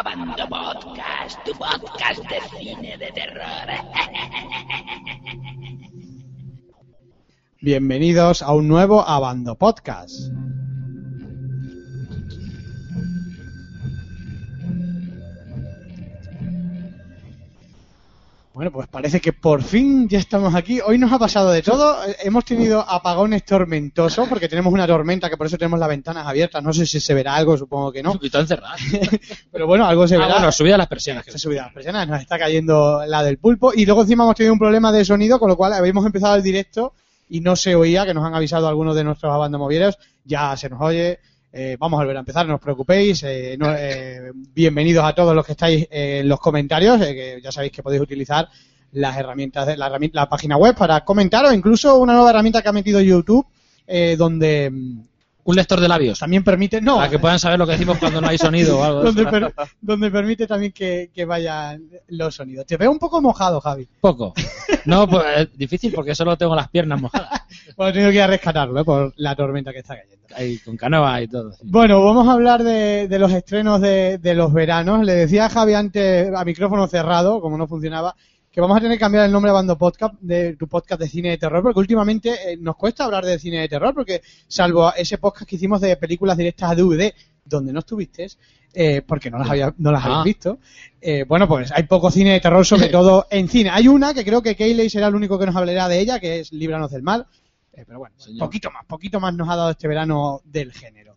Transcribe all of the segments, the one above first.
Abando Podcast, tu podcast de cine de terror. Bienvenidos a un nuevo Abando Podcast. Bueno, pues parece que por fin ya estamos aquí. Hoy nos ha pasado de todo. Hemos tenido apagones tormentosos porque tenemos una tormenta que por eso tenemos las ventanas abiertas. No sé si se verá algo, supongo que no. Y todo encerrado. Pero bueno, algo se Ah, verá. bueno, subida las persianas. se ha subido las persianas, nos está cayendo la del pulpo y luego encima hemos tenido un problema de sonido, con lo cual habíamos empezado el directo y no se oía, que nos han avisado algunos de nuestros abandomovieros, ya se nos oye, eh, vamos a volver a empezar, no os preocupéis, eh, no- eh, bienvenidos a todos los que estáis eh, en los comentarios, eh, que ya sabéis que podéis utilizar las herramientas de la, herrami- la página web para comentar o incluso una nueva herramienta que ha metido YouTube, eh, donde mm, Un lector de labios. también permite, no, Para que puedan saber lo que decimos cuando no hay sonido o algo. de donde, per- donde permite también que, que vayan los sonidos. Te veo un poco mojado, Javi. Poco. No, pues es difícil porque solo tengo las piernas mojadas. Bueno, he tenido que ir a rescatarlo ¿eh? por la tormenta que está cayendo. Ahí, con canoa y todo. sí. Bueno, vamos a hablar de, de los estrenos de, de los veranos. Le decía a Javi antes, a micrófono cerrado, como no funcionaba, que vamos a tener que cambiar el nombre a Bando Podcast, de tu podcast de cine de terror, porque últimamente eh, nos cuesta hablar de cine de terror, porque salvo ese podcast que hicimos de películas directas a DVD, donde no estuviste, eh, porque no las, había, no las Ah. habéis visto, eh, bueno, pues hay poco cine de terror, sobre todo en cine. Hay una que creo que Keyley será el único que nos hablará de ella, que es Líbranos del Mal. Eh, pero bueno, Señor. poquito más, poquito más nos ha dado este verano del género.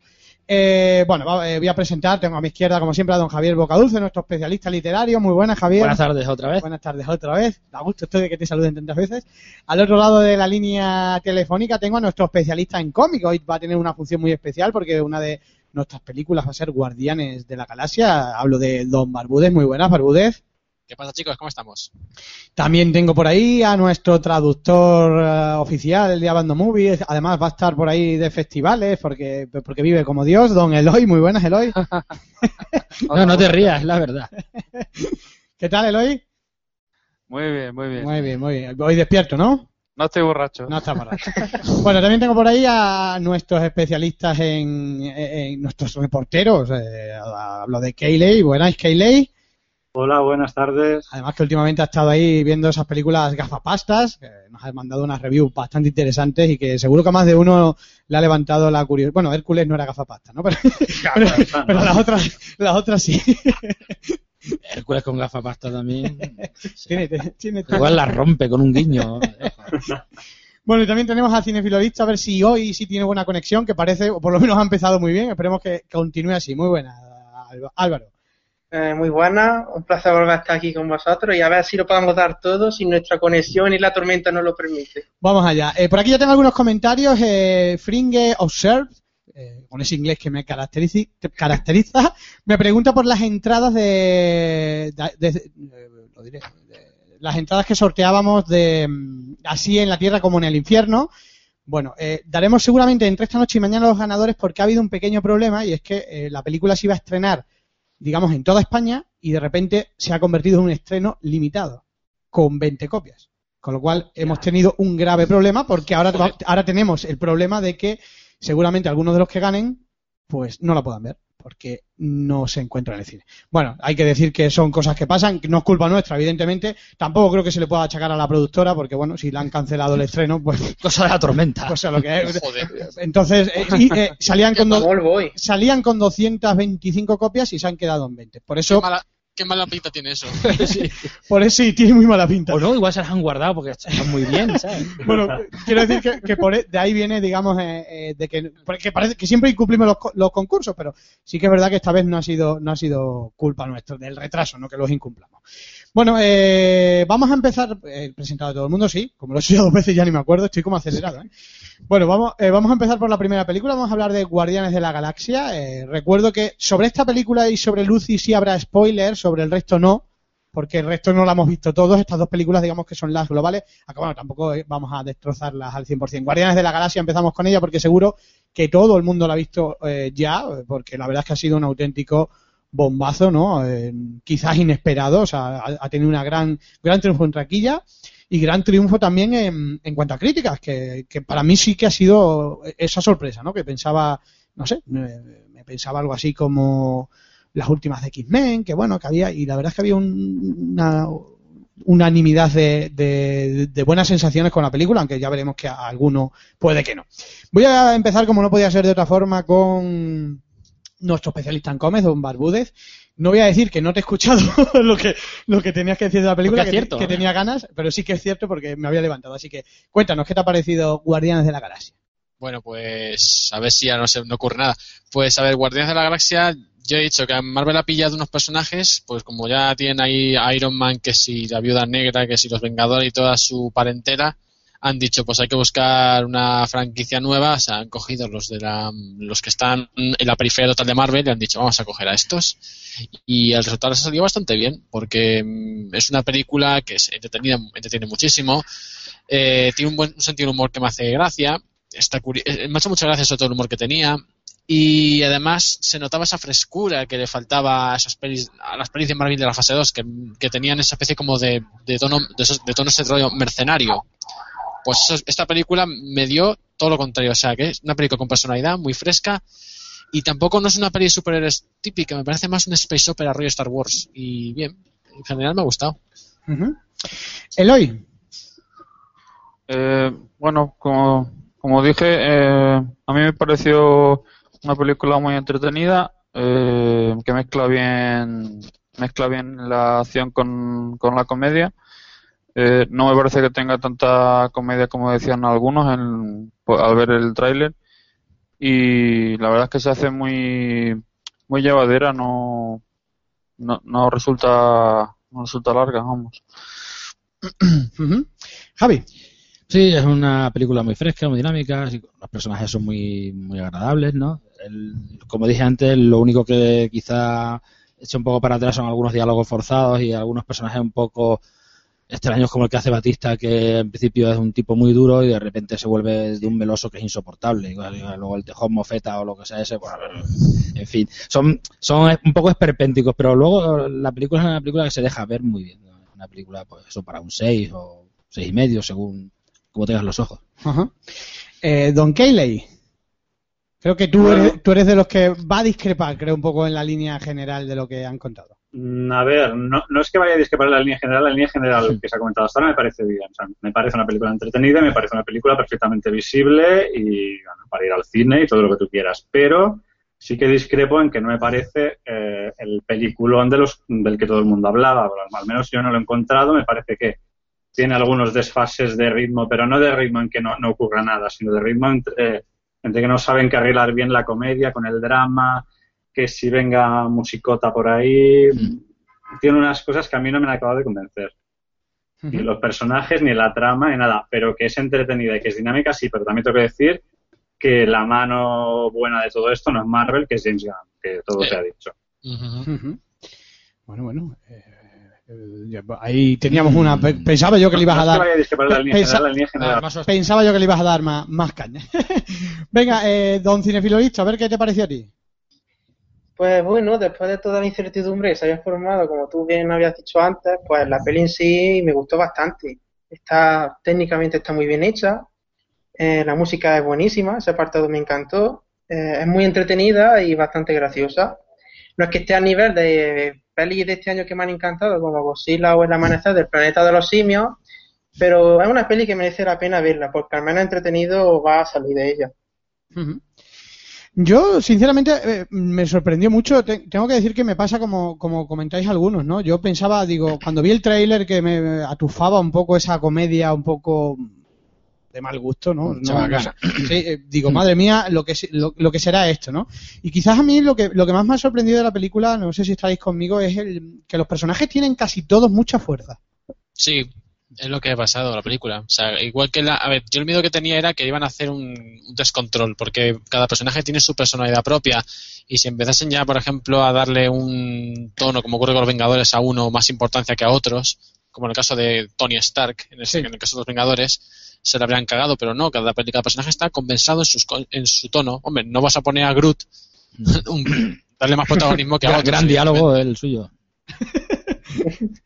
Eh, bueno, eh, voy a presentar, tengo a mi izquierda, como siempre, a don Javier Bocadulce, nuestro especialista literario. Muy buenas, Javier. Buenas tardes otra vez. Buenas tardes otra vez. Da gusto estoy de que te saluden tantas veces. Al otro lado de la línea telefónica tengo a nuestro especialista en cómic. Hoy va a tener una función muy especial porque una de nuestras películas va a ser Guardianes de la Galaxia. Hablo de Don Barbúdez. Muy buenas, Barbúdez. ¿Qué pasa, chicos? ¿Cómo estamos? También tengo por ahí a nuestro traductor eh, oficial de Abando Movies. Además va a estar por ahí de festivales porque, porque vive como Dios. Don Eloy, muy buenas, Eloy. No, no te rías, es la verdad. ¿Qué tal, Eloy? Muy bien, muy bien. Muy bien, muy bien. Hoy despierto, ¿no? No estoy borracho. No está borracho. bueno, también tengo por ahí a nuestros especialistas en, en- en nuestros reporteros. eh, hablo de Keyley. Buenas, Keyley. Hola, buenas tardes. Además que últimamente ha estado ahí viendo esas películas gafapastas, que nos ha mandado unas reviews bastante interesantes y que seguro que a más de uno le ha levantado la curiosidad. Bueno, Hércules no era gafapasta, ¿no? Pero, pero, pero las otras, las otras sí. Hércules con gafapasta también. tiene, tiene- Igual la rompe con un guiño. Bueno, y también tenemos a Cinefilorista a ver si hoy sí tiene buena conexión, que parece, o por lo menos ha empezado muy bien. Esperemos que continúe así. Muy buena, Álva- Álvaro. Eh, muy buena, un placer volver a estar aquí con vosotros y a ver si lo podemos dar todo si nuestra conexión y la tormenta nos lo permite. Vamos allá. Eh, por aquí ya tengo algunos comentarios. Eh, Fringe Observe, eh, con ese inglés que me caracteriza, me pregunta por las entradas de, de- lo diré, las entradas que sorteábamos de mm, así en la tierra como en el infierno. Bueno, eh, daremos seguramente entre esta noche y mañana los ganadores porque ha habido un pequeño problema y es que eh, la película se iba a estrenar, digamos, en toda España y de repente se ha convertido en un estreno limitado con 20 copias. Con lo cual hemos tenido un grave problema porque ahora, ahora tenemos el problema de que seguramente algunos de los que ganen pues no la puedan ver porque no se encuentra en el cine. Bueno, hay que decir que son cosas que pasan, que no es culpa nuestra, evidentemente. Tampoco creo que se le pueda achacar a la productora porque, bueno, si le han cancelado el estreno, pues, Cosa de la tormenta. pues a lo que es. Joder. Entonces, eh, y, eh, salían, con do- salían con 225 copias y se han quedado en 20. Por ¿Qué eso, mala, qué mala pinta tiene eso? por eso sí, tiene muy mala pinta. O no, igual se las han guardado porque están muy bien, ¿sabes? Bueno, quiero decir que, que por, e- de ahí viene, digamos, eh, eh, de que, que parece que siempre incumplimos los, los concursos, pero sí que es verdad que esta vez no ha sido, no ha sido culpa nuestra, del retraso, no que los incumplamos. Bueno, eh, vamos a empezar, eh, presentado a todo el mundo, sí, como lo he hecho ya dos veces ya ni me acuerdo, estoy como acelerado, ¿eh? Bueno, vamos, eh, vamos a empezar por la primera película, vamos a hablar de Guardianes de la Galaxia. Eh, recuerdo que sobre esta película y sobre Lucy sí habrá spoilers, sobre el resto no, porque el resto no la hemos visto todos. Estas dos películas, digamos que son las globales. Aunque, bueno, tampoco eh, vamos a destrozarlas al 100%. Guardianes de la Galaxia, empezamos con ella porque seguro que todo el mundo la ha visto eh, ya, porque la verdad es que ha sido un auténtico bombazo, ¿no? Eh, quizás inesperado, o sea, ha, tenido una gran, gran triunfo en taquilla y gran triunfo también en, en cuanto a críticas, que, para mí sí que ha sido esa sorpresa, ¿no? Que pensaba, no sé, me, pensaba algo así como las últimas de X-Men, que bueno, que había, y la verdad es que había un- una unanimidad de, de- de buenas sensaciones con la película, aunque ya veremos que a alguno puede que no. Voy a empezar, como no podía ser de otra forma, con nuestro especialista en cómics, don Barbúdez. No voy a decir que no te he escuchado lo que, lo que tenías que decir de la película, que, cierto, que ¿no? tenía ganas, pero sí que es cierto porque me había levantado. Así que cuéntanos, ¿qué te ha parecido Guardianes de la Galaxia? Bueno, pues a ver si ya no, se, no ocurre nada. Pues a ver, Guardianes de la Galaxia, yo he dicho que Marvel ha pillado unos personajes, pues como ya tienen ahí a Iron Man, que si la Viuda Negra, que si los Vengadores y toda su parentela, han dicho pues hay que buscar una franquicia nueva, o sea, han cogido los de la, los que están en la periferia total de Marvel y han dicho vamos a coger a estos. Y el resultado les ha salido bastante bien, porque mm, es una película que es entretenida, entretiene muchísimo, eh, tiene un buen sentido del humor que me hace gracia, está eh, me ha hecho mucha gracia sobre todo el humor que tenía y además se notaba esa frescura que le faltaba a esas pelis, a las pelis de Marvel de la fase 2 que, tenían esa especie como de, de tono de, de tono ese rollo mercenario pues eso- esta película me dio todo lo contrario o sea que es una película con personalidad muy fresca y tampoco no es una peli de superhéroes típica me parece más un space opera rollo Star Wars y bien en general me ha gustado Ujú. Eloy, Eh, bueno, como, como dije, eh, a mí me pareció una película muy entretenida, eh, que mezcla bien, mezcla bien la acción con, con la comedia. Eh, no me parece que tenga tanta comedia como decían algunos en- pues, al ver el tráiler. Y la verdad es que se hace muy, muy llevadera, no, no, no resulta, no resulta larga, vamos. Javi, Sí, es una película muy fresca, muy dinámica, los personajes son muy, muy agradables, ¿no? El- como dije antes, lo único que quizá echa un poco para atrás son algunos diálogos forzados y algunos personajes un poco extraños como el que hace Batista, que en principio es un tipo muy duro y de repente se vuelve de un meloso que es insoportable. Y luego el tejón mofeta o lo que sea ese, pues, en fin, son, son un poco esperpénticos, pero luego la película es una película que se deja ver muy bien. una película, pues eso, para un 6 o seis y medio, según como tengas los ojos. Ajá. Eh, Don Cayley. Creo que tú eres, tú eres de los que va a discrepar, creo, un poco en la línea general de lo que han contado. Mm, A ver, no, no es que vaya a discrepar la línea general, la línea general que se ha comentado hasta ahora me parece bien. Me parece una película entretenida, me parece una película perfectamente visible y bueno, para ir al cine y todo lo que tú quieras. Pero sí que discrepo en que no me parece eh, el peliculón de los, del que todo el mundo hablaba. Al menos yo no lo he encontrado. Me parece que tiene algunos desfases de ritmo, pero no de ritmo en que no, ocurra nada, sino de ritmo entre, entre que no saben arreglar bien la comedia con el drama, que si venga musicota por ahí. Tiene unas cosas que a mí no me han acabado de convencer. Ni los personajes, ni la trama, ni nada. Pero que es entretenida y que es dinámica, sí. Pero también tengo que decir que la mano buena de todo esto no es Marvel, que es James Gunn, que todo Eh. se ha dicho. Ujú. Bueno, bueno. eh, eh, ya, ahí teníamos una. pe- Pensaba yo que le ibas a dar. Pensaba yo que le ibas a dar más, más caña. Venga, eh, don Cinefilorista, a ver qué te pareció a ti. Pues bueno, después de toda la incertidumbre que se había formado, como tú bien habías dicho antes, pues la peli en sí me gustó bastante. Está, técnicamente está muy bien hecha, eh, la música es buenísima, ese apartado me encantó, eh, es muy entretenida y bastante graciosa. No es que esté a nivel de pelis de este año que me han encantado, como Godzilla o El Amanecer del Planeta de los Simios, pero es una peli que merece la pena verla, porque al menos entretenido va a salir de ella. Yo, sinceramente, eh, me sorprendió mucho. Te- tengo que decir que me pasa como, como comentáis algunos, ¿no? Yo pensaba, digo, cuando vi el tráiler que me atufaba un poco esa comedia un poco de mal gusto, ¿no? No- sí, eh, digo, madre mía, lo que, lo que será esto, ¿no? Y quizás a mí lo que, lo que más me ha sorprendido de la película, no sé si estáis conmigo, es el, que los personajes tienen casi todos mucha fuerza. Sí, es lo que ha pasado en la película. O sea, igual que la. A ver, yo el miedo que tenía era que iban a hacer un, un descontrol, porque cada personaje tiene su personalidad propia. Y si empezasen ya, por ejemplo, a darle un tono, como ocurre con los Vengadores, a uno más importancia que a otros, como en el caso de Tony Stark, en, ese- Sí. en el caso de los Vengadores, se le habrían cagado, pero no, cada, cada personaje está compensado en, sus, co- en su tono. Hombre, no vas a poner a Groot, un- darle más protagonismo que a Gran, otros. gran diálogo el suyo.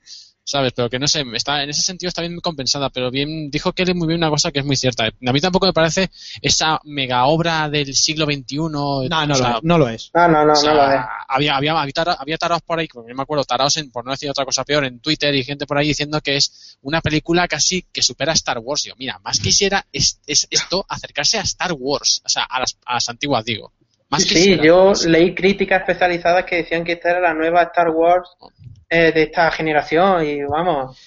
¿sabes? Pero que no sé, está, en ese sentido está bien compensada, pero bien, dijo que muy bien una cosa que es muy cierta. A mí tampoco me parece esa mega obra del siglo XXI. No, no, sea, lo, no lo es. No, no, no, o sea, no lo es. había, había, había, tara- había taraos por ahí, porque yo me acuerdo, taraos, en, por no decir otra cosa peor, en Twitter y gente por ahí diciendo que es una película casi que supera a Star Wars. Yo, mira, más quisiera es, es esto acercarse a Star Wars, o sea, a las, a las antiguas, digo. Más Sí, quisiera. yo leí críticas especializadas que decían que esta era la nueva Star Wars eh, de esta generación y vamos.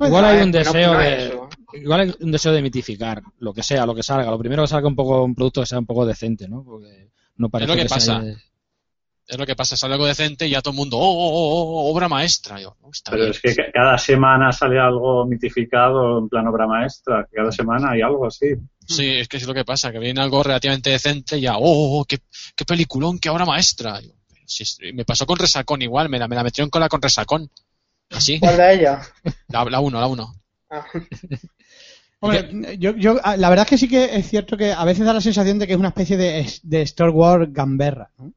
Igual hay un deseo no de eso. igual hay un deseo de mitificar lo que sea, lo que salga. Lo primero que salga un poco un producto que sea un poco decente, ¿no? Porque no parece que que, sea- pasa. Es lo que pasa, sale algo decente y ya todo el mundo, oh, oh, oh, oh, obra maestra. Yo, "Oh, está Pero bien". es que ca- cada semana sale algo mitificado en plan obra maestra. Cada semana hay algo así. Sí, es que es lo que pasa, que viene algo relativamente decente y ya, oh, oh, oh, qué, qué peliculón, qué obra maestra. Yo, me pasó con Resacón igual, me la, me la metieron con la con Resacón. Así, ¿Cuál de ellas? la, la uno, la uno. Ah, Hombre, yo, yo, ah, la verdad es que sí que es cierto que a veces da la sensación de que es una especie de, de Star Wars gamberra. ¿no?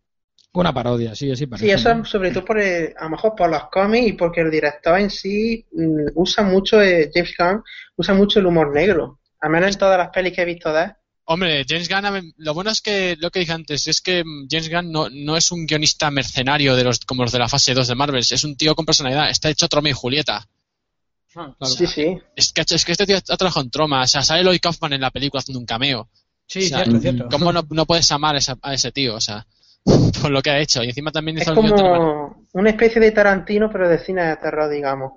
Una parodia, sí, así parece. Sí, eso sobre todo por, eh, a lo mejor por los cómics y porque el director en sí mm, usa mucho, eh, James Gunn usa mucho el humor negro. Al menos en todas las pelis que he visto de él. Hombre, James Gunn, lo bueno es que, lo que dije antes, es que mm, James Gunn no, no es un guionista mercenario de los, como los de la fase 2 de Marvel, es un tío con personalidad, está hecho Troma y Julieta. Sí, sí. Es que, es que este tío ha trabajado en Troma, o sea, sale Lloyd Kaufman en la película haciendo un cameo. Sí, O sea, cierto, cierto. ¿Cómo no, no puedes amar a ese, a ese tío? O sea, por lo que ha hecho. Y encima también Es hizo el guion de Hermano. como una especie de Tarantino, pero de cine de terror, digamos.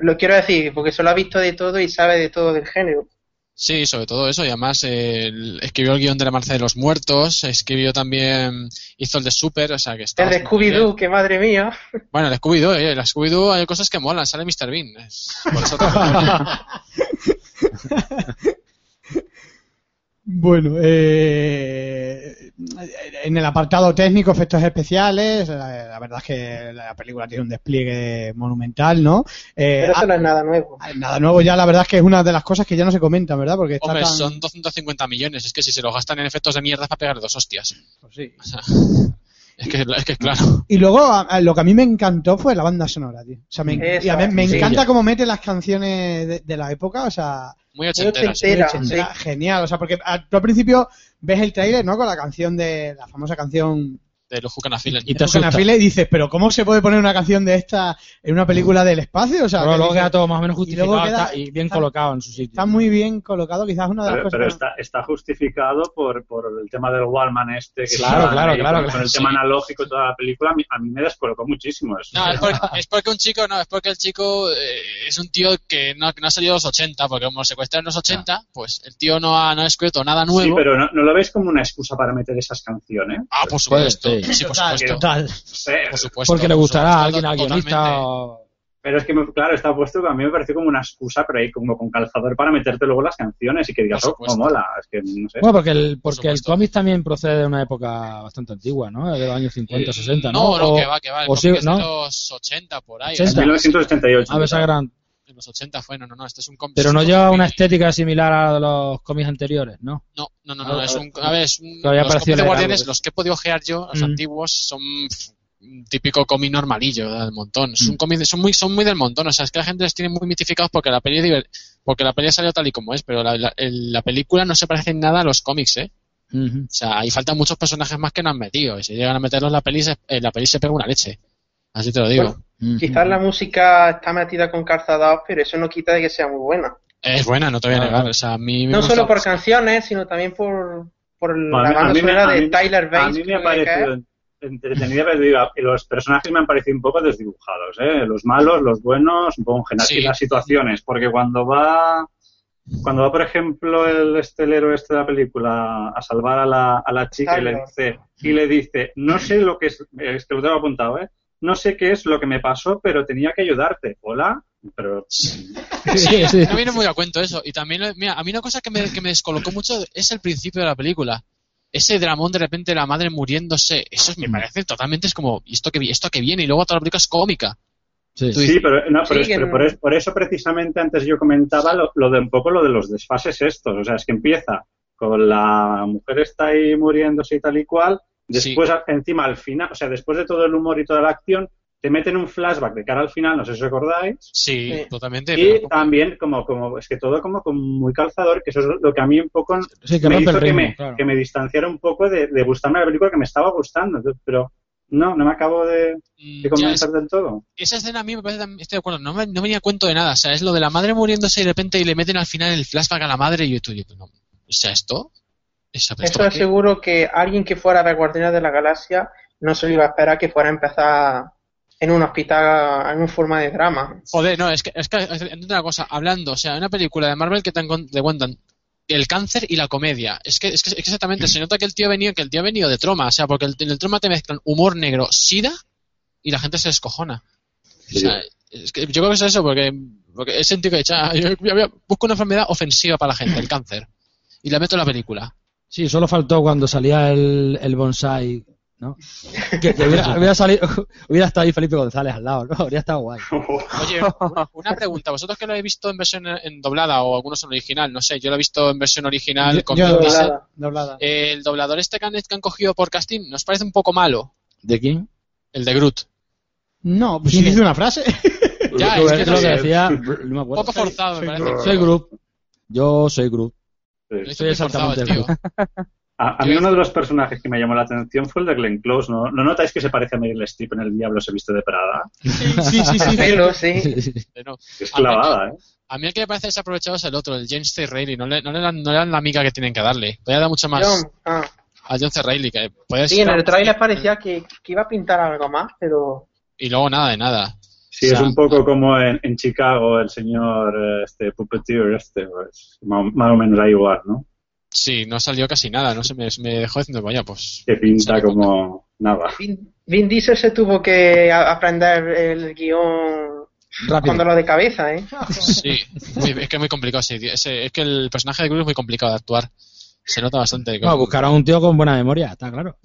Lo quiero decir, porque solo ha visto de todo y sabe de todo del género. Sí, sobre todo eso. Y además eh, escribió el guion de La Marcha de los Muertos, escribió también, hizo el de Super, o sea que está... El de. Scooby-Doo, que madre mía. Bueno, el Scooby-Doo, eh, el Scooby-Doo hay cosas que molan, sale Mr. Bean. es- por eso Bueno, eh, en el apartado técnico, efectos especiales, la, la verdad es que la película tiene un despliegue monumental, ¿no? Eh, Pero eso ah, no es nada nuevo. nada nuevo ya, la verdad es que es una de las cosas que ya no se comentan, ¿verdad? Porque está Hombre, tan... son 250 millones. Es que si se lo gastan en efectos de mierda es para pegar dos hostias. pues sí. O sea, es que, es que claro. Y luego a- a lo que a mí me encantó fue la banda sonora, tío. O sea, me, Esa, y a mí me sí. encanta cómo mete las canciones de, de la época, o sea, Muy ochentera. sí. ochentera. ochentera, genial. O sea, porque a- tú al principio ves el tráiler, ¿no? Con la canción de la famosa canción De los It. Y te Buscan a asusta. File y dices, pero ¿cómo se puede poner una canción de esta en una película del espacio? O sea, Pero que luego queda todo más o menos y justificado queda- está- y bien está- colocado en su sitio. está muy bien colocado, quizás una de las Pero, cosas. pero está, está justificado por, por el tema del Wallman este. Que Claro, claro, ahí claro, Con, claro, con el sí. tema analógico y toda la película, a mí, a mí me descolocó muchísimo eso. No, es porque, es porque un chico, no, es porque el chico eh, es un tío que no, que no ha salido de los 80, porque como secuestraron en los 80, pues el tío no ha, no ha escrito nada Sí, nuevo. pero no, ¿no lo veis como una excusa para meter esas canciones? Ah, por Puede, supuesto. sí. Sí, por Total, supuesto. total. Sí, Por supuesto. Porque le gustará a alguien, al guionista o... Pero es que, me- claro, está puesto que a mí me pareció como una excusa, pero ahí como con calzador para meterte luego las canciones y que digas, oh, cómo supuesto. mola. Es que, no sé. Bueno, porque el, porque el cómic también procede de una época bastante antigua, ¿no? De los años 50, 60, ¿no? No, no, O- que va, que va. El o sí, cómic es ¿no? de los 80 por ahí. 80. 1988. A ver, esa gran... En los 80 fue, no, no, no, este es un cómic. Pero no lleva una estética similar a los cómics anteriores, ¿no? No, no, no, no, es un, a ver, es un, los cómics de Guardianes, los que he podido ojear yo, los Mm. antiguos, son un típico cómic normalillo del montón. Es un Mm. cómic, son muy, son muy del montón, o sea, es que la gente los tiene muy mitificados porque la peli, porque la peli ha salido tal y como es, pero la, la- el- la película no se parece en nada a los cómics, eh. O sea, ahí faltan muchos personajes más que no han metido, y si llegan a meterlos en la peli, se, en la peli se pega una leche. Así te lo digo. Bueno, Ujú. Quizás la música está metida con calzados, pero eso no quita de que sea muy buena. Es buena, no te voy a negar, o sea, a mí me No gusta- solo por canciones, sino también por, por A la mí- a banda sonora a de mí- Tyler A Bates. mí me ha parecido entretenida, pero digo, y los personajes me han parecido un poco desdibujados, ¿eh? Los malos, los buenos, un poco en general, Sí. y las situaciones, porque cuando va, cuando va, por ejemplo, el estelero este de la película a salvar a la, a la chica y le dice, y le dice, no sé lo que es, es que lo tengo apuntado, ¿eh? No sé qué es lo que me pasó, pero tenía que ayudarte. Hola, pero Sí, sí. No viene muy a cuento eso. Y también, mira, a mí una cosa que me, que me descolocó mucho es el principio de la película. Ese dramón de repente la madre muriéndose, eso me Mm. parece totalmente es como, ¿y esto que, esto que viene? Y luego toda la película es cómica. Sí. Sí, pero, no, pero, Sí, es- pero no- por, es- por eso precisamente antes yo comentaba lo, lo de un poco lo de los desfases estos. O sea, es que empieza con la mujer está ahí muriéndose y tal y cual. Después, encima, al final, o sea, después de todo el humor y toda la acción, te meten un flashback de cara al final, no sé si os acordáis, Sí, totalmente. y también como, como, es que todo como, como muy calzador, que eso es lo que a mí un poco Sí, que me hizo que, me, claro. que me distanciara un poco de, de gustarme la película que me estaba gustando, entonces, pero no, no me acabo de, Mm, de convencer del todo. esa escena a mí me parece, estoy de acuerdo, no, me, no venía a cuento de nada. O sea, es lo de la madre muriéndose y de repente y le meten al final el flashback a la madre y yo, yo, no, o sea, esto. Eso seguro que alguien que fuera ver Guardianes de la Galaxia no se lo iba a esperar que fuera a empezar en un hospital en un forma de drama. Joder, no, es que, es que una cosa, hablando, o sea, una película de Marvel que te, te cuentan el cáncer y la comedia. Es que, es que es que exactamente, se nota que el tío ha venido, que el tío ha venido de troma, o sea, porque el- en el troma te mezclan humor negro, sida y la gente se descojona. O sea, es que yo creo que es eso, porque, porque he sentido que ah, yo, yo busco una enfermedad ofensiva para la gente, el cáncer, y la meto en la película. Sí, solo faltó cuando salía el, el bonsai, ¿no? Que, que hubiera, hubiera salido, hubiera estado ahí Felipe González al lado, ¿no? Habría estado guay. Oye, una, una pregunta, vosotros que lo habéis visto en versión en doblada o algunos en original, no sé, yo lo he visto en versión original Yo- con yo-. Doblada. Doblada. El doblador este que han, que han cogido por casting, ¿nos parece un poco malo? ¿De quién? El de Groot. No, pues si dice una frase. Ya, es que- que lo que decía, no me Un poco forzado, me parece. Soy Groot. Yo soy Groot. Forzado exactamente tío. A, a mí uno de los personajes que me llamó la atención fue el de Glenn Close. ¿No, ¿No notáis que se parece a Meryl Streep en El Diablo se viste de Prada? Sí, sí, sí. sí. Pero sí. No. Es clavada, ¿eh? A mí el que me parece desaprovechado es el otro, el James C. Reilly. No le, no le, dan, no le dan la amiga que tienen que darle. Podría dar mucho más John, ah, a John C. Reilly. Que sí, en el trailer parecía que, que iba a pintar algo más, pero Y luego nada de nada. Sí, O sea, es un poco como en, en Chicago el señor eh, este puppeteer este, pues, más, o menos ahí igual, ¿no? Sí, no salió casi nada. No sé, me, me dejó diciendo, vaya, pues. Que pinta como nada. Vin, Vin Diesel se tuvo que aprender el guion Rápido. cuando lo de cabeza, ¿eh? Sí, muy- es que es muy complicado. Sí, ese- es que el personaje de Groot es muy complicado de actuar. Se nota bastante. No, buscar a un tío con buena memoria, está claro.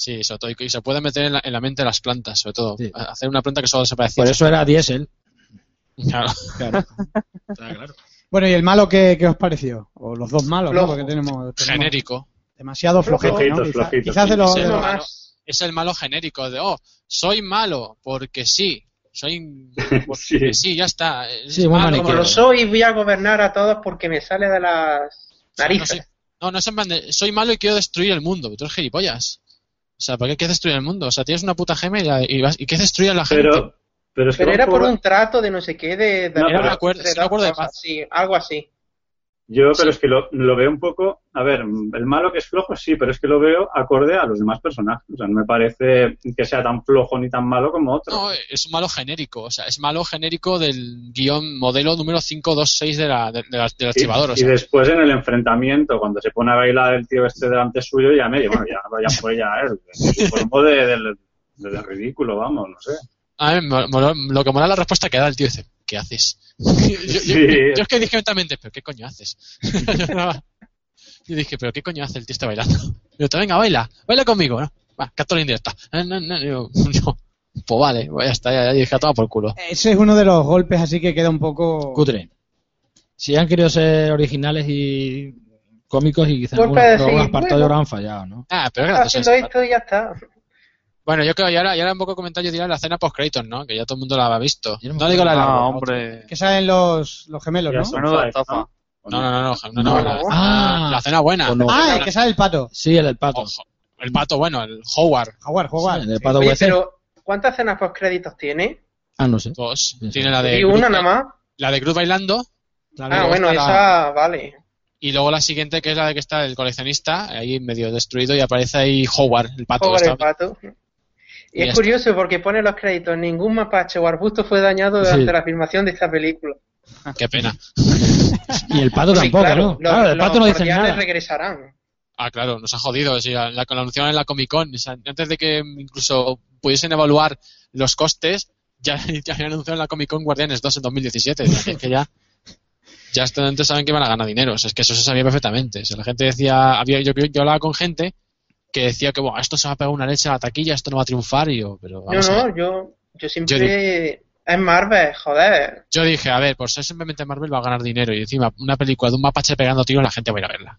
Sí, sobre todo. Y se puede meter en la, en la mente de las plantas, sobre todo. Sí. Hacer una planta que solo se parecía. Por eso era diésel. Claro. Claro. Está claro. Bueno, ¿y el malo qué, qué os pareció? O los dos malos, ¿no? Porque tenemos, tenemos Genérico. demasiado flojetos, ¿no? Flojitos, flojitos, Quizás de los... Uno los- malo. más. Es el malo genérico de, oh, soy malo porque sí. Soy. Porque Sí. sí. ya está. Es Sí, muy malo. Como lo soy, voy a gobernar a todos porque me sale de las sea, no, narices. soy- no, no es en plan de, soy malo y quiero destruir el mundo. Tú eres gilipollas. O sea, ¿por qué quieres destruir el mundo? O sea, tienes una puta gema y, la- y, vas, y quieres destruir a la gente. Pero, pero es que Pero era un por un trato de no sé qué, de... de No, de- pero- de me acuerdo- acuerdo de cosas, paz. Sí, algo así. Yo, pero es que lo, lo veo un poco, a ver, el malo que es flojo sí, pero es que lo veo acorde a los demás personajes. O sea, no me parece que sea tan flojo ni tan malo como otro. No, es un malo genérico. O sea, es malo genérico del guion modelo número 526 de la, de, de la- del archivador. O y, sea, y después en el enfrentamiento, cuando se pone a bailar el tío este delante suyo, ya medio, bueno, ya, ya fue ya es el de, del- del ridículo, vamos, no sé. A mí me lo que mola es la respuesta que da el tío. Dice, ¿qué haces? yo, yo- Sí. yo- yo es que dije mentalmente, ¿pero qué coño haces? y dije, ¿pero qué coño hace el tío este bailando? Yo, venga, baila, baila conmigo, ¿no? Va, captura indirecta. No, no, yo, no. Pues vale, pues ya está, ya, ya dije, a tomar por culo. Ese es uno de los golpes así que queda un poco... Cutre. Si han querido ser originales y cómicos y quizás algunos, apartados bueno. habrán fallado, ¿no? Ah, pero es Está gracioso. haciendo esto y ya está. Bueno, yo creo, y ahora, y ahora un poco comentario dirá la escena post créditos, ¿no? Que ya todo el mundo la ha visto. No digo la de la Ah, hombre. Que salen los, los gemelos, Ya ¿no? ¿no? No, no, no, no, no, no, No. la, Ah. la cena buena. Ah, el que sale el pato. Sí, el del pato. Ojo, el pato bueno, el Howard Howard, Howard. Sí, el pato pero ¿cuántas escenas post créditos tiene? Ah, no sé. 2. Sí, Tiene la de Y una nada más. la de Groot bailando. Ah, bueno, esa, vale. y luego la siguiente que es la de que está el coleccionista ahí medio destruido y aparece ahí Howard, el pato. Está- el pato. Y Y es curioso porque pone los créditos. Ningún mapache o arbusto fue dañado durante Sí. la filmación de esta película. Qué pena. Y el pato Sí, tampoco, claro, ¿no? los- Claro, el pato los no dice guardianes nada. regresarán. Ah, claro, nos ha jodido. Sí, la, la anunciaron en la Comic Con. o sea, antes de que incluso pudiesen evaluar los costes, ya, ya habían anunciado en la Comic Con Guardianes 2 en 2017. o sea, que, que ya, ya hasta antes saben que van a ganar dinero. O sea, es que eso se sabía perfectamente. O sea, la gente decía, había, yo, yo hablaba con gente que decía que bueno, esto se va a pegar una leche a la taquilla, esto no va a triunfar. Y yo, pero No, vamos no, yo, yo siempre... Es Marvel, joder. Yo dije, a ver, por ser simplemente Marvel va a ganar dinero y encima una película de un mapache pegando tiros la gente va a ir a verla.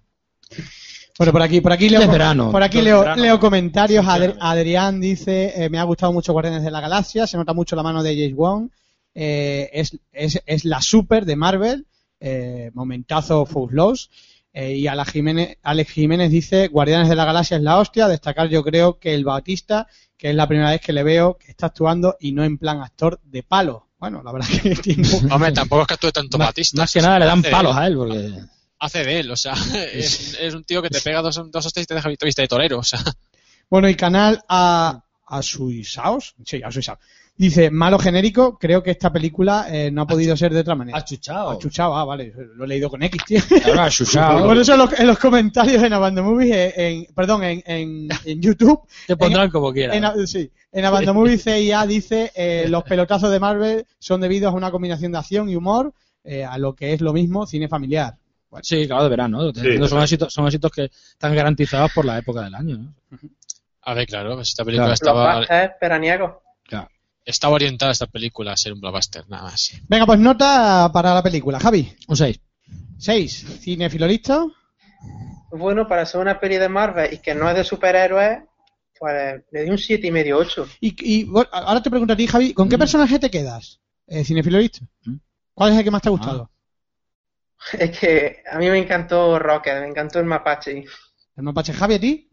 Bueno, por aquí, por aquí leo, verano. por aquí leo, verano. leo comentarios. Adri-. Adrián dice, eh, me ha gustado mucho Guardianes de la Galaxia, se nota mucho la mano de James Wong, eh, es, es, es la super de Marvel, eh, momentazo Full Loss. Eh, y Alex Jiménez, Alex Jiménez dice, Guardianes de la Galaxia es la hostia, destacar yo creo que el Bautista, que es la primera vez que le veo que está actuando y no en plan actor de palo. Bueno, la verdad que tiene... Hombre, tampoco es que actúe tanto Más, Batista. más que nada le dan palos a él, porque Hace de él, o sea, es, es un tío que te pega dos, dos hostias y te deja vista de torero, o sea. Bueno, y canal a, a Suisaos, sí, a Suisaos. Dice, malo genérico, creo que esta película eh, no ha podido ser de otra manera. achuchado. Achuchado, ah, vale, lo he leído con X, tío. Ahora achuchado. Por eso en los, en los comentarios en Abandon Movies, eh, en, perdón, en, en, en YouTube, Te pondrán como quieras. en, sí, en Abandon Movies CIA dice, eh, los pelotazos de Marvel son debidos a una combinación de acción y humor, eh, a lo que es lo mismo cine familiar. Sí, claro, de verano. Sí, son, claro. éxitos, son éxitos que están garantizados por la época del año. ¿no? A ver, claro, esta película Claro. estaba, Los veraniegos. Estaba orientada esta película a ser un blockbuster, nada más. Venga, pues nota para la película. Javi, Un 6. 6. ¿Cinefilo listo? Bueno, para ser una peli de Marvel y que no es de superhéroes, pues le di un 7 y medio 8. Y, y, bueno, ahora te pregunto a ti, Javi, ¿con qué Mm. personaje te quedas? Eh, ¿Cinefilo listo? Mm. ¿Cuál es el que más te ha gustado? Es que a mí me encantó Rocket, me encantó el mapache. ¿El mapache Javi a ti?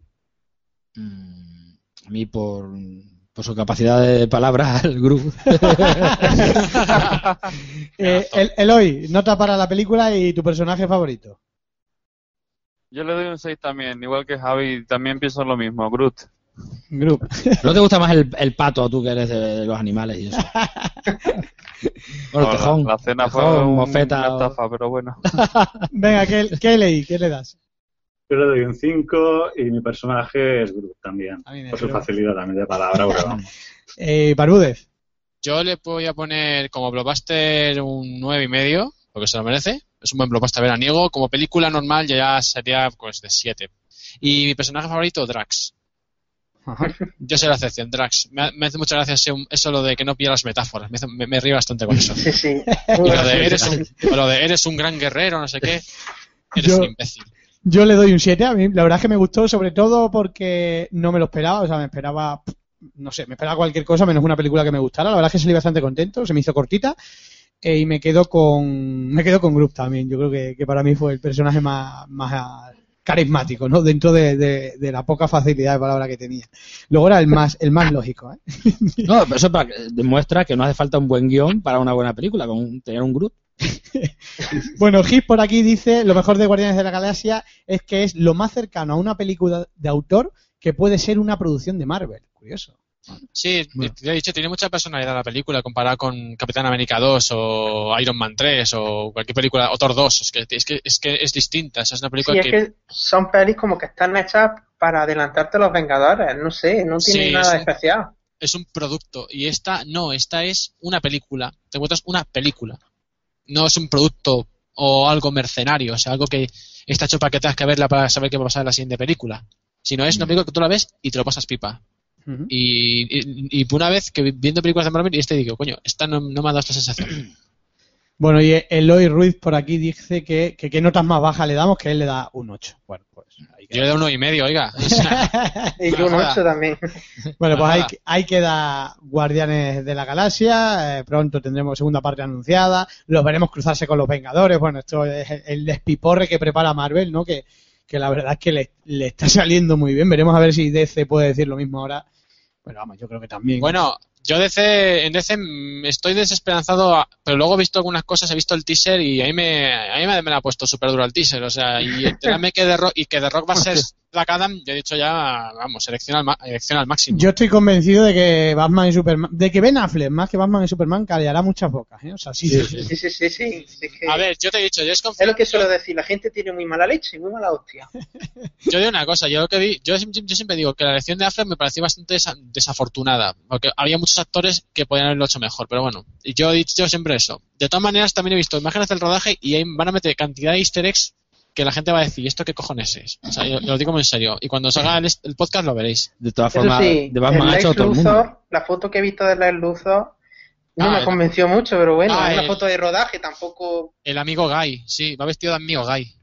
Mm, A mí por, por su capacidad de palabras, el grupo. Eh, el, Eloy, nota para la película y tu personaje favorito. Yo le doy un 6 también, igual que Javi, también pienso lo mismo, Groot. Group. ¿No te gusta más el, el pato, tú que eres de los animales y eso? Bueno, el No, tejón. la, la cena fue un- mofeta, una o- estafa, pero bueno. Venga, ¿qué, qué leí? ¿Qué le das? Yo le doy un 5 y mi personaje es Groot también. Por su creo. facilidad también de palabra, vamos. Eh, Barúdez. Yo le voy a poner como blockbuster un nueve y medio, porque se lo merece. Es un buen blockbuster veraniego. Como película normal ya sería pues de 7. Y mi personaje favorito, Drax. Yo soy la excepción, Drax. Me, me hace mucha gracia ese- eso lo de que no pilla las metáforas. Me, hace- me, me río bastante con eso. Sí, sí. Y lo de eres un, o lo de eres un gran guerrero, no sé qué. Eres Yo- un imbécil. Yo le doy un 7. A mí la verdad es que me gustó, sobre todo porque no me lo esperaba. O sea, me esperaba, no sé, me esperaba cualquier cosa menos una película que me gustara. La verdad es que salí bastante contento, se me hizo cortita. eh, y me quedo con me quedo con Group también. Yo creo que, para mí fue el personaje más, más carismático, ¿no? Dentro de, la poca facilidad de palabra que tenía. Luego era el más, el más lógico, ¿eh? No, pero eso para demuestra que no hace falta un buen guion para una buena película, con tener un grupo. Bueno, Hit por aquí dice, lo mejor de Guardianes de la Galaxia es que es lo más cercano a una película de autor que puede ser una producción de Marvel. Curioso. Sí, Bueno. te he dicho, tiene mucha personalidad la película comparada con Capitán América 2 o Iron Man 3 o cualquier película, o Thor 2. Es que es, que, es, que es distinta. esa es una Sí, película es que son pelis como que están hechas para adelantarte a los Vengadores. No sé, no tienen Sí, nada sí. especial. es un producto. Y esta no, esta es una película. Te encuentras una película. No es un producto o algo mercenario, o sea, algo que está hecho para que tengas que verla para saber qué va a pasar en la siguiente película. Sino es una película que tú la ves y te lo pasas pipa. Y, y, y una vez que vi- viendo películas de Marvel y este digo, coño, esta no, no me ha dado esta sensación. Bueno, y Eloy Ruiz por aquí dice que, que qué notas más bajas le damos, que él le da un 8. Bueno, pues Yo le doy uno y medio, oiga. O sea, Y yo un Nada. 8 también. Bueno, pues ahí, ahí queda Guardianes de la Galaxia. eh, pronto tendremos segunda parte anunciada. Los veremos cruzarse con los Vengadores. Bueno, esto es el- el despiporre que prepara Marvel, ¿no? Que, que la verdad es que le, le está saliendo muy bien. Veremos a ver si DC puede decir lo mismo ahora. Bueno, vamos, yo creo que también. bueno, yo DC, en DC estoy desesperanzado, pero luego he visto algunas cosas, he visto el teaser y ahí me, a mí me, me la ha puesto súper duro el teaser. O sea, y enterarme que The Rock, y que The Rock va a ser Black Adam, yo he dicho ya, vamos, selección al, ma- elección al máximo. Yo estoy convencido de que Batman y Superman, de que Ben Affleck más que Batman y Superman callará muchas bocas, ¿eh? O sea, sí, sí, sí. Sí, sí, sí, sí. Es, que A ver, yo te he dicho, yo es es lo que suelo decir, la gente tiene muy mala leche y muy mala hostia. Yo digo una cosa, yo lo que vi, yo, yo siempre digo que la elección de Affleck me pareció bastante desa- desafortunada, porque había muchos actores que podían haberlo hecho mejor, pero bueno, y yo he dicho siempre eso. De todas maneras, también he visto imágenes del rodaje y ahí van a meter cantidad de easter eggs que la gente va a decir, ¿y esto qué cojones es? O sea, yo, yo lo digo muy en serio, y cuando salga el, el podcast lo veréis. De todas formas, sí, de Batman el ha Lex hecho todo el mundo. Luthor, la foto que he visto de Lex Luthor no Ah, me el- convenció mucho, pero bueno, Ah, es una el- foto de rodaje, tampoco... El amigo Guy, sí, va vestido de amigo Guy.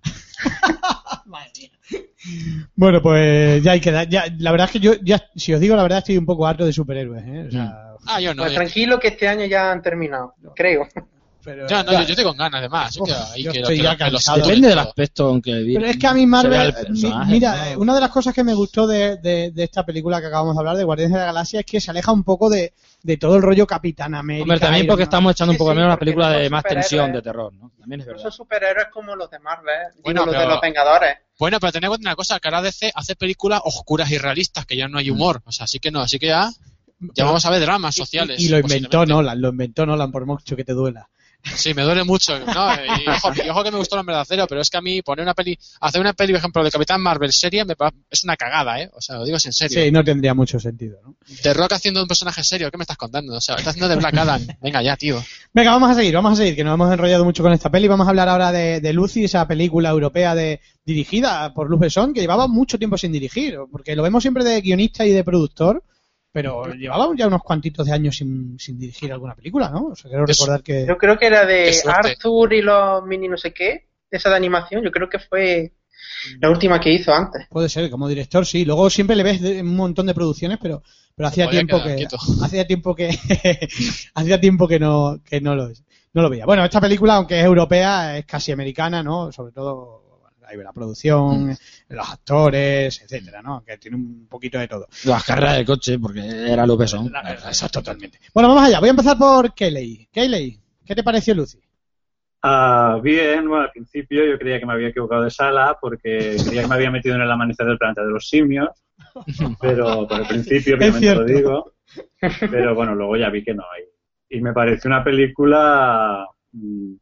Bueno, pues ya hay que dar. Ya, la verdad es que yo, ya, si os digo la verdad, estoy un poco harto de superhéroes. ¿eh? O sea, Ah, yo no. Pues yo, tranquilo que este año ya han terminado, creo. pero, yo no, yo, yo estoy con ganas, además. Uf, que yo que- estoy ya cansado. Depende de del aspecto en que Pero es que a mí Marvel, mi- mira, ¿no? eh, una de las cosas que me gustó de, de- de esta película que acabamos de hablar, de Guardianes de la Galaxia, es que se aleja un poco de, de todo el rollo Capitán América. Hombre, también Iron porque Man. estamos echando un Sí, poco sí, menos una porque película no de más tensión, de terror, ¿no? También es No verdad. son superhéroes como los de Marvel, digo, Bueno, los de pero- los Vengadores. Bueno, pero tened en cuenta una cosa, que ahora DC hace películas oscuras y realistas, que ya no hay humor. O sea, así que no, así que ya, ya vamos a ver dramas sociales. Y, y lo inventó. Nolan, lo inventó Nolan, por mucho que te duela. Sí, me duele mucho. ¿no? Y, ojo, y ojo que me gustó el hombre de acero, pero es que a mí poner una peli, hacer una peli, por ejemplo, de Capitán Marvel seria, me es una cagada, ¿eh? O sea, lo digo en serio. Sí, no tendría mucho sentido, ¿no? The Rock haciendo un personaje serio, ¿qué me estás contando? O sea, estás haciendo de Black Adam. Venga ya, tío. Venga, vamos a seguir, vamos a seguir, que nos hemos enrollado mucho con esta peli. Vamos a hablar ahora de, de Lucy, esa película europea de, dirigida por Luc Besson, que llevaba mucho tiempo sin dirigir, porque lo vemos siempre de guionista y de productor, pero llevaba ya unos cuantitos de años sin, sin dirigir alguna película, ¿no? O sea, quiero recordar que... Yo creo que era de. Arthur y los mini no sé qué, esa de animación, yo creo que fue la última que hizo antes. Puede ser, como director sí. Luego siempre le ves un montón de producciones, pero, pero hacía tiempo que hacía tiempo que hacía tiempo que no que no lo no lo veía. Bueno, esta película, aunque es europea, es casi americana, ¿no? Sobre todo ahí ve la producción, Mm. los actores, etcétera, ¿no? Que tiene un poquito de todo. Las carreras de coche, porque era Luke Besson. Eso totalmente. Bueno, vamos allá. Voy a empezar por Kelly. Kelly, ¿qué te pareció Lucy? Ah, bien, bueno, al principio yo creía que me había equivocado de sala porque creía que me había metido en el amanecer del planeta de los simios, pero por el principio, obviamente lo cierto. digo, pero bueno, luego ya vi que no hay. Y me pareció una película, mm,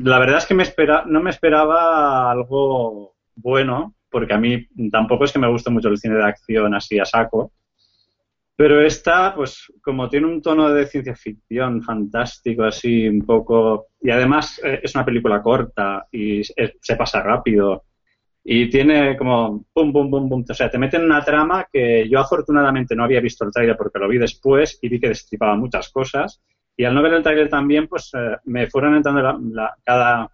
la verdad es que me espera, no me esperaba algo bueno, porque a mí tampoco es que me guste mucho el cine de acción así a saco, pero esta, pues, como tiene un tono de ciencia ficción fantástico, así un poco. Y además eh, es una película corta y se pasa rápido. Y tiene como pum, pum, pum, pum. O sea, te meten en una trama que yo afortunadamente no había visto el trailer porque lo vi después y vi que destripaba muchas cosas. Y al no ver el trailer también, pues eh, me fueron entrando la- la- cada,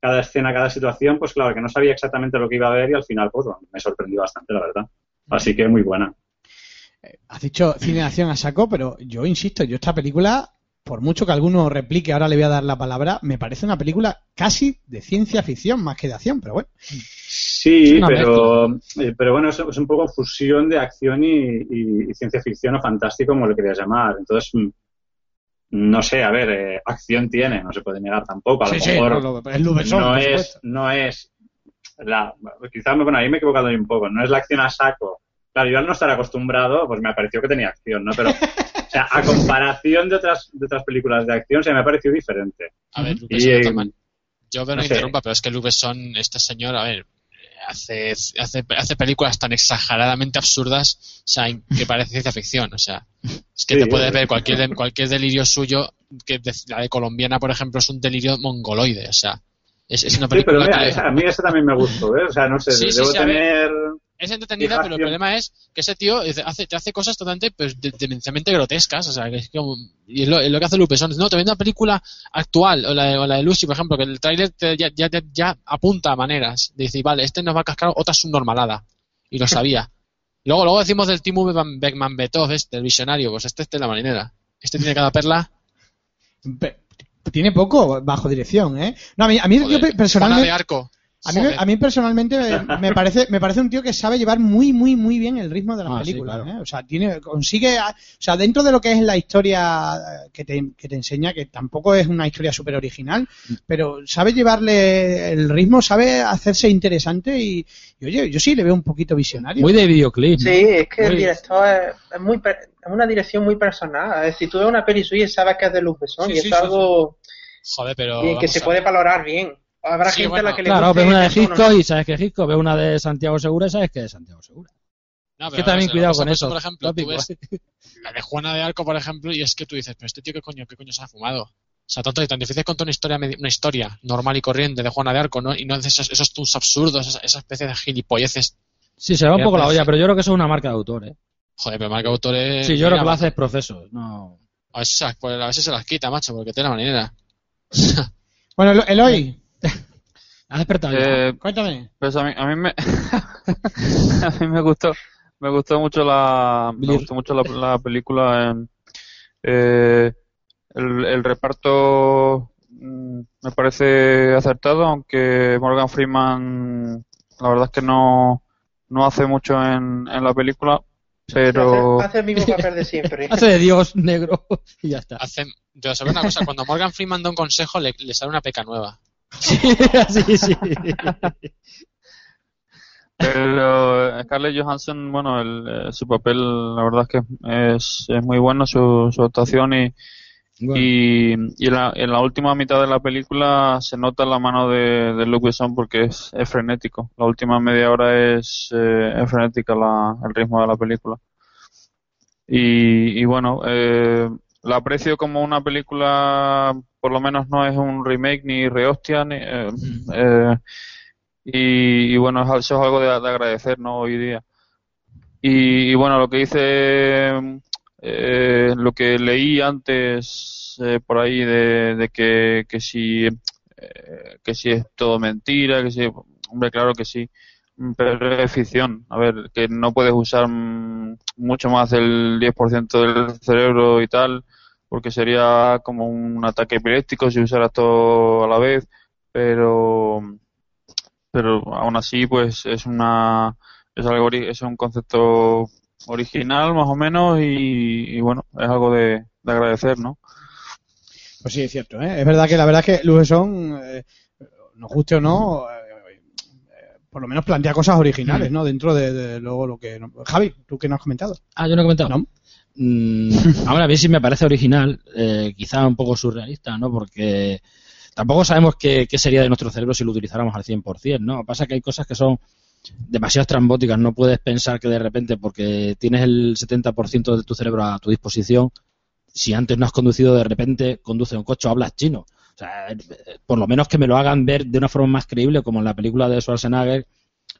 cada escena, cada situación, pues claro, que no sabía exactamente lo que iba a ver y al final, pues bueno, me sorprendió bastante, la verdad. Así que muy buena. Has dicho cine de acción a saco, pero yo insisto, yo esta película, por mucho que alguno replique, ahora le voy a dar la palabra, me parece una película casi de ciencia ficción más que de acción, pero bueno. Sí, pero, eh, pero bueno, es, es un poco fusión de acción y, y- y ciencia ficción o fantástico, como le querías llamar. Entonces, no sé, a ver, eh, acción tiene, no se puede negar tampoco. A lo Sí, sí, mejor no, no, es Luc Besson, no es, no es la, quizás bueno, ahí me he equivocado un poco, no es la acción a saco. Claro, yo al no estar acostumbrado, pues me pareció que tenía acción, ¿no? Pero, o sea, a comparación de otras, de otras películas de acción, se me ha parecido diferente. A ver, Luke Y, eh, yo me no interrumpa, pero es que Luke Besson, este señor, a ver, hace, hace, hace películas tan exageradamente absurdas, o sea, que parece ciencia ficción, o sea, es que Sí, te puedes ver cualquier, cualquier delirio suyo, que de- la de colombiana, por ejemplo, es un delirio mongoloide, o sea, es, es una Sí, pero película mira, que... a mí esa también me gustó, ¿eh? O sea, no sé, Sí, debo ver. Es entretenida, pero el problema es que ese tío hace, te hace cosas totalmente pues, de- demencialmente grotescas. O sea, que es como, y es lo, es lo que hace Lupe Son. No, te vende una película actual, o la, de- o la de Lucy, por ejemplo, que el tráiler te- ya, ya, ya- ya apunta a maneras. De decir, vale, este nos va a cascar otra subnormalada. Y lo sabía. Luego, luego decimos del Timo Beckman- Betov, este, el visionario. Pues este, este es la marinera. Este tiene cada perla. Pe- Tiene poco bajo dirección, ¿eh? No, a mí, a mí yo Juana personalmente... de arco. A mí, a mí personalmente me parece, me parece un tío que sabe llevar muy, muy, muy bien el ritmo de las Ah, sí, películas. claro. ¿eh? O sea, tiene, consigue, o sea, dentro de lo que es la historia eh, que te, que te enseña, que tampoco es una historia súper original, pero sabe llevarle el ritmo, sabe hacerse interesante y, y, oye, yo sí le veo un poquito visionario. Muy de videoclip. ¿no? Sí, es que el director es, es muy per- es una dirección muy personal. Es decir, tú ves una peli suya y sabes que es de Luc Besson Sí, y sí, es sí, algo Joder, pero. que se puede valorar bien. Habrá Sí, gente a la que le Claro, ves una de. Hitchcock y sabes que es Hitchcock, ves una de Santiago Segura y sabes que es Santiago Segura. No, que pero también vamos a ver, cuidado con eso. Por ejemplo, tú tópico. ves la de Juana de Arco, por ejemplo, y es que tú dices, pero este tío qué coño, qué coño se ha fumado. O sea, tanto y tan difícil contar una historia, una historia normal y corriente de Juana de Arco, ¿no? Y no haces esos, esos tunes absurdos, esa, esa especie de gilipolleces. Sí, se va un poco la olla, pero yo creo que eso es una marca de autor, ¿eh? Joder, pero Marco Autor es... Sí, yo creo que lo hace es profeso. No. A veces, se las- pues, a veces se las quita, macho, porque tiene la manera. Bueno, Elo- Eloy, ¿Has despertado ya? Eh, Cuéntame. pues a mí, a mí me a mí me gustó me gustó mucho la me gustó mucho la, la película en- eh, el, el reparto mm, me parece acertado aunque Morgan Freeman la verdad es que no no hace mucho en, en la película pero Hace, hace el mismo papel de siempre. Hace de Dios negro y ya está. Hacen, yo sabes una cosa, cuando Morgan Freeman da un consejo le, le sale una peca nueva. Sí, sí, sí. Pero Scarlett Johansson, bueno, el, eh, su papel, la verdad es que es, es muy bueno, su, su actuación y, Bueno, y, y en, la, en la última mitad de la película se nota la mano de, de Luke Besson porque es, es frenético. La última media hora es, eh, es frenética la, el ritmo de la película. Y, y bueno, eh, la aprecio como una película, por lo menos no es un remake ni rehostia, ni, eh, eh, y, y bueno, eso es algo de, de agradecer, ¿no? Hoy día. Y, y bueno, lo que dice, eh, lo que leí antes eh, por ahí de, de que, que si, eh, que si es todo mentira, que si, hombre, claro que sí, pero es ficción. A ver, que no puedes usar mm, mucho más del 10% del cerebro y tal, porque sería como un ataque epiléptico si usaras todo a la vez, pero pero aún así pues es una es algo es un concepto original más o menos y, y bueno es algo de, de agradecer no Pues sí, es cierto. ¿eh? Es verdad que la verdad es que Lubeson, eh, nos guste o no, por lo menos plantea cosas originales, ¿no? Dentro de, de luego lo que... Javi, ¿tú qué no has comentado? Ah, yo no he comentado. No. Mm, ahora, a mí sí me parece original, eh, quizá un poco surrealista, ¿no? Porque tampoco sabemos qué, qué sería de nuestro cerebro si lo utilizáramos al 100%, ¿no? Pasa que hay cosas que son demasiado estrambóticas. No puedes pensar que de repente, porque tienes el 70% de tu cerebro a tu disposición, si antes no has conducido, de repente conduces un coche o hablas chino. O sea, por lo menos que me lo hagan ver de una forma más creíble, como en la película de Schwarzenegger,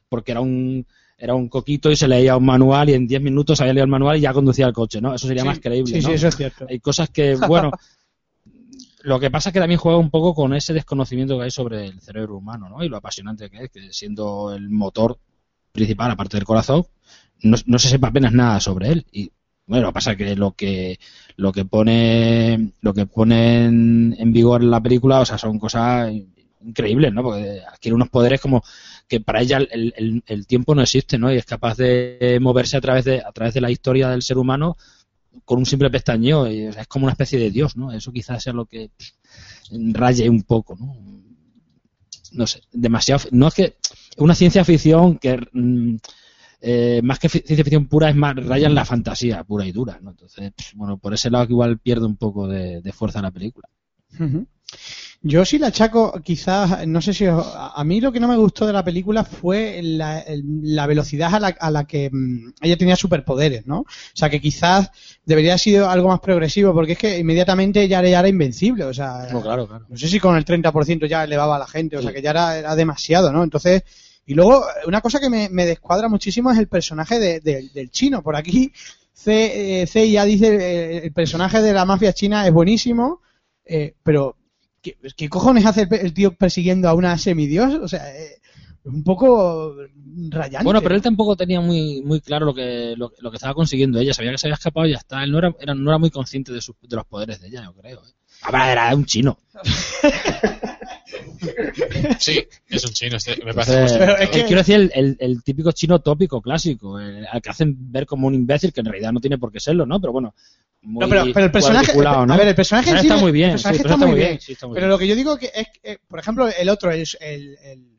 porque era un era un coquito y se leía un manual y en 10 minutos había leído el manual y ya conducía el coche, ¿no? Eso sería más creíble, Sí, ¿no? sí, eso es cierto. Hay cosas que, bueno, lo que pasa es que también juega un poco con ese desconocimiento que hay sobre el cerebro humano, ¿no? Y lo apasionante que es, que siendo el motor principal, aparte del corazón, no, no se sepa apenas nada sobre él. Y bueno, pasa que lo que lo que pone lo que pone en, vigor la película, o sea, son cosas increíbles, ¿no? Porque adquiere unos poderes como que para ella el, el- el tiempo no existe, ¿no? Y es capaz de moverse a través de a través de la historia del ser humano con un simple pestañeo. Y, es como una especie de dios, ¿no? Eso quizás sea lo que raye un poco, ¿no? No sé, demasiado. No es que una ciencia ficción que mm, eh, más que ciencia ficción pura es más raya en la fantasía pura y dura, ¿no? Entonces, bueno, por ese lado que igual pierde un poco de, de fuerza la película. Yo sí la achaco, quizás, no sé si os- a mí lo que no me gustó de la película fue la, el- la velocidad a la, a la que mm, ella tenía superpoderes, ¿no? O sea, que quizás debería haber sido algo más progresivo, porque es que inmediatamente ya era, ya era invencible, o sea, No, claro, claro. no sé si con el 30% ya elevaba a la gente, o sea, que ya era, era demasiado, ¿no? Entonces, y luego, una cosa que me, me descuadra muchísimo es el personaje de- de- del chino. Por aquí, C, eh, CIA dice, eh, el personaje de la mafia china es buenísimo, eh, pero ¿qué, qué cojones hace el, tío persiguiendo a una semidios? O sea, eh, un poco rayante. Bueno, pero él tampoco tenía muy muy claro lo que lo, lo que estaba consiguiendo ella. Sabía que se había escapado y ya está. Él no era, era- no era muy consciente de, sus- de los poderes de ella, yo creo. ¿eh? Ahora era un chino. Sí, es un chino, este, me parece Entonces, muy Pero es eh, que- Quiero decir, el, el- el típico chino tópico clásico, el- al que hacen ver como un imbécil, que en realidad no tiene por qué serlo, ¿no? Pero bueno, muy No, pero, pero el personaje, ¿no? a ver, el personaje, está muy bien, el personaje sí, está, muy bien. Pero lo que yo digo que es, que, por ejemplo, el otro, el, el, el-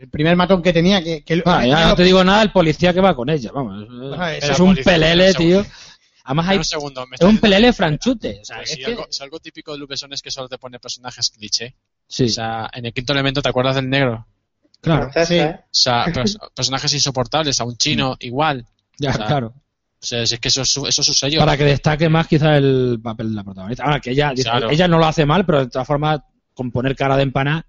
el primer matón que tenía, que, que ya no te digo nada, el policía que va con ella, vamos. Bueno, es, un policía, pelele, tío. Además hay, un segundo, es un pelele franchute. O sea, Pero es si, que- algo, si algo típico de Lupeson es que solo te pone personajes cliché. Sí, O sea, en el quinto elemento, ¿te acuerdas del negro? claro, sí. ¿eh? O sea, pers- personajes insoportables, a un chino igual. ya, o sea, claro. O sea, si es que eso es su, eso es su sello. Para que destaque más quizá el papel de la protagonista. Ahora, que ella, Claro. ella no lo hace mal, pero de todas formas, con poner cara de empana,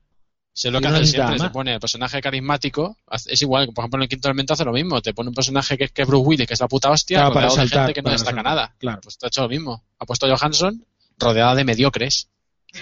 Si es lo que no hace siempre, se pone el personaje carismático, es igual, por ejemplo en el quinto elemento hace lo mismo, te pone un personaje que, que es Bruce Willis, que es la puta hostia, Claro, para rodeado de resaltar, gente que no para destaca resaltar. nada. Claro. Pues te ha hecho lo mismo. Ha puesto a Johansson rodeada de mediocres.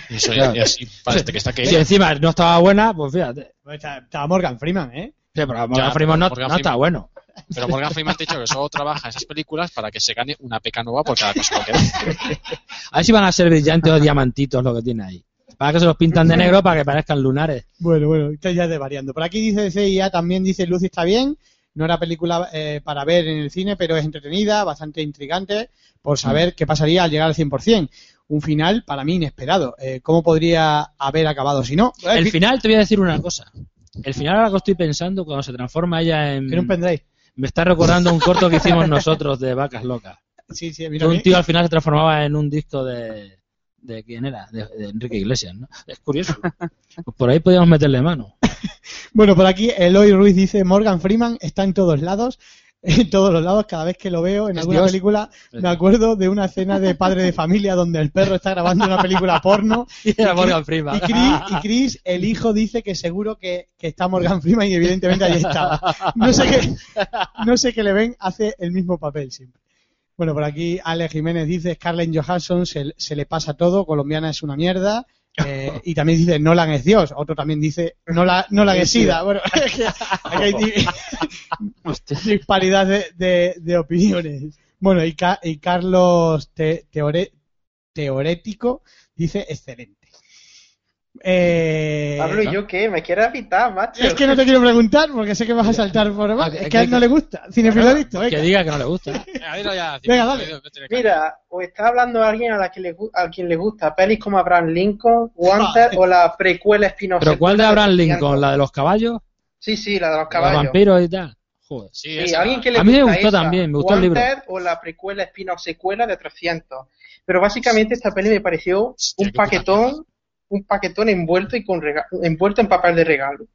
Y, eso, Claro. y así parece que está que Si encima no estaba buena, pues fíjate. Pues está- Estaba Morgan Freeman, ¿eh? Sí, pero Morgan Ya, Freeman no, Morgan no está bueno. Pero Morgan Freeman te ha dicho que solo trabaja esas películas para que se gane una peca nueva por cada cosa que ve. A ver si van a ser brillantes o diamantitos lo que tiene ahí. Para que se los pintan de negro para que parezcan lunares. Bueno, bueno, esto ya es de variando. Por aquí dice CIA, también dice Lucy está bien. No era película eh, para ver en el cine, pero es entretenida, bastante intrigante, por saber qué pasaría al llegar al 100%. Un final, para mí, inesperado. Eh, ¿Cómo podría haber acabado si no? El final, te voy a decir una cosa. El final, ahora que estoy pensando, cuando se transforma ella en. Un pendrive. Me está recordando un corto que hicimos nosotros de Vacas Locas. Sí, sí, Que mira. un tío al final se transformaba en un disco de. ¿De quién era? De, de Enrique Iglesias, ¿no? Es curioso. Pues por ahí podíamos meterle mano. Bueno, por aquí Eloy Ruiz dice Morgan Freeman está en todos lados. En todos los lados, cada vez que lo veo en Es alguna Dios. película, me acuerdo de una escena de padre de familia donde el perro está grabando una película porno Y Chris- Morgan Freeman. Y Chris, y Chris, el hijo, dice que seguro que, que está Morgan Freeman y evidentemente ahí estaba. No sé qué, no sé qué le ven, hace el mismo papel siempre. Bueno, por aquí Ale Jiménez dice Scarlett Johansson se, se le pasa todo, colombiana es una mierda. Eh, y también dice Nolan es Dios. Otro también dice Nolan, Nolan es SIDA. Bueno, aquí hay di- disparidad de, de- de opiniones. Bueno, y, Ca- y Carlos Te- Teore- Teorético dice excelente. Eh, Pablo, ¿y yo qué? ¿Me quieres evitar, macho? es que no te quiero preguntar porque sé que vas a saltar por más. Ah, Es que- que a él que- no le gusta. Cinefilo visto, Que venga. diga que no le gusta. Venga, dale. caña. Mira, o está hablando alguien a, la que le, a quien le gusta pelis como Abraham Lincoln, Wanted o la precuela spin-off. ¿Pero cuál de Abraham 300. Lincoln? ¿La de los caballos? Sí, sí, la de los ¿Los caballos. vampiros y tal? Joder. Sí, Sí, esa. alguien que le A mí me gustó esa, también, me gustó el libro. O la precuela spin-off secuela de 300. Pero básicamente esta peli me pareció Hostia, un paquetón, un paquetón envuelto y con envuelto en papel de regalo.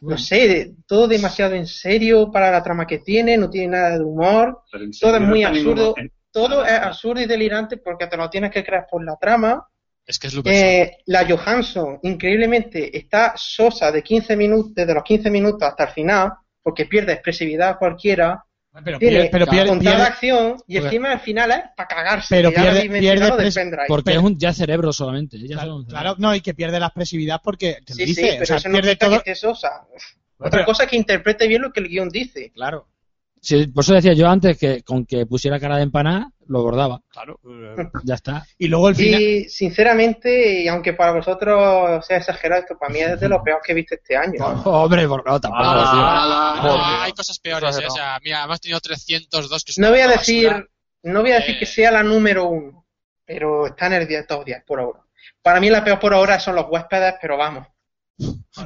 No sé, todo demasiado en serio para la trama que tiene, no tiene nada de humor, todo es muy absurdo, todo es absurdo y delirante porque te lo tienes que creer por la trama. Es que es Lucas. Eh, la Johansson, increíblemente, está sosa de 15 minutos, desde los 15 minutos hasta el final, porque pierde expresividad cualquiera, Pero, tiene pierde, pero pierde, contada pierde- acción y Porque- encima al final es para cagarse. Pero pierde- pres-. Porque es un ya cerebro solamente. ya claro, no, y que pierde la expresividad porque te Sí, dice, sí, o pero sea, eso no pierde quita todo. que sosa. Bueno, Otra pero- cosa es que interprete bien lo que el guion dice. Claro. Sí, por eso decía yo antes que con que pusiera cara de empanada, lo bordaba. Claro. Ya está. Y luego el final. Y sinceramente, y aunque para vosotros sea exagerado, esto para mí es de lo peor que he visto este año. Hombre, por no, tampoco. Ah. Ah, hay cosas peores, ¿eh? O sea, mira, hemos tenido 302 que es No voy a decir, basura. no voy a decir Eh. que sea la número uno, pero está en el 10, top 10 por ahora. Para mí la peor por ahora son los huéspedes, pero vamos.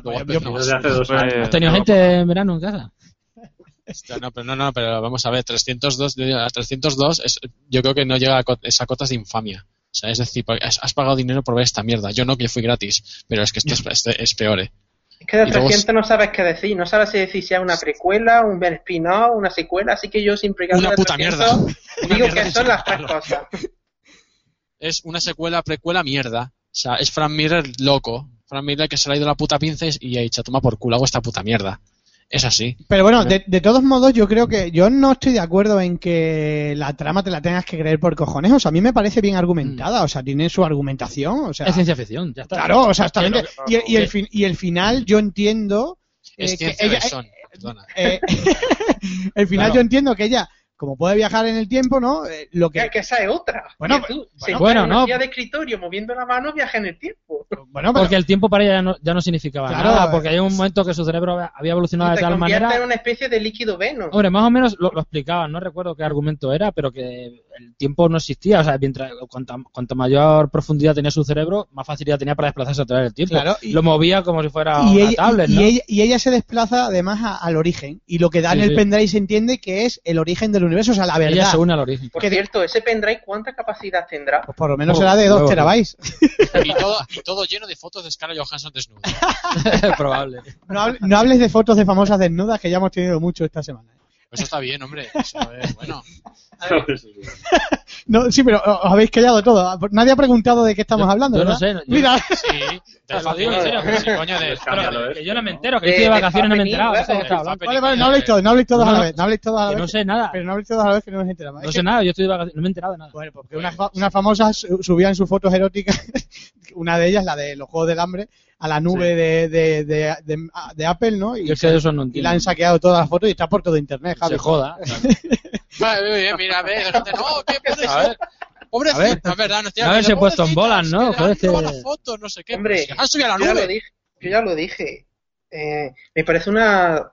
Luego, yo- no, Desde hace dos años. ¿Has tenido gente en verano en casa? No, pero no, no, pero vamos a ver, 302, de- a 302 es, yo creo que no llega a esa cotas de infamia. O sea, es decir, has, pagado dinero por ver esta mierda. Yo no, que yo fui gratis, pero es que esto es, este es peor, ¿eh? Es que de Y luego 300 no sabes qué decir, no sabes si decir si es una precuela, un spin-off, una secuela, así que yo siempre que Una de puta 300, mierda. Una digo mierda que son las tres cosas. Es una secuela, precuela, mierda. O sea, es Frank Miller loco. Frank Miller que se le ha ido la puta pinza y ha dicho, toma por culo, hago esta puta mierda. Es así. Pero bueno, de, de todos modos, yo creo que yo no estoy de acuerdo en que la trama te la tengas que creer por cojones. O sea, a mí me parece bien argumentada. O sea, tiene su argumentación. O sea, Es ciencia ficción, ya está. claro, o sea, exactamente. Sí, Y, y el fin- y el final, yo entiendo. Es eh, que ciencia ella-. Perdona. eh, el final, Claro. yo entiendo que ella, como puede viajar en el tiempo, ¿no? Eh, lo Que, que. que esa es otra. Bueno, Que tú, bueno, en bueno, no. de escritorio moviendo la mano viaja en el tiempo. Bueno, pero- Porque el tiempo para ella ya no, ya no significaba Claro, nada, eh. porque hay un momento que su cerebro había evolucionado de tal manera. en una especie de líquido veno. Hombre, más o menos lo, lo explicaban, no recuerdo qué argumento era, pero que el tiempo no existía. O sea, mientras cuanta, cuanta mayor profundidad tenía su cerebro, más facilidad tenía para desplazarse a través del tiempo. Claro, y- lo movía como si fuera y una ella, tablet, y- ¿no? y ella, y ella se desplaza además a- al origen. Y lo que da en Sí, el sí. pendrive se entiende que es el origen del universo, o sea, la Ella verdad. se une al origen. Por cierto, ese pendrive, ¿cuánta capacidad tendrá? Pues por lo menos Oh, será de 2 huevo. terabytes. Y todo, y todo lleno de fotos de Scarlett Johansson desnuda. Probable. No, hable- no hables de fotos de famosas desnudas que ya hemos tenido mucho esta semana. Eso está bien, hombre. Eso es bueno. No, sí, pero os habéis callado todo. Nadie ha preguntado de qué estamos Yo- hablando. yo no sé, yo- Mira, Sí, Te lo digo en serio, sí, coño, de, Pero ¿eh? que yo no me entero, que De- estoy de vacaciones no me he enterado. no sé vale, vale, no habléis todos, no habléis todos a No, la no, vez, no habléis todos a la Que vez. no sé nada. Pero no habléis todos a la vez que no nos enteramos. No sé nada, yo estoy de vacaciones, no me he enterado de nada. Bueno, porque unas, fa- unas famosas su- subían sus fotos eróticas una de ellas, la de los Juegos del Hambre, a la nube de, de, de, de- de Apple, ¿no? Y, Yo es que de eso no y entiendo. la han saqueado todas las fotos y está por todo internet, Javi. Se joda. Vale, muy bien, mira, a ver, no, qué. A ver. Pobrecito, A ver, es verdad, no es no haberse puesto en bolas, ¿no? Que Joder, que- las fotos, no sé qué. Hombre, que han subido a la yo ya lo nube. dije. Yo ya lo dije. Eh, me parece una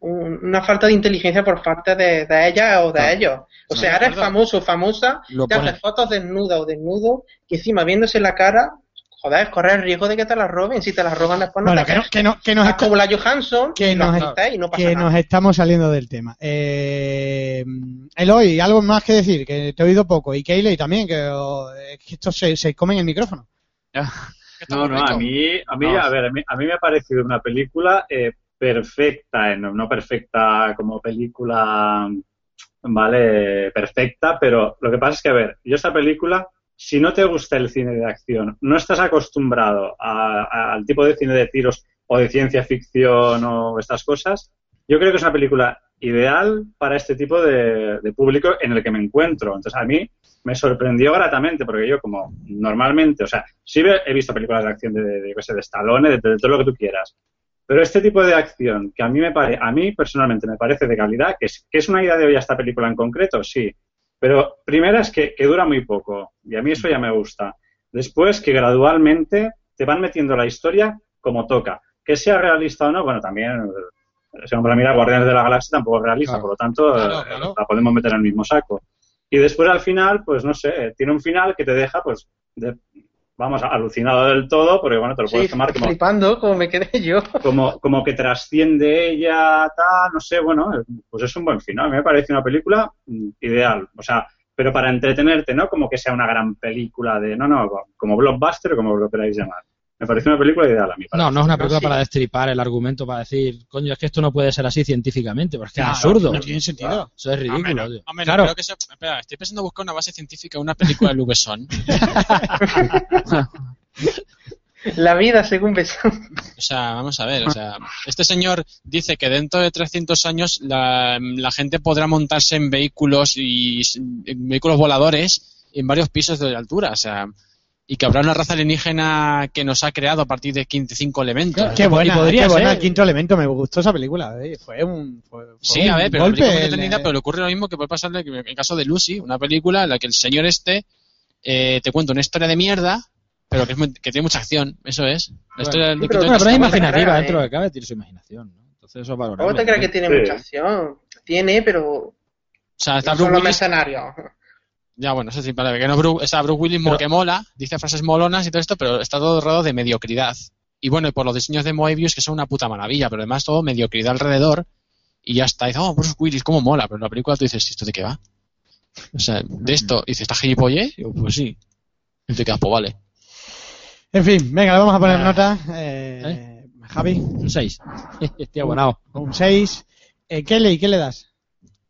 un- una falta de inteligencia por parte de, de ella o de No. ellos. O No, sea, eres famoso o famosa, te haces fotos desnuda o desnudo, y encima viéndose la cara, joder, correr el riesgo de que te la roben. Si te la roban después no Bueno, te que, no- que, no- que nos está- como la Johansson, que nos- y no pasa que nada. nos estamos saliendo del tema. Eh, Eloy, algo más que decir, que te he oído poco. Y Keyley también, que, oh, es que estos se, se comen el micrófono. No, no, a mí, a mí, No. a ver, a mí, a mí me ha parecido una película eh, perfecta, eh, no, no perfecta como película, vale, perfecta, pero lo que pasa es que, a ver, yo esta película, si no te gusta el cine de acción, no estás acostumbrado a- al tipo de cine de tiros o de ciencia ficción o estas cosas, yo creo que es una película ideal para este tipo de, de público en el que me encuentro. Entonces, a mí me sorprendió gratamente, porque yo como normalmente, o sea, sí he visto películas de acción de, de, de Stallone, de, de todo lo que tú quieras, pero este tipo de acción que a mí me pare, a mí personalmente me parece de calidad, que es, que es una idea de hoy esta película en concreto, sí, pero primera es que, que dura muy poco, y a mí eso ya me gusta. Después que gradualmente te van metiendo la historia como toca. Que sea realista o no, bueno, también, eh, si vamos a mirar Guardianes de la Galaxia tampoco es realista, Claro. por lo tanto, Claro, eh, claro. la podemos meter en el mismo saco. Y después al final, pues no sé, tiene un final que te deja, pues, de- vamos, alucinado del todo, porque bueno, te lo puedes Sí, tomar como, flipando como me quedé yo. como, como que trasciende ella, tal, no sé, bueno, pues es un buen final. A mí me parece una película mm, ideal. O sea, pero para entretenerte, ¿no? Como que sea una gran película de, no, no, como blockbuster o como lo queráis llamar. Me parece una película ideal a mí. No, no es una película sí. para destripar el argumento, para decir, coño, es que esto no puede ser así científicamente, porque es que es Claro, absurdo. no tiene sentido. Eso es ridículo, Hombre, no, tío. hombre, no, claro, creo que sea- espera, estoy pensando en buscar una base científica en una película de Lubeson. La vida según Besson. O sea, vamos a ver, o sea, este señor dice que dentro de 300 años la, la gente podrá montarse en vehículos y en vehículos voladores en varios pisos de altura, o sea, y que habrá una raza alienígena que nos ha creado a partir de 5 elementos. Qué buena, y podría qué buena ser. Quinto Elemento, me gustó esa película. eh, Fue un, fue, fue Sí, un a ver, pero, la golpe. el- entretenida, pero le ocurre lo mismo que puede pasarle en el caso de Lucy, una película en la que el señor este eh, te cuenta una historia de mierda, pero que, es muy- que tiene mucha acción, eso es. La Bueno. historia Sí, pero- Bueno, pero es no te imaginativa creas, dentro de eh. lo que cabe, tiene su imaginación, ¿no? Entonces eso es valorable. ¿Cómo te crees que tiene Sí. mucha acción? Tiene, pero O sea, está no Bruce Willis. Ya, bueno, eso sí, para que no Bruce, está Bruce Willis Pero- que mola, dice frases molonas y todo esto, pero está todo rodeado de mediocridad. Y bueno, y por los diseños de Moebius, que son una puta maravilla, pero además todo mediocridad alrededor, y ya está. Y dice, oh, Bruce Willis, cómo mola, pero en la película tú dices, ¿esto de qué va? O sea, de esto, y dices, ¿está gilipollez? Y yo, pues sí. Y te quedas, pues vale. En fin, venga, le vamos a poner Ah. nota. Eh, Javi, Un 6. Estoy abonado. un 6. Eh, Kelly, ¿qué le das?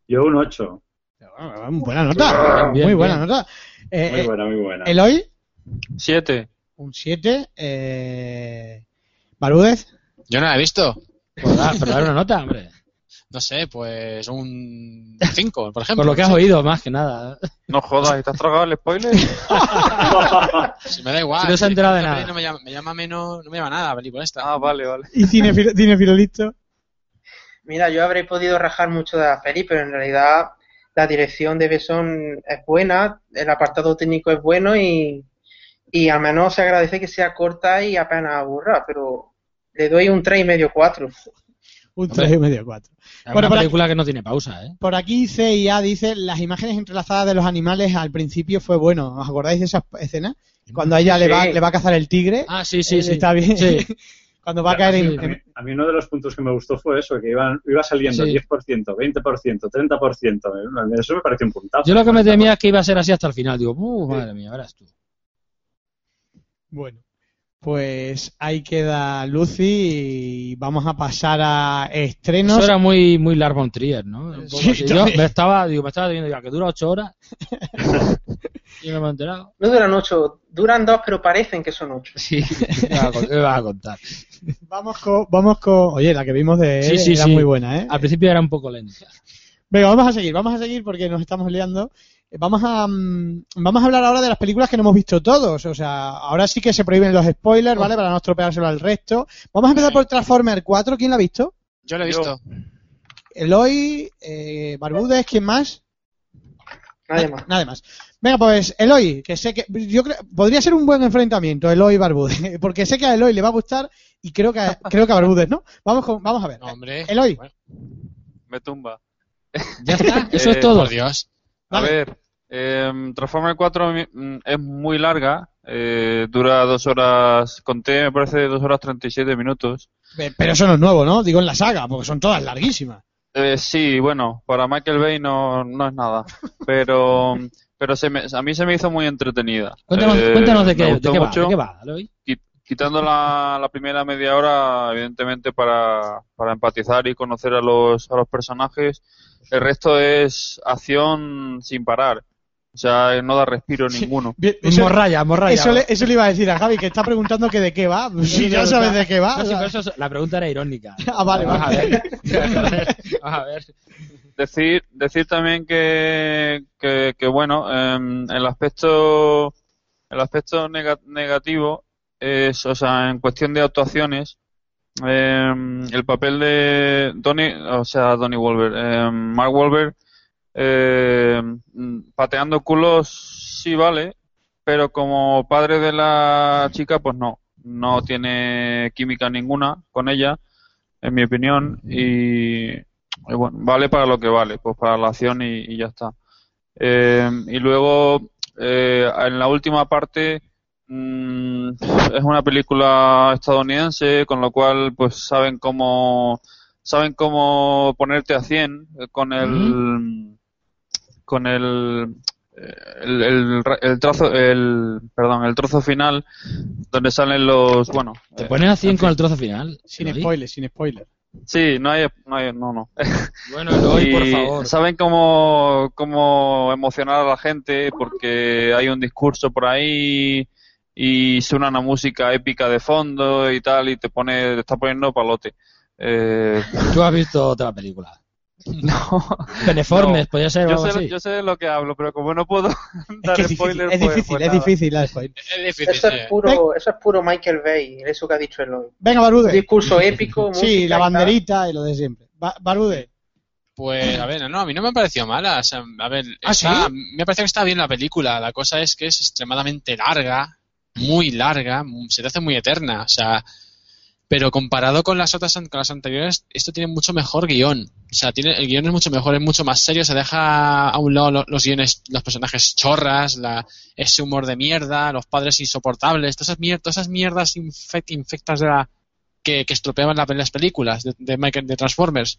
Yo un 8. Bueno, buena nota, Bien, muy buena bien. nota. Eh, Muy eh, buena, muy buena. Eloy, Siete. un 7. Eh, Barúdez, Yo no la he visto. Por dar, por dar una nota, hombre. No sé, pues un 5, por ejemplo. Por lo que has oído, más que nada. No jodas, ¿y te has tragado el spoiler? Si me da igual. Si no se ha enterado de nada. No me llama, me llama menos, no me llama nada la película esta. ah, vale, vale. y Cinefilo, Cinefilo listo. Mira, yo habréis podido rajar mucho de la peli, pero en realidad la dirección de Besson es buena, el apartado técnico es bueno y, y al menos se agradece que sea corta y apenas aburra, pero le doy un 3 y medio 4. Un Hombre. 3 y medio 4. Es Bueno, una película que no tiene pausa, ¿eh? Por aquí CIA dice, las imágenes entrelazadas de los animales al principio fue bueno. ¿Os acordáis de esa escena? Cuando a ella le, va, le va a cazar el tigre. Ah, sí, sí, eh, sí. Está bien. Sí. Cuando va a caer a, en... mí, en- a mí uno de los puntos que me gustó fue eso, que iban, iba saliendo Sí. 10%, 20%, 30%. Eso me pareció un puntazo. Yo lo que me temía es que iba a ser así hasta el final. Digo, uh, madre mía, verás tú. Bueno, pues ahí queda Lucy y vamos a pasar a estrenos. Eso era muy, muy Lars von Trier, ¿no? Un Sí, así. Yo me estaba, digo, me estaba viendo ya que dura ocho horas. y no me he enterado. No duran 8, duran 2, pero parecen que son 8. Sí, ¿qué me vas a contar? Vamos con, vamos con... Oye, la que vimos de Sí, él sí, era sí. muy buena, ¿eh? Al principio era un poco lenta. Venga, vamos a seguir, vamos a seguir porque nos estamos liando. Vamos a mm, vamos a hablar ahora de las películas que no hemos visto todos. O sea, ahora sí que se prohíben los spoilers, ¿vale? Para no estropeárselo al resto. Vamos a empezar por Transformer 4. ¿Quién la ha visto? Yo lo he visto. Eloy, eh, Barbudes, ¿quién más? Nadie más. Nada más. Venga, pues Eloy, que sé que yo creo podría ser un buen enfrentamiento Eloy y Barbudes, porque sé que a Eloy le va a gustar y creo que a, creo que a Barbudes, ¿no? Vamos con, vamos a ver. No, hombre. Eloy. Bueno, Me tumba. Ya está, eso Eh, es todo. por Dios. A ver, eh, Transformer 4 mm, es muy larga, eh, dura dos horas, conté, me parece dos horas 37 minutos. Pe- Pero eso no es nuevo, ¿no? Digo en la saga, porque son todas larguísimas. Eh, sí, bueno, para Michael Bay no, no es nada, pero pero se me- a mí se me hizo muy entretenida. Cuéntanos, Eh, cuéntanos de qué, de qué va, de qué va, quitando la, la primera media hora, evidentemente para, para empatizar y conocer a los, a los personajes, el resto es acción sin parar. O sea, no da respiro Sí. ninguno. Eso, morraya, morraya. eso le, eso le iba a decir a Javi, que está preguntando que de qué va. Si ya sabes de qué va. No, o sí, sea. pero eso es- la pregunta era irónica. Ah, vale, Vamos vale. a ver. Vamos a ver. Decir, decir también que, que, que, bueno, em, el aspecto, el aspecto nega- negativo es, o sea, en cuestión de actuaciones, em, el papel de Donny, o sea, Donny Wolver, em, Mark Wolver, em, pateando culos sí vale, pero como padre de la chica, pues no, no tiene química ninguna con ella, en mi opinión, y, bueno, vale para lo que vale, pues para la acción y, ya está. Eh, y luego, eh, en la última parte, mm, es una película estadounidense, con lo cual, pues saben cómo, saben cómo ponerte a 100 con el, con el, eh, el, el, ra- el trazo, el, perdón, el trozo final, donde salen los, bueno, Te eh, pones a 100 en con fin. el trozo final. Sin spoiler, sin spoiler. Sí, no hay, no hay, no, no. Bueno, Eloy, por Y favor. Saben cómo, cómo emocionar a la gente porque hay un discurso por ahí y suena una música épica de fondo y tal y te pone, te está poniendo palote. Eh, Tú has visto otra película. no, Beneformes, No. podría ser yo sé, así. yo sé de lo que hablo, pero como no puedo Es dar que es difícil, spoiler, es pues- difícil, pues es difícil. Es difícil. Eso es puro, eso es puro Michael Bay, eso que ha dicho Eloy. Venga, Un Barbude. discurso épico, Sí, la banderita y lo de siempre. Ba- Barbude. Pues, a ver, no, a mí no me ha parecido mala. O sea, a ver, ¿Ah, está- sí? me parece que está bien la película. La cosa es que es extremadamente larga, muy larga, se te hace muy eterna. O sea, pero comparado con las otras, con las anteriores, esto tiene mucho mejor guion. O sea, tiene, el guion es mucho mejor, es mucho más serio, se deja a un lado lo- los guiones, los personajes chorras, la, ese humor de mierda, los padres insoportables, todas esas, mier- todas esas mierdas infect- infectas de la, que, que estropeaban la- las películas de, Michael- de Transformers.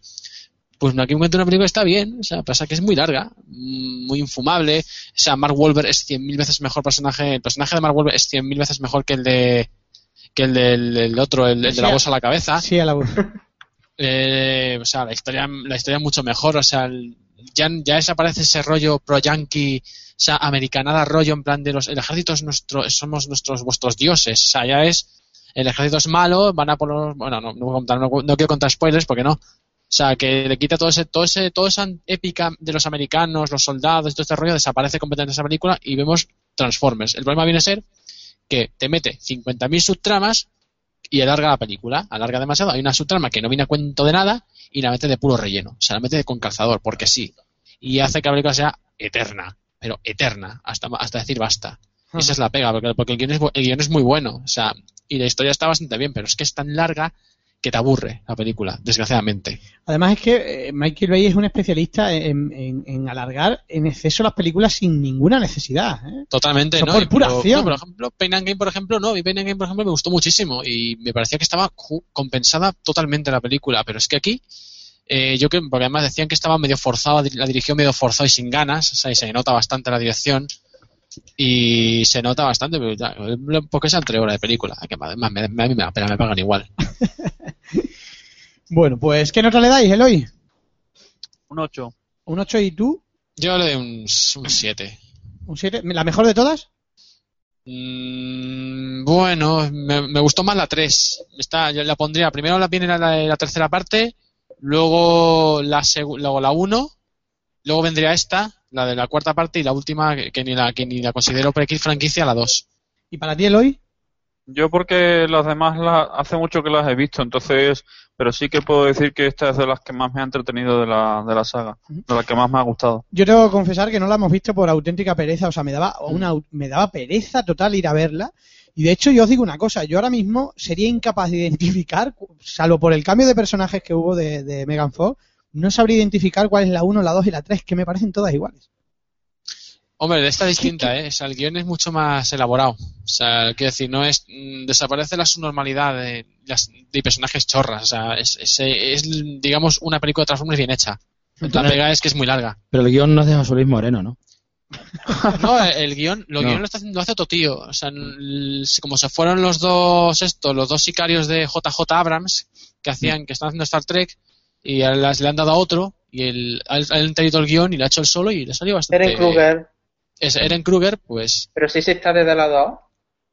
Pues no, aquí momento una película está bien, o sea, pasa que es muy larga, mm, muy infumable. O sea, Mark Wahlberg es cien mil veces mejor personaje, el personaje de Mark Wahlberg es cien mil veces mejor que el de que el del el otro, el, el de la bolsa a la cabeza. Sí, a la voz. Eh, o sea, la historia, la historia es mucho mejor, o sea, el- ya, ya desaparece ese rollo pro-yankee, o sea, americanada rollo en plan de los, el ejército es nuestro, somos nuestros, vuestros dioses, o sea, ya es, el ejército es malo, van a por los, bueno, no, no, voy a contar- no- no quiero contar spoilers porque no, o sea, que le quita todo ese, todo ese, toda esa épica de los americanos, los soldados, todo este rollo, desaparece completamente esa película y vemos Transformers. El problema viene a ser que te mete 50.000 subtramas y alarga la película, alarga demasiado. Hay una subtrama que no viene a cuento de nada y la mete de puro relleno, o sea, la mete con calzador, porque sí. Y hace que la película sea eterna, pero eterna, hasta, hasta decir basta. Y Esa es la pega, porque, porque el, guion es, el guion es muy bueno, o sea, y la historia está bastante bien, pero es que es tan larga que te aburre la película, desgraciadamente. Además es que eh, Michael Bay es un especialista en, en- en alargar en exceso las películas sin ninguna necesidad. ¿eh? Totalmente, ¿no? por Y pura pero- acción. no, por ejemplo, Pain and Game, por ejemplo, no. Y Pain and Game, por ejemplo, me gustó muchísimo. Y me parecía que estaba compensada totalmente la película. Pero es que aquí, eh, yo que, porque además decían que estaba medio forzada, la dirigió medio forzado y sin ganas. O sea, y se nota bastante la dirección. Y se nota bastante, pero ya, porque es entre hora de película. Que además me, me- a mí me pena, me pagan igual. Bueno, pues ¿qué nota le dais, Eloy? Un 8. ¿Un 8 y tú? Yo le doy un 7. ¿Un 7? ¿La mejor de todas? Mm, bueno, me, me gustó más la 3. Está, yo la pondría, primero la viene la, la- la tercera parte, luego la, luego la 1, luego vendría esta, La de la cuarta parte y la última, que, que ni la que ni la considero X franquicia, la 2. ¿Y para ti, Eloy? Yo porque las demás la- hace mucho que las he visto, entonces, pero sí que puedo decir que esta es de las que más me ha entretenido de la, de la saga, de las que más me ha gustado. Yo tengo que confesar que no la hemos visto por auténtica pereza, o sea, me daba una me daba pereza total ir a verla. Y de hecho, yo os digo una cosa, yo ahora mismo sería incapaz de identificar, salvo por el cambio de personajes que hubo de, de Megan Fox, no sabría identificar cuál es la 1, la 2 y la 3, que me parecen todas iguales. Hombre, esta es distinta, ¿eh? O sea, el guion es mucho más elaborado. O sea, quiero decir, no es. mm, desaparece la subnormalidad de, las, de personajes chorras. O sea, es, es, es, digamos, una película de Transformers bien hecha. La pega es que es muy larga. Pero el guion no es de José Luis Moreno, ¿no? No, el guion, lo No. guion lo, está haciendo, lo hace otro tío. O sea, l- como se fueron los dos, estos, los dos sicarios de JJ Abrams, que hacían, que están haciendo Star Trek, y a las- le han dado a otro, y él ha entendido el guion y lo ha hecho él solo y le salió bastante. Eren Kruger, Es Eren Kruger, pues pero sí se está desde la 2.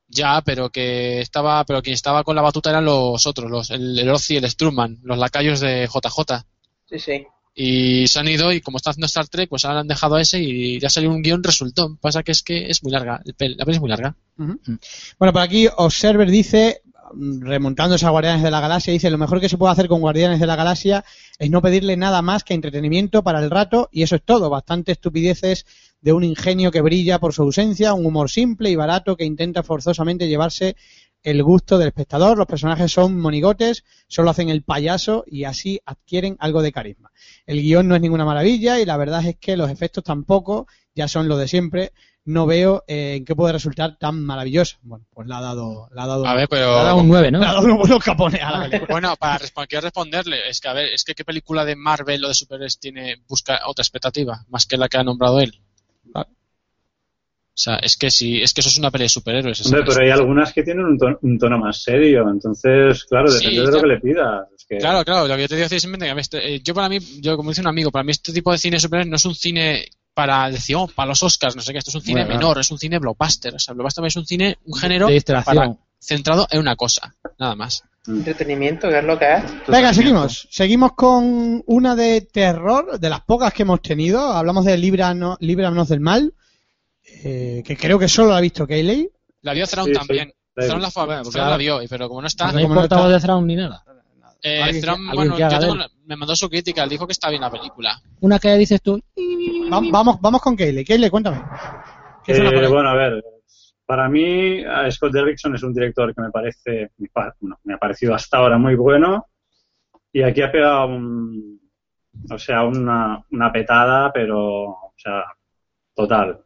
ya, pero que estaba, pero quien estaba con la batuta eran los otros, los, el, el Ozzy y el Strumman, los lacayos de JJ. Sí, sí. Y se han ido y como está haciendo Star Trek, pues ahora han dejado ese y ya salió un guion resultón. Pasa que es que es muy larga, el pel- la peli es muy larga. Bueno, por aquí Observer dice, remontándose a Guardianes de la Galaxia, dice, lo mejor que se puede hacer con Guardianes de la Galaxia es no pedirle nada más que entretenimiento para el rato y eso es todo. Bastante estupideces de un ingenio que brilla por su ausencia, un humor simple y barato que intenta forzosamente llevarse el gusto del espectador. Los personajes son monigotes, solo hacen el payaso y así adquieren algo de carisma. El guion no es ninguna maravilla y la verdad es que los efectos tampoco, ya son lo de siempre. No veo eh, en qué puede resultar tan maravilloso. Bueno, pues le ha dado, le ha dado, A ver, Le ha dado un 9, ¿no? le ha dado unos capones a la película. bueno, para responder, quiero responderle, es que a ver, es que qué película de Marvel o de superhéroes tiene busca otra expectativa más que la que ha nombrado él. Vale. O sea, es que si, es que eso es una peli de superhéroes. es- Hombre, pero hay algunas que tienen un tono, un tono más serio, entonces, claro, Sí, depende de lo que le pidas. Es que, Claro, claro, lo que yo te digo simplemente que a mí este- eh, yo para mí, yo como dice un amigo, para mí este tipo de cine superior no es un cine para decir, oh, para los Oscars, no sé qué, esto es un cine Bueno, menor, es un cine blockbuster, o sea, blockbuster es un cine, un género De distracción. para- centrado en una cosa, nada más. Entretenimiento, que es lo que es. Venga, seguimos. Seguimos con una de terror, de las pocas que hemos tenido. Hablamos de Líbranos, Líbranos del Mal, eh, que creo que solo la ha visto Kayley. La vio Thrawn Sí, sí, también. la Thrawn la, visto. fue a ver, porque Thrawn la vio, pero como no está, No hay como no portavoz está- de Thrawn ni nada. Eh, que- bueno, yo tengo me mandó su crítica, él dijo que está bien la película. Una que dices tú, Va- vamos, vamos con Kayley. Kayley, cuéntame. ¿Qué zona Eh, bueno, a ver, para mí Scott Derrickson es un director que me parece, bueno, me ha parecido hasta ahora muy bueno y aquí ha pegado un, o sea, una, una petada, pero, o sea, total.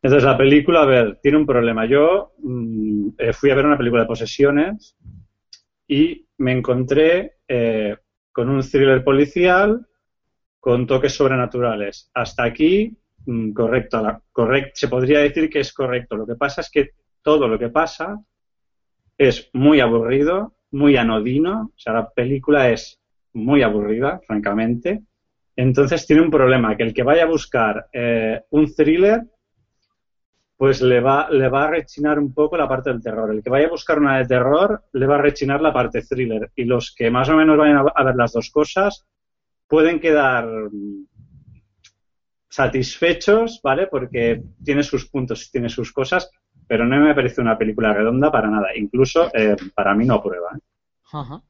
Entonces la película, a ver, tiene un problema. Yo mm, eh, fui a ver una película de posesiones y me encontré eh, con un thriller policial con toques sobrenaturales. Hasta aquí, mm, correcto, se podría decir que es correcto. Lo que pasa es que todo lo que pasa es muy aburrido, muy anodino. O sea, la película es muy aburrida, francamente. Entonces tiene un problema, que el que vaya a buscar eh, un thriller, pues le va, le va a rechinar un poco la parte del terror. El que vaya a buscar una de terror, le va a rechinar la parte thriller. Y los que más o menos vayan a, ver las dos cosas, pueden quedar mm, satisfechos, ¿vale? Porque tiene sus puntos, tiene sus cosas, pero no me parece una película redonda para nada. Incluso eh, para mí no prueba. ¿eh? Ajá.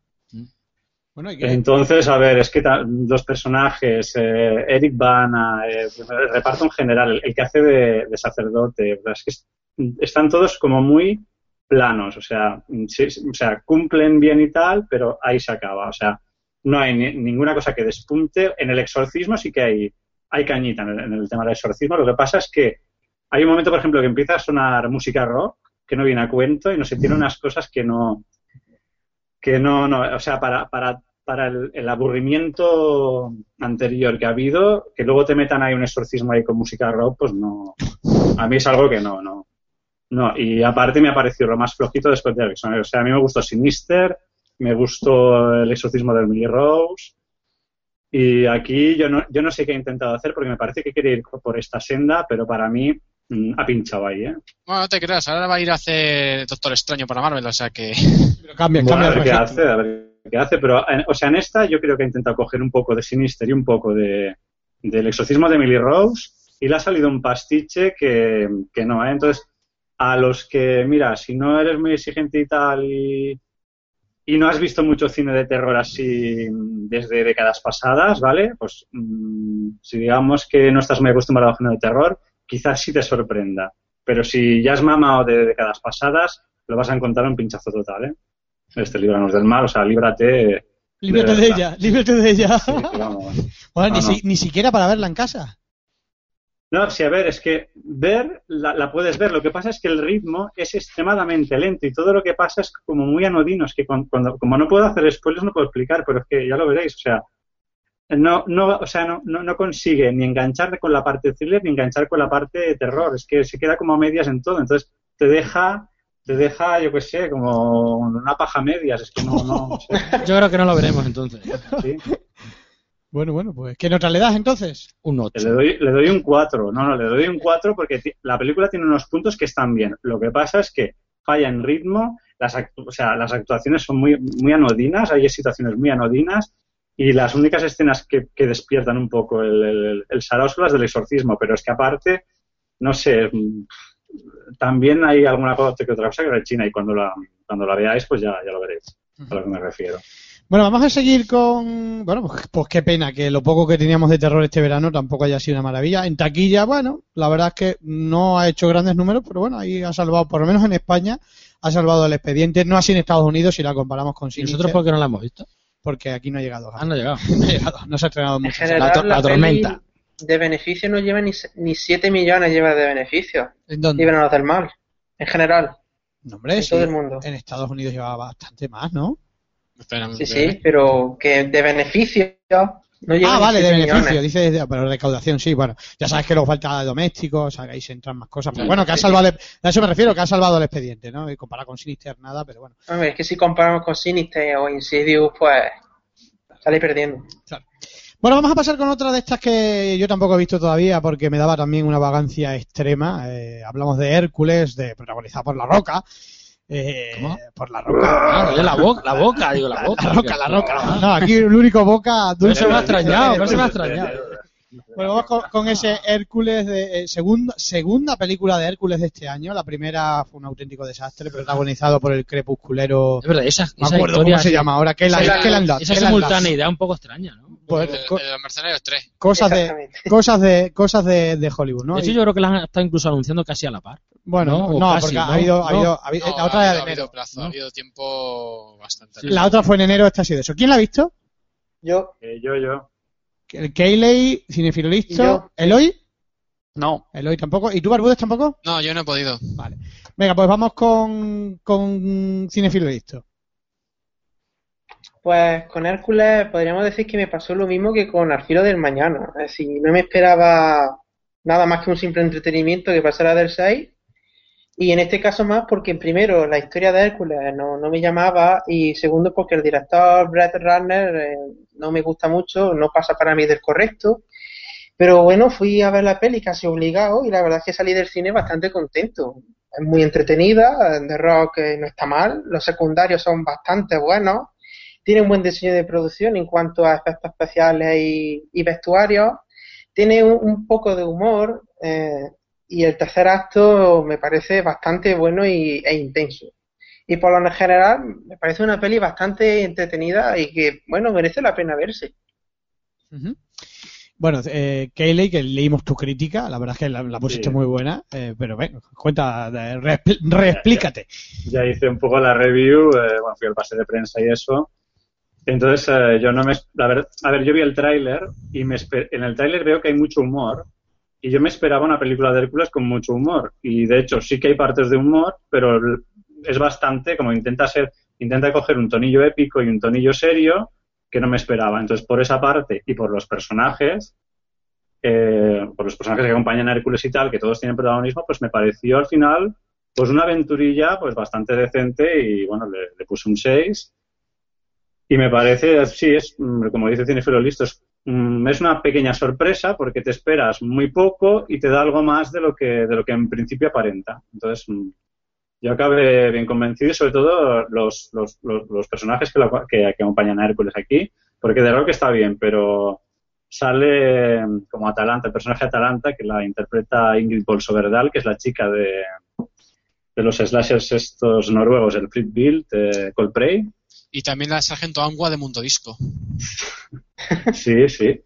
Entonces, a ver, es que dos personajes, eh, Eric Bana, eh, reparto en general, el, que hace de, sacerdote, es que es- están todos como muy planos, o sea, o sea, cumplen bien y tal, pero ahí se acaba, o sea, no hay ni- ninguna cosa que despunte. En el exorcismo sí que hay, hay cañita en el, tema del exorcismo, lo que pasa es que hay un momento, por ejemplo, que empieza a sonar música rock, que no viene a cuento, y no sé, tiene unas cosas que no, que no, no, o sea, para, para el, el aburrimiento anterior que ha habido, que luego te metan ahí un exorcismo ahí con música rock, pues no, a mí es algo que no, no, no, y aparte me ha parecido lo más flojito después de Erickson, o sea, a mí me gustó Sinister, me gustó el exorcismo de Emily Rose, y aquí yo no, yo no sé qué ha intentado hacer porque me parece que quiere ir por esta senda, pero para mí mm, ha pinchado ahí, ¿eh? Bueno, no te creas, ahora va a ir a hacer Doctor Extraño para Marvel, o sea que... Pero cambia, Bueno, cambia a ver qué hace, a ver qué hace, pero, o sea, en esta yo creo que ha intentado coger un poco de Sinister y un poco de del exorcismo de Emily Rose y le ha salido un pastiche que, que no, ¿eh? Entonces, a los que, mira, si no eres muy exigente y tal y, y no has visto mucho cine de terror así desde décadas pasadas, ¿vale? Pues mm, si digamos que no estás muy acostumbrado al género de terror, quizás sí te sorprenda. Pero si ya has mamado de décadas pasadas, lo vas a encontrar un pinchazo total, ¿eh? Este líbranos del mal, o sea, líbrate. Líbrate de ella, líbrate de ella. Sí. Bueno, ni, no. si- ni siquiera para verla en casa. No, sí, a ver, es que ver la, la puedes ver. Lo que pasa es que el ritmo es extremadamente lento y todo lo que pasa es como muy anodino. Es que cuando, cuando- como no puedo hacer spoilers no puedo explicar, pero es que ya lo veréis. O sea, no, no, o sea, no, no, no consigue ni enganchar con la parte thriller ni enganchar con la parte de terror. Es que se queda como a medias en todo. Entonces te deja, te deja, yo qué sé, como una paja medias. Es que no, no. Yo creo que no lo veremos entonces. sí. Bueno, bueno, pues ¿qué nota le das entonces? Un 8. Le doy, le doy un 4. No, no, le doy un 4 porque la película tiene unos puntos que están bien. Lo que pasa es que falla en ritmo, las, o sea, las actuaciones son muy, muy anodinas, hay situaciones muy anodinas y las únicas escenas que, que despiertan un poco el, el, el sarao son las del exorcismo, pero es que aparte, no sé, también hay alguna cosa que otra cosa que rechina y cuando la, cuando la veáis pues ya, ya lo veréis a lo que me refiero. Bueno, vamos a seguir con. Bueno, pues, pues qué pena que lo poco que teníamos de terror este verano tampoco haya sido una maravilla. En taquilla, bueno, la verdad es que no ha hecho grandes números, pero bueno, ahí ha salvado, por lo menos en España, ha salvado el expediente. No así en Estados Unidos si la comparamos con ¿Y Sinister, nosotros por qué no la hemos visto? porque aquí no ha llegado. Ah, no ha llegado. No ha llegado, no se ha estrenado En mucho. general, to- la la, tormenta. De beneficio no lleva ni, se- ni 7 millones lleva de beneficio. ¿En dónde? Líbranos del mal. En general, No, hombre, en sí, todo el mundo. en Estados Unidos llevaba bastante más, ¿no? Sí, sí, pero que de beneficio no lleva Ah, vale, de 7 beneficio, dice, de- pero recaudación sí, bueno, ya sabes que luego falta domésticos, o sea, ahí se entran más cosas, pero bueno, que ha salvado, el- a eso me refiero, que ha salvado el expediente, ¿no? Y comparado con Sinister nada, pero bueno. Hombre, es que si comparamos con Sinister o Insidious, pues sale perdiendo. Bueno, vamos a pasar con otra de estas que yo tampoco he visto todavía porque me daba también una vagancia extrema. Eh, hablamos de Hércules, de protagonizada por La Roca. Eh, ¿Cómo? Por La Roca. Ah, oye, la boca, la boca, digo, la boca. La Roca, La Roca. No, aquí el único boca dulce. se me ha extrañado, pero se me ha extrañado. Bueno, vamos con, con ese Hércules, de, eh, segunda, segunda película de Hércules de este año. La primera fue un auténtico desastre, protagonizado por el crepusculero. Es verdad, esa, No me esa acuerdo historia, cómo se llama ahora. ¿Qué la, Esa- qué la han dado? esa simultaneidad un poco extraña, ¿no? Pues, co- de los Mercenarios 3. cosas de cosas de cosas de, de Hollywood, ¿no? De hecho, Y- yo creo que la han estado incluso anunciando casi a la par. bueno, ¿no? O no, casi, porque ¿no? ha habido, ha habido, ha habido- No, la ha otra habido, era ha de habido enero. plazo, ¿no? ha habido tiempo bastante. La otra fue en enero, esta ha sido eso. ¿Quién la ha visto? Yo, Eh, yo, yo. El Keyley, Cinefilo listo. Yo. ¿Eloy? No. Eloy tampoco. ¿Y tú, Barbudes, tampoco? No, yo no he podido. Vale. Venga, pues vamos con, con Cinefilo listo. Pues con Hércules podríamos decir que me pasó lo mismo que con Al filo del mañana. Es decir, no me esperaba nada más que un simple entretenimiento que pasara del 6. Y en este caso más porque primero la historia de Hércules no, no me llamaba y segundo porque el director Brett Ratner eh, no me gusta mucho, no pasa para mí del correcto. Pero bueno, fui a ver la peli casi obligado y la verdad es que salí del cine bastante contento. Es muy entretenida, The Rock eh, no está mal, los secundarios son bastante buenos, tiene un buen diseño de producción en cuanto a efectos especiales y, y vestuarios, tiene un, un poco de humor eh, y el tercer acto me parece bastante bueno y, e intenso. Y por lo general me parece una peli bastante entretenida y que, bueno, merece la pena verse. Bueno, eh, Keyley, que leímos tu crítica, la verdad es que la, la pusiste Sí. muy buena, eh, pero ven, cuenta, eh, reexpl- reexplícate. ya hice un poco la review, eh, bueno, fui al pase de prensa y eso. Entonces, eh, yo no me. La verdad, a ver, yo vi el tráiler y me en el tráiler veo que hay mucho humor. Y yo me esperaba una película de Hércules con mucho humor. Y de hecho, sí que hay partes de humor, pero es bastante, como intenta ser, intenta coger un tonillo épico y un tonillo serio que no me esperaba. Entonces, por esa parte y por los personajes, eh, por los personajes que acompañan a Hércules y tal, que todos tienen protagonismo, pues me pareció al final pues una aventurilla pues bastante decente y bueno, le, le puse un 6. Y me parece, sí, es, mm, como dice Cinefilo Listo, es, mm, es una pequeña sorpresa porque te esperas muy poco y te da algo más de lo que, de lo que en principio aparenta. Entonces, mm, yo acabé bien convencido y sobre todo los, los, los, los personajes que, lo- que, acompañan a Hércules aquí, porque de Rock está bien, pero sale como Atalanta, el personaje Atalanta, que la interpreta Ingrid Bolsoverdal, que es la chica de, de los slashers estos noruegos, el Flip Bill, de. Y también la sargento Angua de Mundo Disco. Sí, sí.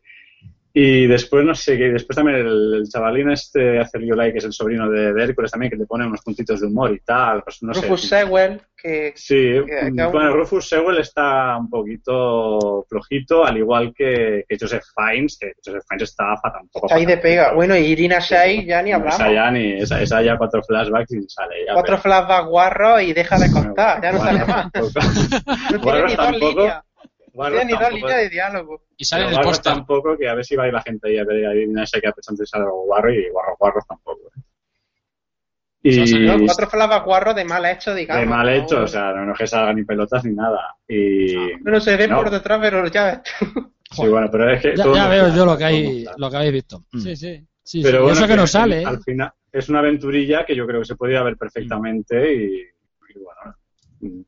Y después, no sé, que después también el, el chavalín este, hace Liolai, que es el sobrino de, de Hércules también, que le pone unos puntitos de humor y tal. Pues no Rufus sé. Sewell, que Sí, que- que- bueno, Rufus Sewell está un poquito flojito, al igual que, que Joseph Fiennes, que Joseph Fiennes está fatal. está ahí de pega. Bueno, y Irina Shayk ya ni hablamos. Esa ya, ni, esa, esa ya cuatro flashbacks y sale ya. Cuatro flashbacks guarros y deja de contar, ya no Bueno, sale más. tampoco. No tiene ni dos líneas. No Guarros tiene ni dos líneas de diálogo. Y sale el póster. tampoco, que a ver si va a ir la gente ahí a ver a Irina Shayk a pensar que sale algo guarro y guarros guarros tampoco. ¿eh? Y No, cuatro flashbacks guarros de mal hecho, digamos. de mal ¿no? hecho, o sea, no es que salga ni pelotas ni nada. Y Bueno, se ve No. por detrás, pero ya ves sí, bueno, pero es que Ya, todo ya no veo está, yo lo que, hay, no lo que habéis visto. Mm. Sí, sí. Sí, sí. Pero Y bueno, eso que no sale, ¿eh? Al final es una aventurilla que yo creo que se podría ver perfectamente y, y bueno,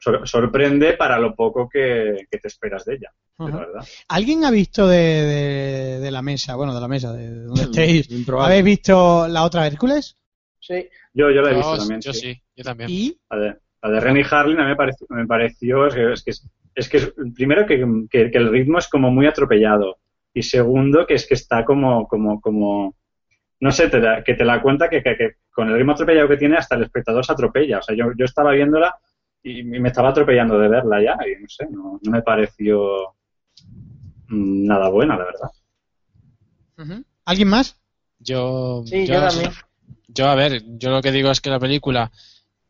sor- sorprende para lo poco que, que te esperas de ella, la verdad. ¿Alguien ha visto de, de- de la mesa, bueno, de la mesa, de donde estéis? ¿Habéis visto la otra Hércules? Sí. Yo, yo la he Yo, visto también. yo sí. sí, yo también. Y La de, la de Harlin a mí me pareció, me pareció es que, es que, es- es que es- primero que, que- que el ritmo es como muy atropellado y segundo que es que está como, como, como no sé, te da- que te la cuenta que, que- que con el ritmo atropellado que tiene hasta el espectador se atropella. O sea, yo, yo estaba viéndola y, y me estaba atropellando de verla ya y no sé, no, no me pareció mm, nada buena, la verdad. ¿Alguien más? Yo, Sí, yo también. yo, a ver, yo lo que digo es que la película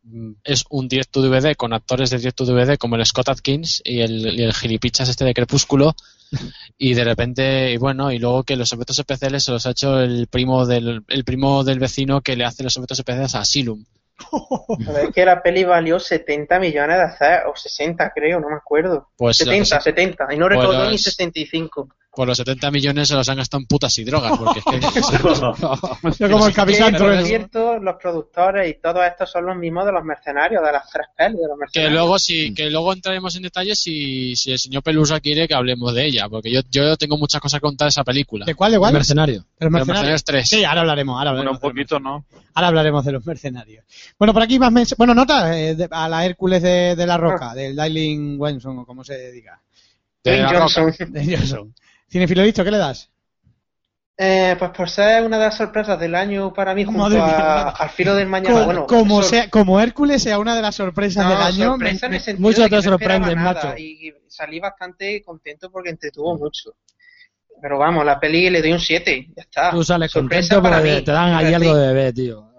mm, es un directo DVD con actores de directo DVD como el Scott Atkins y el, y el gilipichas este de Crepúsculo y de repente y bueno y luego que los efectos especiales se los ha hecho el primo del el primo del vecino que le hace los efectos especiales a Asylum Pero es que la peli valió 70 millones de hacer, o 60 creo, no me acuerdo. Pues lo que 70, sí. 70, y no Pues recuerdo los- ni 65. Por los 70 millones se los han gastado en putas y drogas porque es que Yo como el capitán Que, por cierto, los productores y todos estos son los mismos de los mercenarios, de las tres pelis de los que mercenarios. luego si que luego entraremos en detalles si, si el señor Pelusa quiere que hablemos de ella porque yo, yo tengo muchas cosas que contar de esa película ¿De cuál, de cuál? Mercenario. De los mercenarios. Mercenarios 3 Sí, ahora hablaremos, ahora Bueno, hablaremos. un de los poquito, ¿no? Ahora hablaremos de los mercenarios. Bueno, por aquí más mens- Bueno, nota eh, de- a la Hércules de, de la Roca, del Dyling Wenson, o como se diga. de la Johnson. De Johnson. Cinefilo listo, ¿qué le das? Eh, pues por ser una de las sorpresas del año para mí junto Madre a, al filo del mañana. Co- bueno, como, sor- sea, como Hércules sea una de las sorpresas no, del año. sorpresa me- en te no macho. Y salí bastante contento porque entretuvo mucho. Pero vamos, la peli le doy un 7, ya está. Tú sales Sorpresa contento para porque mí, te dan ahí algo de bebé, tío.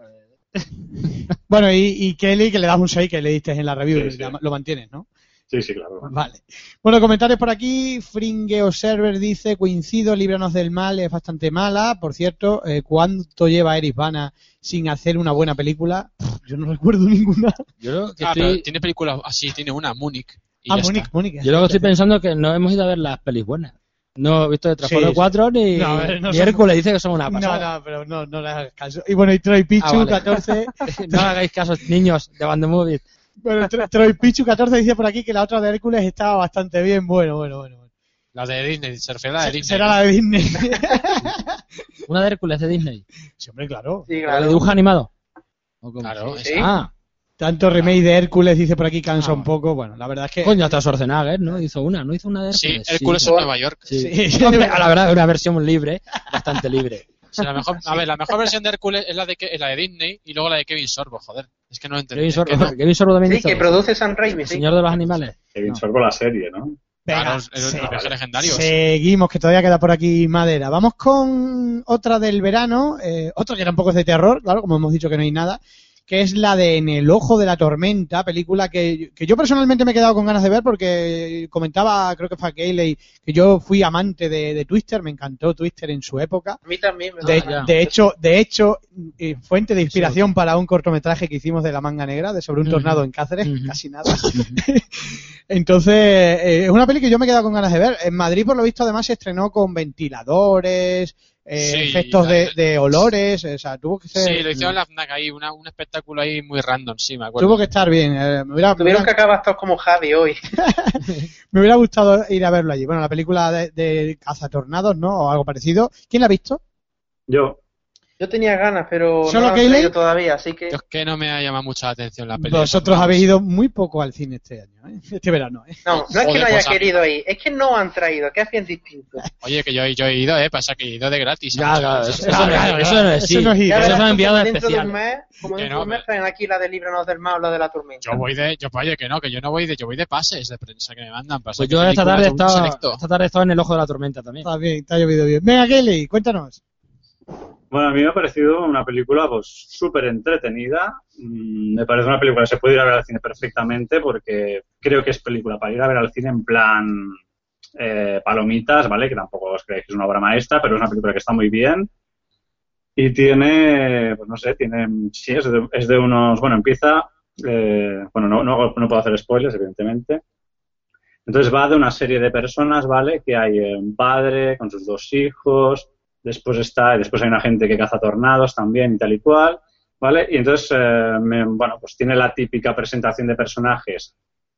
Bueno, y, y Kelly, que le das un 6 que le diste en la review, Sí, sí. la- lo mantienes, ¿no? Sí, sí, claro. Vale. Bueno, comentarios por aquí. Fringe Observer dice, coincido, Líbranos del Mal es bastante mala. Por cierto, eh, ¿cuánto lleva Eris Bana sin hacer una buena película? Pff, Yo no recuerdo ninguna. Yo creo que Ah, pero tiene películas así tiene una Múnich y Ah, Múnich. Múnich. yo lo que estoy pensando es que no hemos ido a ver las pelis buenas. No he visto de Transformers Sí, sí. 4 ni, No, a ver, no ni son- Hércules dice que son una No, pasada. no, pero no, no le hagas caso. Y bueno, y Troy Pichu, Ah, vale. 14. No hagáis caso, niños de Band Movie. Bueno, Tro- Troy Pichu, 14, dice por aquí que la otra de Hércules estaba bastante bien. Bueno, bueno, bueno. la de Disney a la de Disney Será la de Disney. Una de Hércules de Disney. sí, hombre, claro. Sí, ¿La de claro. dibujo animado? ¿O cómo? claro Sí. Ah, Tanto remake de Hércules, dice por aquí, cansa Ah, un poco. Bueno, la verdad es que. coño, hasta Schwarzenegger, ¿no? Hizo una, ¿no hizo una de sí Hércules? Hércules en Nueva York Sí. Sí. Hombre, a la verdad, una versión libre, bastante libre. Sí, la mejor, a ver la mejor versión de Hércules es la de que- la de Disney y luego la de Kevin Sorbo joder es que no lo entendí Kevin es que Sorbo, no. Kevin Sorbo también Sí, hizo que produce San Raimi, El sí. Señor de los Animales. Kevin No. Sorbo la serie, ¿no? Venga, Claro, es el, sí. el viaje legendario Seguimos, que todavía queda por aquí madera. Vamos con otra del verano, eh, otra que tampoco es de terror, claro, como hemos dicho que no hay nada, que es la de En el ojo de la tormenta, película que, que yo personalmente me he quedado con ganas de ver porque comentaba, creo que fue Keiley, que yo fui amante de, de Twister, me encantó Twister en su época. A mí también. me De, de hecho, de hecho, eh, fuente de inspiración para un cortometraje que hicimos de la manga negra, de sobre un tornado en Cáceres, casi nada. Entonces, eh, es una peli que yo me he quedado con ganas de ver. En Madrid, por lo visto, además se estrenó con ventiladores, eh, Sí, efectos de, la- de olores, o sea, tuvo que ser... Sí, lo hicieron en la FNAC ahí, una- un espectáculo ahí muy random, sí, me acuerdo. Tuvo que estar bien. eh, me, hubiera, me Tuvieron que acabar todos como Javi hoy. me hubiera gustado ir a verlo allí. Bueno, la película de, de cazatornados, ¿no? O algo parecido. ¿Quién la ha visto? Yo, Yo tenía ganas, pero ¿Solo no traído todavía, así que... Yo es que no me ha llamado mucho la atención la película. Vosotros habéis ido muy poco al cine este año, ¿eh? este verano. ¿eh? No, no es que no haya pues, querido ir, es que no han traído, que bien distinto. Oye, que yo, yo he ido, eh, pasa que he ido de gratis. Ya, claro, Eso eso, es- eso no es, eso no es, Eso sí. no es ir. Eso enviados como dentro de un mes, como dentro no, de un mes traen aquí la de Líbranos del Mal o la de la tormenta. Yo voy de, yo, oye, que no, que yo no voy de, yo voy de pases de prensa que me mandan. Pasa Pues que yo esta tarde, selecto. esta tarde he estado en el ojo de la tormenta también. Está bien, está llovido bien. Venga, Kelly, cuéntanos. Bueno, a mí me ha parecido una película pues súper entretenida. Mm, Me parece una película que se puede ir a ver al cine perfectamente porque creo que es película para ir a ver al cine en plan eh, palomitas, ¿vale? Que tampoco os creéis que es una obra maestra, pero es una película que está muy bien. Y tiene, pues no sé, tiene, sí, es de, es de unos, bueno, empieza, eh, bueno, no, no, no puedo hacer spoilers, evidentemente. Entonces va de una serie de personas, ¿vale? Que hay un padre con sus dos hijos, después está, después hay una gente que caza tornados también y tal y cual, ¿vale? Y entonces, eh, bueno, pues tiene la típica presentación de personajes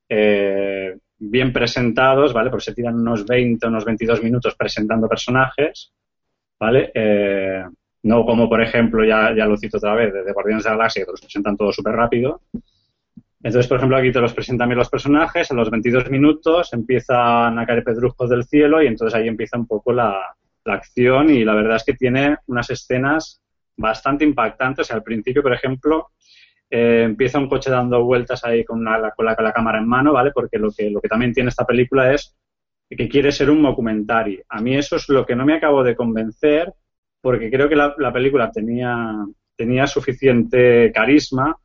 eh, bien presentados, ¿vale? Porque se tiran unos 20, unos 22 minutos presentando personajes, ¿vale? Eh, no como, por ejemplo, ya, ya lo cito otra vez, de, Guardianes de la Galaxia, que los presentan todo súper rápido. Entonces, por ejemplo, aquí te los presentan bien los personajes, a los 22 minutos empiezan a caer pedrujos del cielo y entonces ahí empieza un poco la, la acción y la verdad es que tiene unas escenas bastante impactantes. Al principio, por ejemplo, eh, empieza un coche dando vueltas ahí con, la, con la cámara en mano, ¿vale? Porque lo que, lo que también tiene esta película es que quiere ser un documentary. A mí eso es lo que no me acabo de convencer porque creo que la, la película tenía, tenía suficiente carisma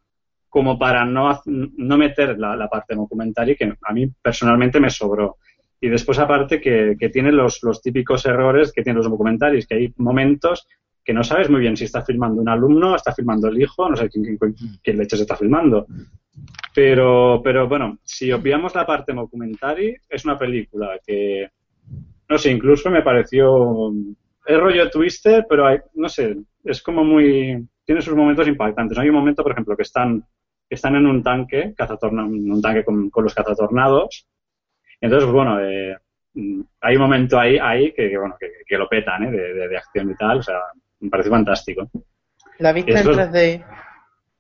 como para no, no meter la, la parte documentary que a mí personalmente me sobró. Y después aparte que, que tiene los, los típicos errores que tienen los documentarios, que hay momentos que no sabes muy bien si está filmando un alumno, está filmando el hijo, no sé quién, quién, quién leches está filmando. Pero, pero bueno, si obviamos la parte documentary, es una película que, no sé, incluso me pareció, es rollo twister, pero hay, no sé, es como muy, tiene sus momentos impactantes. Hay un momento, por ejemplo, que están, que están en un tanque, cazatorna- un tanque con, con los cazatornados, entonces, pues, bueno, eh, mm, hay un momento ahí, ahí que, que, bueno, que, que lo petan, ¿eh? de, de- de acción y tal, o sea, me parece fantástico. La viste en Eso- 3D.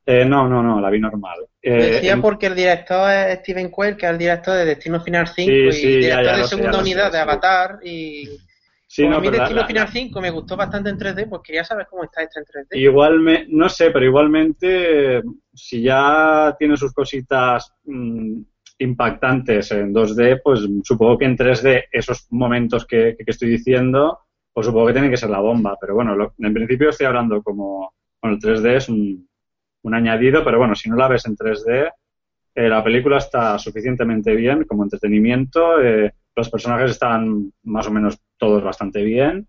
Eh, no, no, no, la vi normal. Eh, decía en- porque el director es Steven Quayle, que es el director de Destino Final 5 Sí, y sí, ya, director ya de sé, segunda unidad sé, de. Avatar. Y sí, como no, a mí Destino la- Final 5 me gustó bastante en 3D, pues quería saber cómo está esta en 3D. Igual me, no sé, pero igualmente, si ya tiene sus cositas mm, impactantes en 2D, pues supongo que en 3D esos momentos que, que estoy diciendo, pues supongo que tienen que ser la bomba. Pero bueno, lo- en principio estoy hablando como, bueno, el 3D es un, un añadido, pero bueno, si no la ves en 3D, eh, la película está suficientemente bien como entretenimiento, eh, los personajes están más o menos todos bastante bien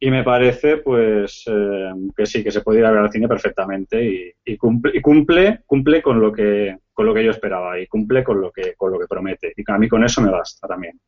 y me parece pues eh, que sí que se puede ir a ver al cine perfectamente y, y cumple y cumple cumple con lo que con lo que yo esperaba y cumple con lo que con lo que promete y a mí con eso me basta también.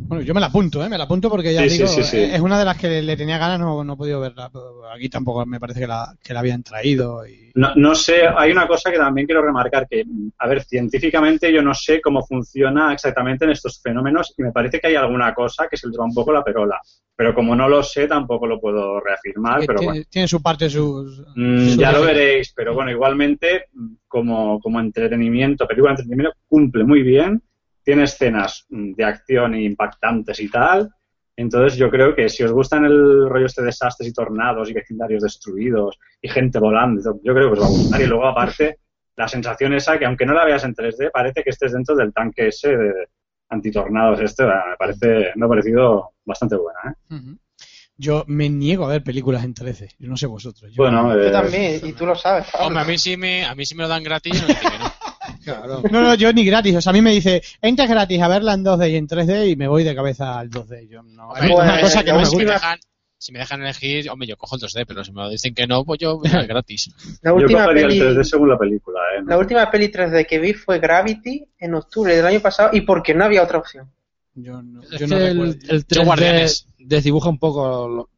Bueno, yo me la apunto, ¿eh? Me la apunto porque ya Sí, sí, digo, sí, sí. es una de las que le tenía ganas, no, no he podido verla. Aquí tampoco me parece que la, que la habían traído. Y... no, no sé hay una cosa que también quiero remarcar que a ver científicamente yo no sé cómo funciona exactamente en estos fenómenos y me parece que hay alguna cosa que se le va un poco la perola pero como no lo sé tampoco lo puedo reafirmar pero tiene, bueno tiene su parte, sus... Mm, ya lo veréis, pero bueno, igualmente, mm, como, como entretenimiento, película de entretenimiento, cumple muy bien, tiene escenas mm, de acción impactantes y tal, entonces yo creo que si os gustan el rollo este de desastres y tornados y vecindarios destruidos y gente volando, y todo, yo creo que os va a gustar. Y luego aparte, la sensación esa que aunque no la veas en 3D, parece que estés dentro del tanque ese de antitornados, este, me parece, me ha parecido bastante buena, ¿eh? Yo me niego a ver películas en 13. Yo no sé vosotros. Yo- Bueno, Yo eh, también, y tú lo sabes, Pablo. Hombre, a mí sí me, a mí sí me lo dan gratis, no dice que no. No, no, yo ni gratis. O sea, a mí me dice, entras gratis a verla en 2D y en 3D y me voy de cabeza al 2D. Yo no, Hombre, es una pues, cosa que no me si, me gusta. dejan, si me dejan elegir, hombre, yo cojo el 2D, pero si me lo dicen que no, pues yo gratis. La yo última, cogería peli, el 3D según la película, ¿eh? la última peli 3D que vi fue Gravity en octubre del año pasado y porque no había otra opción. Yo no, yo no que recuerdo. el, el Yo 3D Guardianes. desdibuja un poco lo,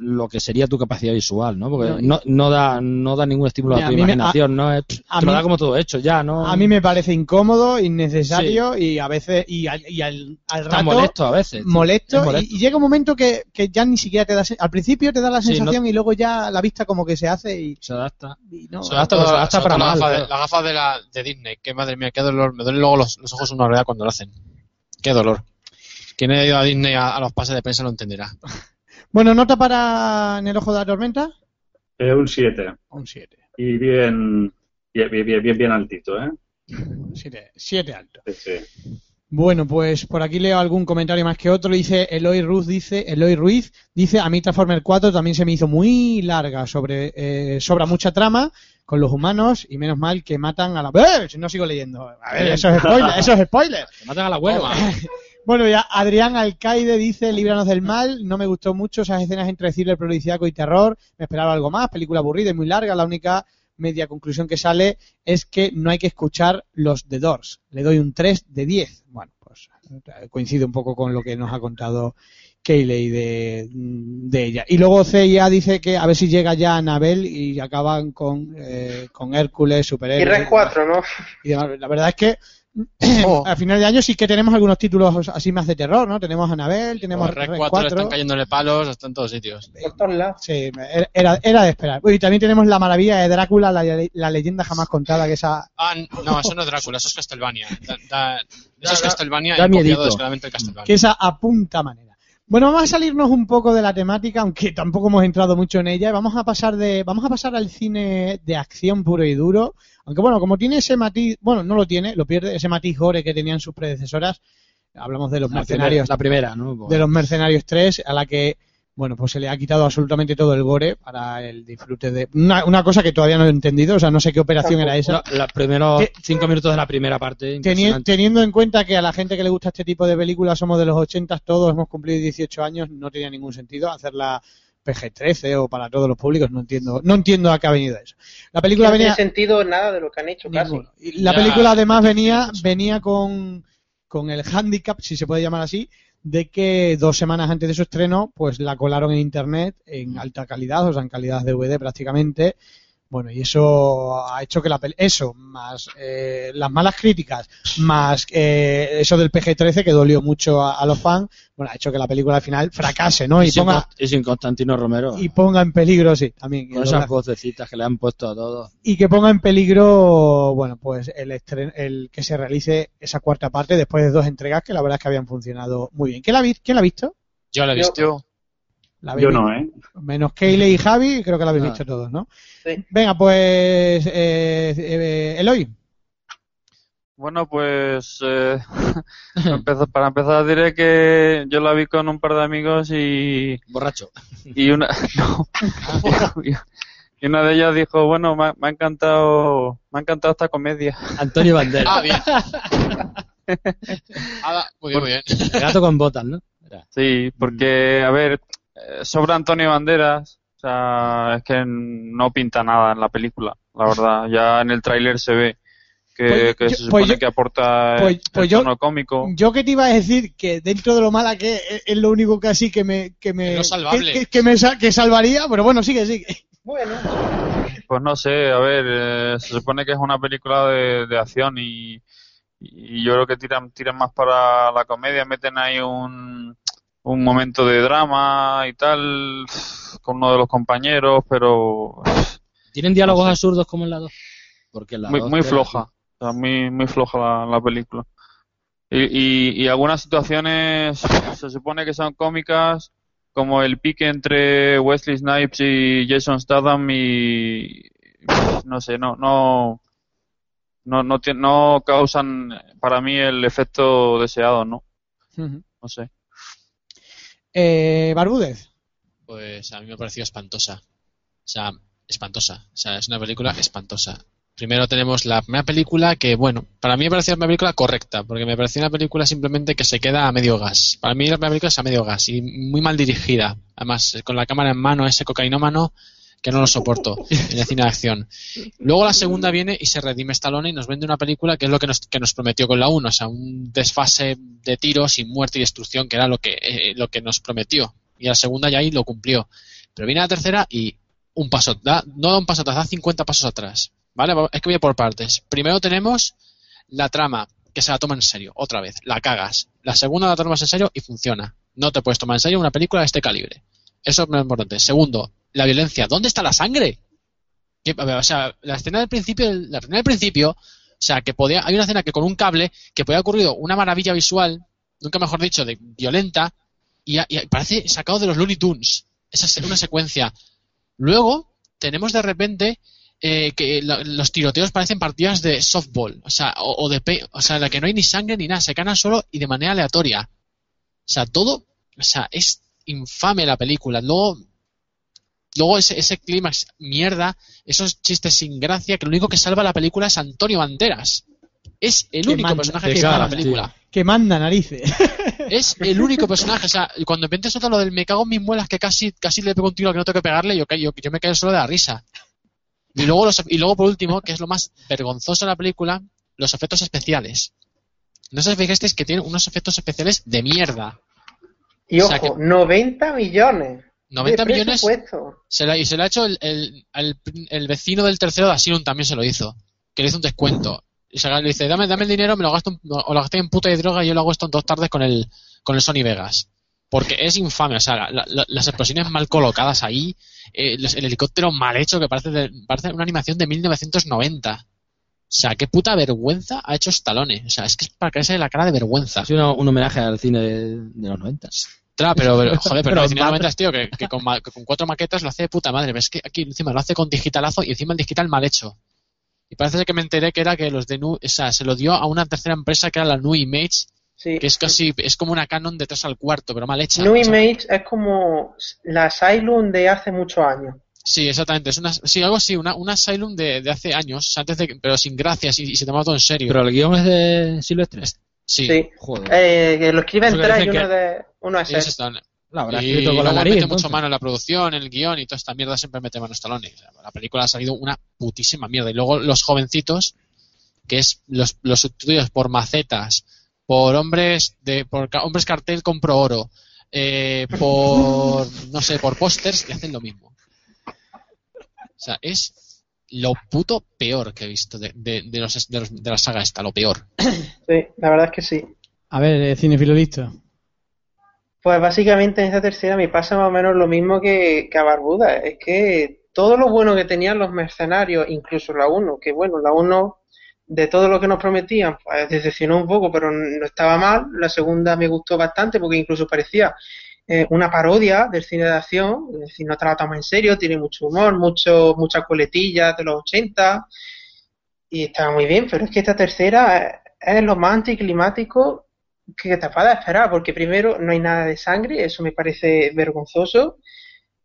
lo que sería tu capacidad visual, ¿no? Porque No, no, no da no da ningún estímulo Mira, a tu a me- imaginación, ¿no? Es, te a lo mí- da como todo hecho, ya, ¿no? A mí me parece incómodo, innecesario y a veces y al, y al, al Está rato molesto a veces. molesto, Es molesto. Y, y llega un momento que, que ya ni siquiera te da al principio te da la Sí, sensación y luego ya la vista como que se hace y, Se adapta. y no. Se adapta, se para mal. la gafa, de, la gafa de, la, de Disney, que madre mía, qué dolor. Me duelen luego los, los ojos una realidad cuando lo hacen. Qué dolor. Quien haya ido a Disney a, a los pases de prensa lo entenderá. Bueno, nota para en el ojo de la tormenta, Eh, un 7. un 7. Y bien, bien, bien, bien, bien altito, ¿eh? 7, 7 alto. Sí, sí. Bueno, pues por aquí leo algún comentario más que otro. Dice Eloy Ruiz, dice Eloy Ruiz, dice a mí Transformer 4 también se me hizo muy larga, sobre eh, sobra mucha trama con los humanos y menos mal que matan a la. ¡Eh! No sigo leyendo. A ver, eso es spoiler, eso es spoiler. Te matan al abuelo. Bueno, ya Adrián Alcaide dice Líbranos del mal, no me gustó mucho esas escenas entre thriller policíaco y terror, me esperaba algo más, película aburrida y muy larga, la única media conclusión que sale es que no hay que escuchar los The Doors. Le doy un 3 de 10. Bueno, pues coincide un poco con lo que nos ha contado Keyley de, de ella. Y luego CIA dice que a ver si llega ya Anabel y acaban con, eh, con Hércules, Y superhéroes. Red 4, ¿no? y demás. La verdad es que Oh. a final de año sí que tenemos algunos títulos así más de terror, ¿no? Tenemos Anabel, tenemos Los Red Red 4 4. están cayéndole palos, están en todos sitios. Por todos lados. Sí, era, era de esperar. Y también tenemos la maravilla de Drácula, la, la leyenda jamás contada, que esa Ah, no, eso no es Drácula, eso es Castlevania. Da, da- eso es Castlevania da y copiado el Castlevania. que esa apunta manera. Bueno, vamos a salirnos un poco de la temática, aunque tampoco hemos entrado mucho en ella. Vamos a pasar de, vamos a pasar al cine de acción puro y duro. Aunque bueno, como tiene ese matiz, bueno, no lo tiene, lo pierde, ese matiz gore que tenían sus predecesoras. Hablamos de los La mercenarios, primera, la primera, ¿no? de los mercenarios 3, a la que, bueno, pues se le ha quitado absolutamente todo el gore para el disfrute de, una, una cosa que todavía no he entendido, o sea, no sé qué operación era esa. Los primeros cinco minutos de la primera parte. Teni- teniendo en cuenta que a la gente que le gusta este tipo de películas somos de los 80, todos hemos cumplido 18 años, no tenía ningún sentido hacerla PG-13 o para todos los públicos, no entiendo, no entiendo a qué ha venido eso. La película no venía tiene sentido nada de lo que han hecho casi. Y la Ya, película además venía venía con con el handicap, si se puede llamar así, de que dos semanas antes de su estreno, pues la colaron en internet en alta calidad, o sea, en calidad DVD prácticamente. Bueno, y eso ha hecho que la pel eso, más eh, las malas críticas, más eh, eso del PG-13 que dolió mucho a, a los fans, bueno, ha hecho que la película al final fracase, ¿no? Y sin ponga, y sin Constantino Romero. y ponga en peligro, sí, también. con esas vocecitas que le han puesto a todos. y que ponga en peligro, bueno, pues el, estren- el que se realice esa cuarta parte después de dos entregas que la verdad es que habían funcionado muy bien. ¿Quién la, vi- ¿quién la ha visto? Yo lo he visto. Yo, ¿La Yo no, ¿eh? Menos Keyle y Javi, creo que la habéis Ah. visto todos, ¿no? Sí. Venga, pues eh, eh, Eloy. bueno, pues eh, para empezar- diré que yo la vi con un par de amigos y, Borracho. y una no. y una de ellas dijo, bueno, me ha, me ha encantado me ha encantado esta comedia. Antonio Banderas. Ah, bien. Ah, muy bien, muy bien. El gato con botas, ¿no? Sí, porque, a ver, sobra Antonio Banderas, o sea, es que no pinta nada en la película, la verdad. Ya en el tráiler se ve que, Pues que yo- se pues supone yo- que aporta pues- el pues yo- tono cómico. Yo que te iba a decir que dentro de lo mala que es, es lo único casi que me que me lo salvable. que, que- que me que salvaría, pero bueno, sigue, sigue. Bueno, Pues no sé, a ver, eh, se supone que es una película de, de acción y, y yo creo que tiran, tiran más para la comedia, meten ahí un, un momento de drama y tal con uno de los compañeros, pero ¿Tienen diálogos No sé. absurdos como en la 2? Porque la muy, dos muy era floja, o sea, muy, muy floja la, la película. Y, y, y algunas situaciones se supone que son cómicas, como el pique entre Wesley Snipes y Jason Statham y no sé, no, no, no, no, no causan para mí el efecto deseado, ¿no? No sé. Eh, Barbúdez. Pues a mí me ha parecido espantosa. O sea, espantosa. O sea, es una película espantosa. Primero tenemos la primera película que, bueno, para mí me pareció una película correcta, porque me pareció una película simplemente que se queda a medio gas. Para mí la primera película es a medio gas y muy mal dirigida. Además, con la cámara en mano, ese cocainómano, que no lo soporto en el cine de acción. Luego la segunda viene y se redime Stallone y nos vende una película que es lo que nos, que nos prometió con la 1, o sea, un desfase de tiros sin muerte y destrucción, que era lo que, eh, lo que nos prometió. Y la segunda ya ahí lo cumplió. Pero viene la tercera y un paso, da, no da un paso atrás, da 50 pasos atrás. ¿Vale? Es que voy por partes. Primero tenemos la trama, que se la toma en serio, otra vez, la cagas. La segunda la tomas en serio y funciona. No te puedes tomar en serio una película de este calibre. Eso es muy importante. Segundo, la violencia. ¿Dónde está la sangre? Que- o sea, la escena del principio, la escena del principio, o sea, que podía, hay una escena que con un cable que podía haber ocurrido una maravilla visual, nunca mejor dicho, de violenta, y, parece sacado de los Looney Tunes. Esa es una secuencia. Luego tenemos de repente eh, que los tiroteos parecen partidas de softball, o sea, o, de o sea, en la que no hay ni sangre ni nada, se caen al suelo y de manera aleatoria. O sea, todo, o sea, es infame la película. Luego, luego ese, ese clímax mierda, esos chistes sin gracia, que lo único que salva la película es Antonio Banderas. Es el Que único manda- personaje que salva la película. Que manda narices. Es el único personaje. O sea, cuando repente suelta lo del me cago en mis muelas que casi, casi le pego un tiro que no tengo que pegarle, yo, yo, yo me caigo solo de la risa. Y luego, los, y luego, por último, que es lo más vergonzoso de la película, los efectos especiales. No sé si fijasteis que tiene unos efectos especiales de mierda. Y O ojo, sea que- 90 millones. 90 de millones se la, y se lo ha hecho el, el, el- el vecino del tercero de Asylum también se lo hizo. Que le hizo un descuento. Y se le dice, dame, dame el dinero, me lo gasto en- o lo gasté en puta de droga y yo lo hago esto en dos tardes con el, con el Sony Vegas. Porque es infame, o sea, la- la- las explosiones mal colocadas ahí, eh, los- el helicóptero mal hecho que parece, de- parece una animación de 1990. O sea, qué puta vergüenza ha hecho Stallone. O sea, es que es para caerse de la cara de vergüenza. Ha sido un homenaje al cine de, de los 90. Tra, pero, pero, joder, pero, Pero noventas, tío, que, que con, ma- que con cuatro maquetas lo hace de puta madre. Pero es que aquí encima lo hace con digitalazo y encima el digital mal hecho. Y parece que me enteré que era que los de Nu, o sea, se lo dio a una tercera empresa que era la Nu Image, Sí. que es casi, es como una Canon de 3 al cuarto, pero mal hecha. Sea, Image es como la Asylum de hace muchos años. Sí, exactamente. Es una, sí, algo así, una, una Asylum de, de hace años, antes de, que- pero sin gracias y, y se toma todo en serio. Pero el guion es de Silvestre. Sí, Sí. Joder. Eh, que lo escriben Eso tres y uno, de, uno es él. La habrá y escrito con la nariz. mete entonces. mucho mano en la producción, en el guion y toda esta mierda siempre mete mano Stallone. O sea, la película ha salido una putísima mierda. Y luego los jovencitos, que es los, los sustituidos por macetas, por hombres de por hombres cartel compro oro, eh, por no sé, por pósters y hacen lo mismo. O sea, es lo puto peor que he visto de, de, de los, de, los- de la saga esta, lo peor. Sí, la verdad es que sí. A ver, eh, cinefilo listo. Pues básicamente en esta tercera me pasa más o menos lo mismo que, que a Barbuda. Es que todo lo bueno que tenían los mercenarios, incluso la 1, que bueno, la 1 de todo lo que nos prometían, pues decepcionó un poco, pero no estaba mal. La segunda me gustó bastante porque incluso parecía eh, una parodia del cine de acción, es decir, no te la tomas en serio, tiene mucho humor, mucho, muchas coletillas de los 80 y estaba muy bien, pero es que esta tercera es, es lo más anticlimático que te puedas esperar, porque primero no hay nada de sangre, eso me parece vergonzoso,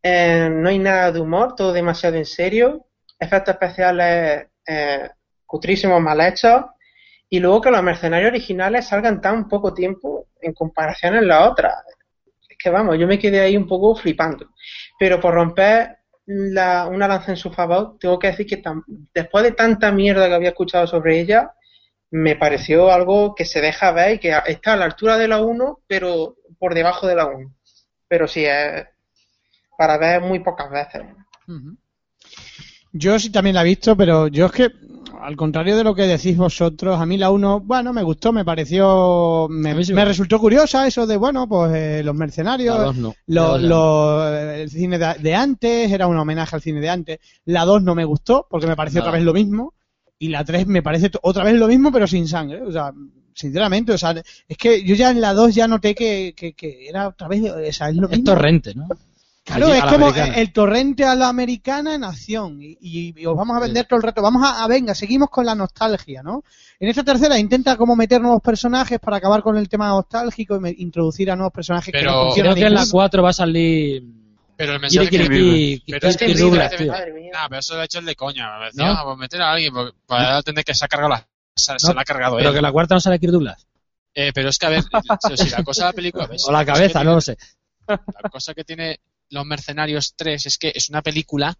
eh, no hay nada de humor, todo demasiado en serio, efectos especiales eh, cutrísimos, mal hechos, y luego que los mercenarios originales salgan tan poco tiempo en comparación en la otra. Que vamos, yo me quedé ahí un poco flipando. Pero por romper la- una lanza en su favor, tengo que decir que después de tanta mierda que había escuchado sobre ella, me pareció algo que se deja ver y que está a la altura de la 1, pero por debajo de la 1. Pero sí, es para ver muy pocas veces. Yo sí también la he visto, pero yo es que, al contrario de lo que decís vosotros, a mí la 1, bueno, me gustó, me pareció, me, sí resultó curiosa eso de, bueno, pues eh, los mercenarios, La dos no. La dos el cine de, de antes, era un homenaje al cine de antes. La 2 no me gustó, porque me pareció otra vez lo mismo. Y la 3 me parece otra vez lo mismo, pero sin sangre. O sea, sinceramente, o sea, es que yo ya en la 2 ya noté que, que, que era otra vez, o sea, es lo Es mismo. torrente, ¿no? Claro, Allí, es a como americana. el torrente a la americana en acción. Y, y- y os vamos a vender todo el rato. Vamos a, a, venga, seguimos con la nostalgia, ¿no? En esta tercera intenta como meter nuevos personajes para acabar con el tema nostálgico y me- introducir a nuevos personajes que Pero- no funcionan Creo que en la ninguno. 4 va a salir Pero el mensaje Kiri que... Kiri- Pero es que Kiri tío. Nah, pero eso lo ha hecho el de coña. Me decía, ¿No? "Ah, pues meter a alguien, porque para tener que se ha cargado la... Se, se No, la ha cargado Pero él. que la cuarta no sale Kirk Douglas. Eh, pero es que, a ver, si la cosa de la película... ¿ves? O la Es que cabeza, tiene- no lo sé. La cosa que tiene Los Mercenarios 3 es que es una película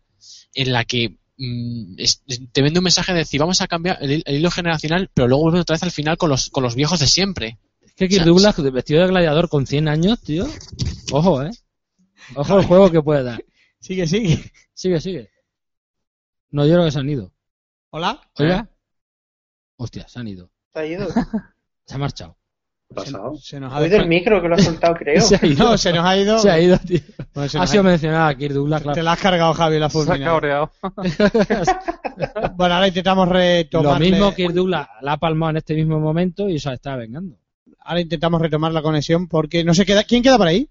en la que mm, es- te vende un mensaje de decir vamos a cambiar el, el hilo generacional, pero luego vuelve otra vez al final con los, con los viejos de siempre. Es que Kirk Douglas vestido de gladiador con 100 años, tío. Ojo, eh. Ojo el juego que puede dar. Sigue, sigue. Sigue, sigue. No, yo creo que se han ido. Hola. Oiga. Hostia, se han ido. Se ha ido. Se ha marchado. ¿Qué ha pasado? Se nos Ha oído el micro que lo ha soltado, creo. Se ha ido. No, se nos ha ido. Se ha ido, tío. Bueno, Ha sido mencionada a Kirk Douglas, Te claro. la has cargado, Javi, la Se ha fulminada. cabreado. Bueno, ahora intentamos Lo retomarle... mismo Kirk Douglas la ha palmado en este mismo momento y se está vengando. Ahora intentamos retomar la conexión porque no se queda... ¿Quién queda por ahí?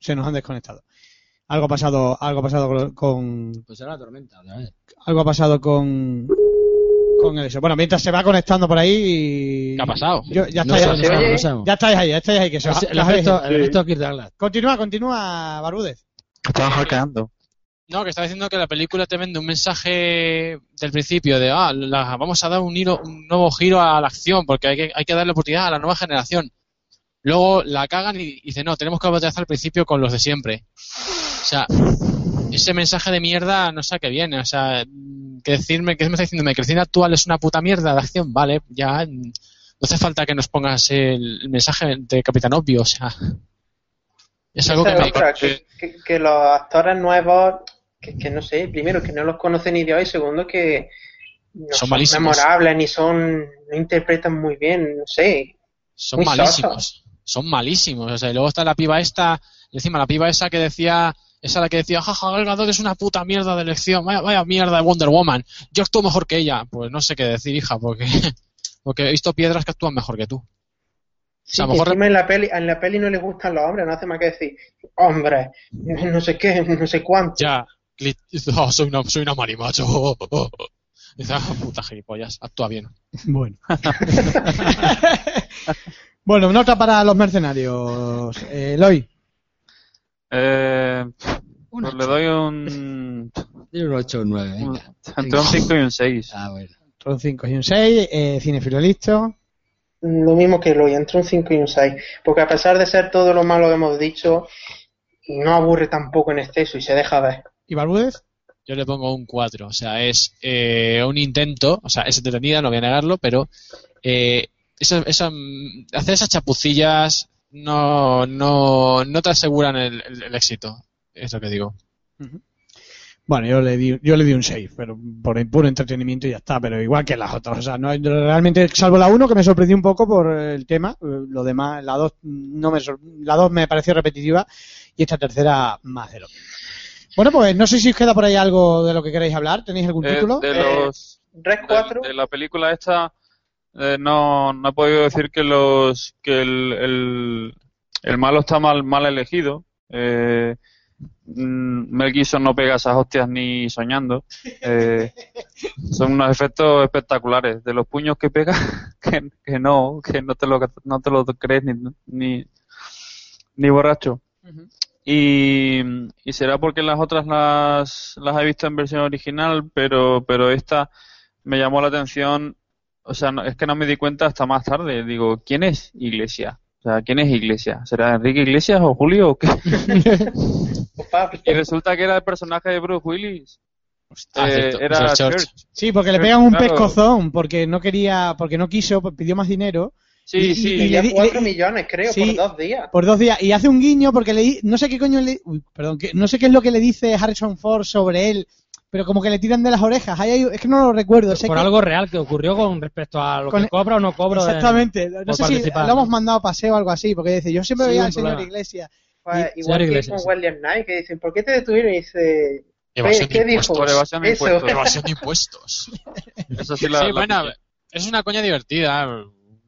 Se nos han desconectado. Algo ha pasado, algo ha pasado con... Pues era la tormenta, otra vez. Algo ha pasado con... Con eso. Bueno, mientras se va conectando por ahí y... ¿Qué ha pasado? Yo- ya No estáis sabemos. Ya estáis ahí, ya estáis ahí. Que se el Kirk. Continúa, continúa, Barúdez. Estaban hackeando. No, que está diciendo que la película te vende un mensaje del principio de ah, la- vamos a dar un, hilo- un nuevo giro a la acción porque hay que, hay que darle oportunidad a la nueva generación. Luego la cagan y dicen, no, tenemos que volver al principio con los de siempre. O sea, ese mensaje de mierda no sé a qué viene. O sea, que decirme, que me está el cine actual es una puta mierda de acción, vale, ya. mm, No hace falta que nos pongas el, mensaje de Capitán Obvio, o sea. Es algo que me. que, que- que los actores nuevos, que, que no sé, primero que no los conocen ni Dios y segundo que no Son son, malísimos. memorables ni son, no interpretan muy bien, no sé. Son malísimos. Son malísimos. O sea, y luego está la piba esta, y encima la piba esa que decía, esa la que decía, jaja, Gal Gadot es una puta mierda de elección, vaya, vaya mierda de Wonder Woman. Yo actúo mejor que ella. Pues no sé qué decir, hija, porque, porque he visto piedras que actúan mejor que tú. Sí, a lo mejor en la peli, en la peli no les gustan los hombres, no hace más que decir, hombre, no sé qué, no sé cuánto. ya, oh, soy una, soy una marimacho. Oh. Dice, ah, puta gilipollas, actúa bien. Bueno. bueno, nota para los mercenarios. Eh, Eloy. Eh, pues le doy un. Un 8 o un 9, un- venga. entre un 5 y un 6. Ah, bueno. Un 5 y un 6. Eh, cinefilo listo. Lo mismo que lo entre un 5 y un 6. Porque a pesar de ser todo lo malo que hemos dicho, no aburre tampoco en exceso y se deja ver. ¿Y Barbúdez? Yo le pongo un 4. O sea, es eh, un intento, o sea, es entretenida, no voy a negarlo, pero eh, esa, esa, hacer esas chapucillas no, no, no te aseguran el, el- el éxito. Es lo que digo. Bueno, yo le di, yo le di un 6, pero por el puro entretenimiento y ya está, pero igual que las otras. O sea, no, realmente, salvo la 1 que me sorprendió un poco por el tema, eh, lo demás, la 2 no me, la 2 me pareció repetitiva y esta tercera más de lo mismo. Bueno, pues no sé si os queda por ahí algo de lo que queréis hablar. ¿Tenéis algún Eh, título? de Eh, los. Red de, 4, de la película esta eh, no, no he podido decir que los que el, el, el malo está mal mal elegido. Eh, mm, Mel Gibson no pega esas hostias ni soñando. Eh, son unos efectos espectaculares. De los puños que pega que, que no que no te lo no te lo crees ni ni, ni borracho. Y, y será porque las otras las, las he visto en versión original, pero, pero esta me llamó la atención. O sea, no- es que no me di cuenta hasta más tarde. Digo, ¿quién es Iglesia? O sea, ¿quién es Iglesia? ¿Será Enrique Iglesias o Julio o qué? Y resulta que era el personaje de Bruce Willis. Ah, Eh, cierto, era Church. Church. Sí, porque le pegan un Claro. pescozón, porque no quería, porque no quiso, pidió más dinero Sí, Y- sí. y- Y ya le di- 4 le- millones, creo, sí. por dos días. por dos días y hace un guiño porque le di- no sé qué coño le uy, perdón que, no sé qué es lo que le dice Harrison Ford sobre él pero como que le tiran de las orejas Ahí hay- es que no lo recuerdo sé Por que- algo real que ocurrió con respecto a lo Con- que cobra o no cobra. de- exactamente no sé si participar, lo hemos mandado a paseo o algo así porque dice yo siempre Sí, veía al señor. Iglesias Pues, Y- igual Señor que con sí. William Knight, que dicen, ¿por qué te detuvieron? Y dice, Evasión ¿qué de dijo? impuestos. Por evasión de Eso. impuestos. Evasión de impuestos. Eso sí la, sí, la bueno, es una coña divertida,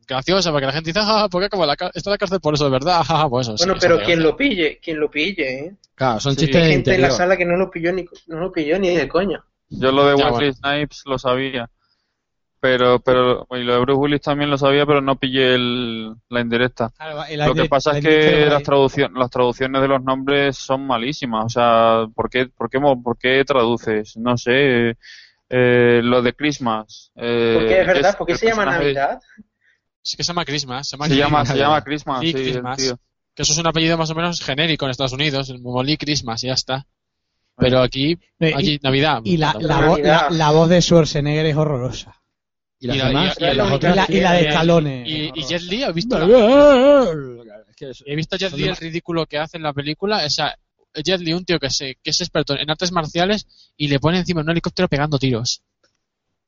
graciosa, porque la gente dice, ah, ¿por qué acaba la ca- está en la cárcel por eso, de verdad? Ah, pues eso, sí, Bueno, pero quien lo pille, quien lo pille, ¿eh? Claro, son Sí. chistes Hay de gente en la sala que no lo pilló ni, no lo pilló ni de coña. Yo lo de Ya, Wesley bueno. Snipes lo sabía. Pero, pero, y lo de Bruce Willis también lo sabía, pero no pillé el, la indirecta. Lo que pasa es que las, traducción, las traducciones de los nombres son malísimas. O sea, ¿por qué, por qué, por qué traduces? No sé. Eh, lo de Christmas. Eh, Porque es verdad, ¿por qué se llama Navidad? Sí que se llama Christmas. Se llama, Se llama, se Christmas. llama Christmas, Sí, sí, el Christmas. tío. que eso es un apellido más o menos genérico en Estados Unidos, el Molly Christmas y ya está. Pero aquí, Eh, aquí y- Navidad. Y la, la, vo- la, la voz de Schwarzenegger es horrorosa. Y la- demás, y- y y las la- otras- Y la, y la de Stallone. Y, y Jet Li, ¿has visto, he visto a Jet Li el ridículo que hace en la película? O sea, Jet Li, un tío que, se, que es experto en artes marciales y le pone encima un helicóptero pegando tiros.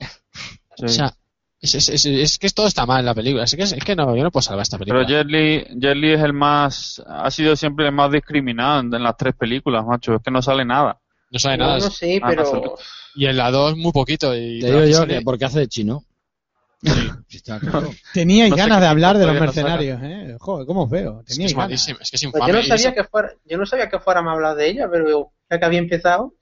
Sí. O sea, es, es, es, es que todo está mal en la película. Es que, es que no, yo no puedo salvar esta película. Pero Jet Li, es el más, ha sido siempre el más discriminado en, en las tres películas, macho. Es que no sale nada. no sabe No, nada. no sé, Ah, pero Y en la 2 muy poquito. Y Te digo yo sale- que porque hace de chino. Sí, está claro. Teníais No sé ganas qué de hablar de los mercenarios, ¿eh? Joder, ¿cómo os veo? es que Teníais es ganas. malísimo, es que es pues infame. yo no sabía que fuera, yo no sabía que fuéramos a hablar de ella, pero ya que había empezado,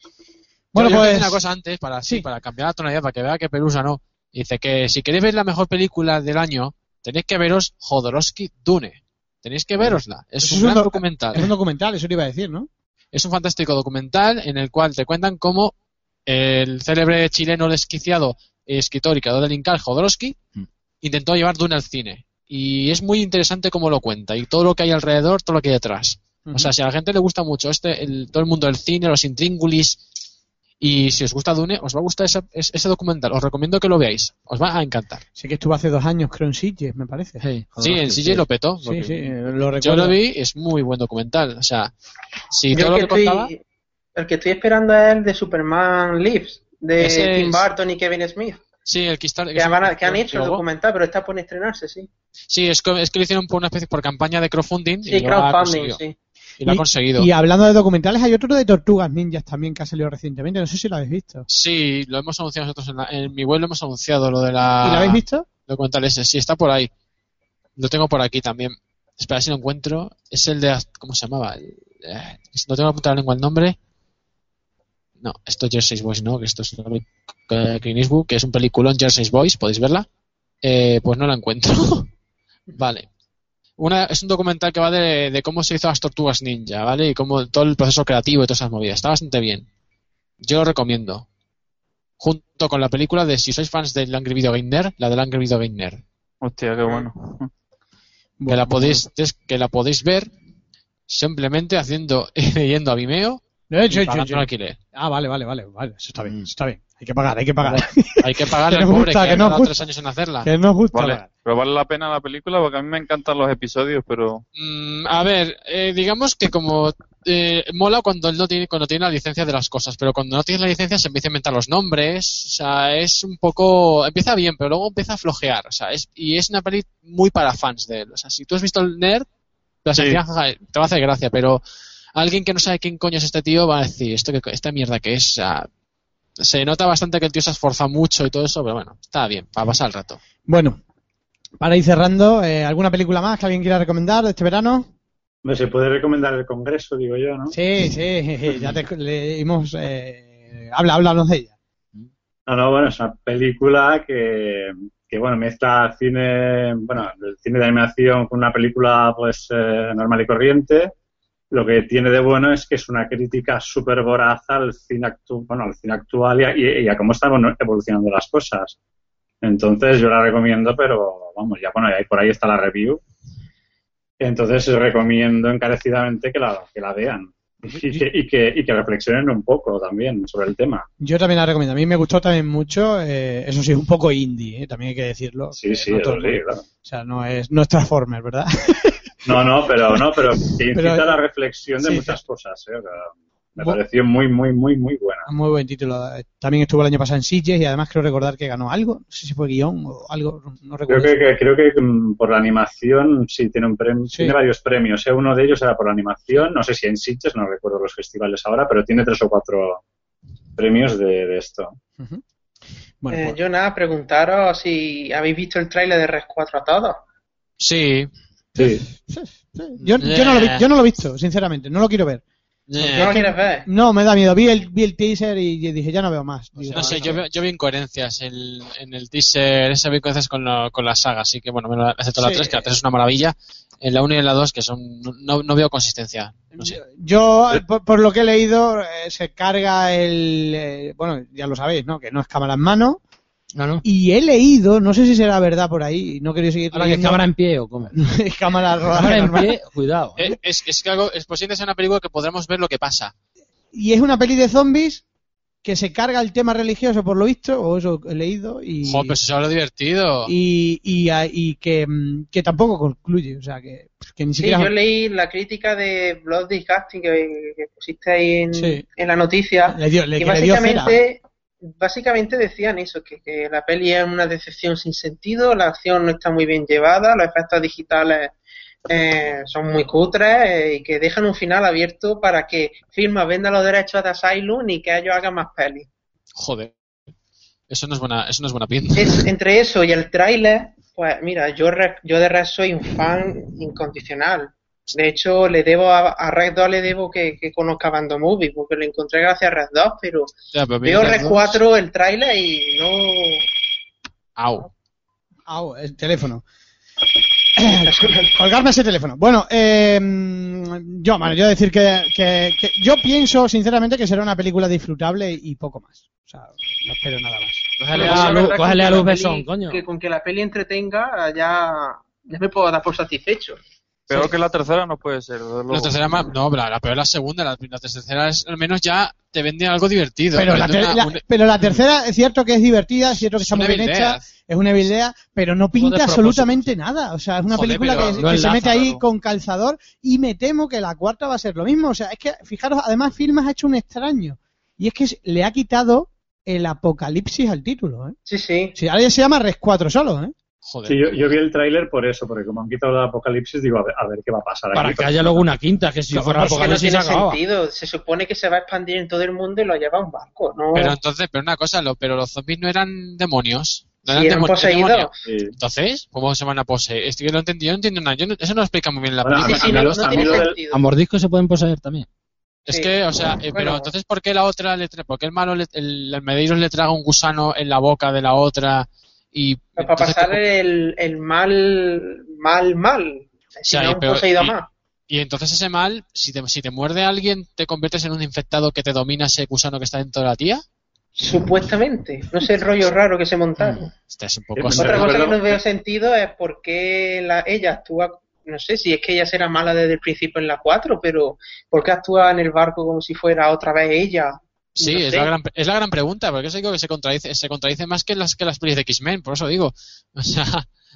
Bueno, yo, yo pues. una cosa antes para sí, sí. para cambiar la tonalidad para que vea que Pelusa no. Dice que si queréis ver la mejor película del año, tenéis que veros Jodorowsky Dune. Tenéis que verosla. Es un es gran documental. Es un documental, eso te iba a decir, ¿no? Es un fantástico documental en el cual te cuentan cómo el célebre chileno desquiciado escritor y creador del Incal, Jodorowsky, Mm. intentó llevar Dune al cine. Y es muy interesante cómo lo cuenta y todo lo que hay alrededor, todo lo que hay detrás. O sea, si a la gente le gusta mucho este, el, todo el mundo del cine, los intríngulis, y si os gusta Dune, os va a gustar ese, ese- documental. Os recomiendo que lo veáis. Os va a encantar. Sí que estuvo hace dos años, creo, en Sitges, me parece. Sí, Sí, en CJ lo petó. Sí, sí, eh, lo recuerdo. Yo lo vi, es muy buen documental. O sea, si yo todo lo que que, estoy, contaba... el que estoy esperando es el de Superman Lives, de Ese Tim es- Burton y Kevin Smith, Sí, el Kickstarter... que, van a- que han hecho el documental, pero está por estrenarse, sí. Sí, es que, es que lo hicieron por una especie por campaña de crowdfunding Sí, y, lo ha crowdfunding, sí. Y lo ha conseguido. Y hablando de documentales, hay otro de Tortugas Ninjas también que ha salido recientemente. No sé si lo habéis visto. Sí, lo hemos anunciado nosotros en, la- en mi web, lo hemos anunciado, lo de la... ¿Y lo habéis visto? documental ese. Sí, está por ahí. Lo tengo por aquí también. Espera si lo encuentro. Es el de... ¿Cómo se llamaba? Eh, no tengo apuntado la lengua el nombre. No, esto es Jersey's Boys, no, que esto es Clint Eastwood, que es un peliculón Jersey's Boys, podéis verla. Eh, pues no la encuentro. vale. Una, es un documental que va de, de cómo se hizo las tortugas ninja, ¿vale? Y cómo todo el proceso creativo y todas esas movidas. Está bastante bien. Yo lo recomiendo. Junto con la película de si sois fans del Angry Video Game Nerd, la del Angry Video Game Nerd. Hostia, qué bueno. que la podéis que la podéis ver simplemente haciendo yendo a Vimeo De y hecho, un alquiler. Ah, vale, vale, vale, vale. Eso está bien, Mm. eso está bien. Hay que pagar, hay que pagar. Hay que al pobre gusta, que, que tardado gusta. tres años en hacerla. que nos gusta Vale, pagar. pero vale la pena la película porque a mí me encantan los episodios, pero Mm, a ver, eh, digamos que como eh, mola cuando él no tiene cuando tiene la licencia de las cosas, pero cuando no tienes la licencia se empieza a inventar los nombres, o sea, es un poco empieza bien, pero luego empieza a flojear, o sea, es y es una peli muy para fans de él, o sea, si tú has visto el nerd, Sí. te va a hacer gracia, pero alguien que no sabe quién coño es este tío va a decir, esto que esta mierda que es, o sea, se nota bastante que el tío se esfuerza mucho y todo eso, pero bueno, está bien, para pasar el rato. Bueno, para ir cerrando, eh, ¿alguna película más que alguien quiera recomendar de este verano? Hombre, se puede recomendar el Congreso, digo yo, ¿no? Sí, sí, ya te leímos. Eh, habla, háblanos de ella. No, no, bueno, es una película que, que bueno, mezcla cine, bueno, el cine de animación con una película, pues, eh, normal y corriente. Lo que tiene de bueno es que es una crítica súper voraz al cine, actu bueno, al cine actual y a, y- a cómo están evolucionando las cosas. Entonces, yo la recomiendo, pero vamos, ya bueno, ahí por ahí está la review. Entonces, recomiendo encarecidamente que la, que la vean y que, y, que, y que reflexionen un poco también sobre el tema. Yo también la recomiendo. A mí me gustó también mucho. eh, eso sí, un poco indie, eh, también hay que decirlo. Sí, que sí, no todo sí, claro. O sea, no es, no es Transformers, ¿verdad? No, no, pero no, pero incita Pero- a la reflexión de sí, muchas cosas. ¿eh? O sea, me pareció muy, muy, muy, muy buena. Muy buen título. También estuvo el año pasado en Sitges y además creo recordar que ganó algo. No sé si fue guion o algo, no Creo recuerdo. que, que- creo que mm, por la animación sí tiene un premio, Sí. tiene varios premios. ¿eh? Uno de ellos era por la animación, no sé si en Sitges, no recuerdo los festivales ahora, pero tiene tres o cuatro premios de, de esto. Bueno, Eh, pues- yo nada, preguntaros si habéis visto el tráiler de Res 4 a todos. Sí. Sí. Yo, yo no lo vi- yo no lo he visto, sinceramente. No lo quiero ver. Eh, ¿No lo quieres ver? No, me da miedo. Vi el, vi el teaser y dije, ya no veo más. Digo, No sé, no, yo, veo- yo vi incoherencias en, en el teaser, esa vi incoherencias con, la- con la saga, así que bueno, menos- excepto la Sí. 3, que la 3 es una maravilla. En la 1 y en la 2, que son. No, no veo consistencia. No sé. Yo, por, por lo que he leído, eh, se carga el. eh, bueno, ya lo sabéis, ¿no? Que no es cámara en mano. No, no. Y he leído, no sé si será verdad por ahí, no quería seguir Ahora que es cámara en pie o cómo. cámara Cámara en pie, cuidado. ¿eh? Eh, Es, es que algo, es posible que sea una película que podremos ver lo que pasa. Y es una peli de zombies que se carga el tema religioso por lo visto, o eso he leído, y, Joder, pero eso es lo divertido. y, y, a- y que, mm, que tampoco concluye, o sea, que, que ni Sí, siquiera... yo leí la crítica de Blood Disgusting que, que pusiste ahí en, Sí. en la noticia. Le dio, le, y que le dio cera. básicamente, básicamente decían eso, que, que la peli es una decepción sin sentido, la acción no está muy bien llevada, los efectos digitales eh, son muy cutres eh, y que dejan un final abierto para que Filma venda los derechos de Asylum y que ellos hagan más pelis. Joder. Eso no es buena, eso no es buena pinta. Es, entre eso y el tráiler, pues mira, yo, re- yo de Red soy un fan incondicional. De hecho, le debo a, a Red 2 le debo que, que conozca Bando Movie, porque lo encontré gracias a Red 2, pero Ya, pero veo Red dos- 4 el tráiler y no... Au. Au, el teléfono. Colgarme ese teléfono. Bueno, eh, yo, bueno, yo decir que, que- que yo pienso sinceramente que será una película disfrutable y poco más. O sea, no espero nada más. Cógele a luz, cógele a besón, coño. Que con que la peli entretenga ya, ya me puedo dar por satisfecho. Peor que la tercera no puede ser. La tercera más, no, la, la peor es la segunda, la, la tercera es, al menos ya te vende algo divertido. Pero la, Vende ter- una- la- un- pero la tercera es cierto que es divertida, es cierto que Es está muy una bien idea. hecha, es una idea, pero no pinta absolutamente nada. O sea, es una Joder, película que, no que se mete ahí claro. con calzador y me temo que la cuarta va a ser lo mismo. O sea, es que, fijaros, además Filmas ha hecho un extraño. Y es que le ha quitado el apocalipsis al título. ¿eh? Sí, sí. Sí, ahora ya se llama Res 4 solo. ¿eh? Joder. Sí, yo, yo vi el tráiler por eso, porque como han quitado el apocalipsis, digo, a ver, a ver qué va a pasar Para aquí. que haya luego una quinta, que si Claro, fuera no apocalipsis se tiene acababa. sentido. Se supone que se va a expandir en todo el mundo y lo lleva un barco, ¿no? Pero entonces, pero una cosa, lo, pero los zombies no eran demonios. No Sí, eran poseídos. demonios. Sí. Entonces, ¿cómo se van a poseer? Es que no entendí, yo no entiendo nada. Yo no- eso no lo explica muy bien en la Bueno, película. Sí, sí, a no, mí lo- no a mí tiene lo del- sentido. A mordisco se pueden poseer también. Es Sí. que, o sea, eh, pero Bueno. entonces, ¿por qué la otra le tra- por qué el malo, le- el, el Medeiros le traga un gusano en la boca de la otra y Para entonces, pasar ¿cómo- el, el mal, mal, mal. Si sea, no y poseído más. y entonces ese mal, si te, si te muerde alguien, te conviertes en un infectado que te domina ese gusano que está dentro de la tía? Supuestamente. No sé el rollo raro que se montaron. Este es un poco... así. Otra cosa que no veo sentido es por qué la, ella actúa, no sé si es que ella será mala desde el principio en la 4, pero ¿por qué actúa en el barco como si fuera otra vez ella? Sí, No es, la gran, es la gran pregunta, porque eso digo que se contradice, se contradice más que las, que las pelis de X-Men, por eso digo. O sea,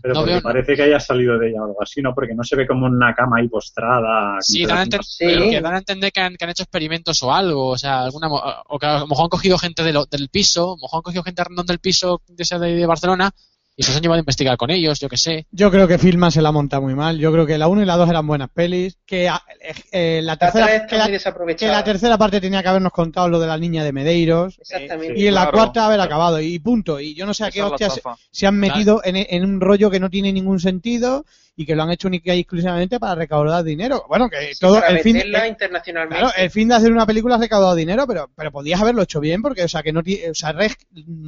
Pero No porque veo- parece que haya salido de ella o algo así, ¿no? Porque no se ve como una cama ahí postrada. sí, dan a, enten- Sí. que dan a entender que han, que han hecho experimentos o algo, o sea, alguna, mo- o que a lo mejor han cogido gente de lo- del piso, a lo mejor han cogido gente random del piso de, de Barcelona y se los han llevado a investigar con ellos, yo que sé. Yo creo que Filma se la monta muy mal. Yo creo que la 1 y la 2 eran buenas pelis. Que ah, eh, la, La 3 tercera, que, la, que tercera parte tenía que habernos contado lo de la niña de Medeiros. eh, Exactamente. y en la cuarta haber acabado. Y punto. Y yo no sé a qué hostias se han metido en, en un rollo que no tiene ningún sentido y que lo han hecho única y exclusivamente para recaudar dinero. Bueno, que Sí, todo para el fin, el- internacionalmente. claro, el fin de hacer una película has recaudado dinero, pero, pero podías haberlo hecho bien porque, o sea, que no tiene, o sea, Red,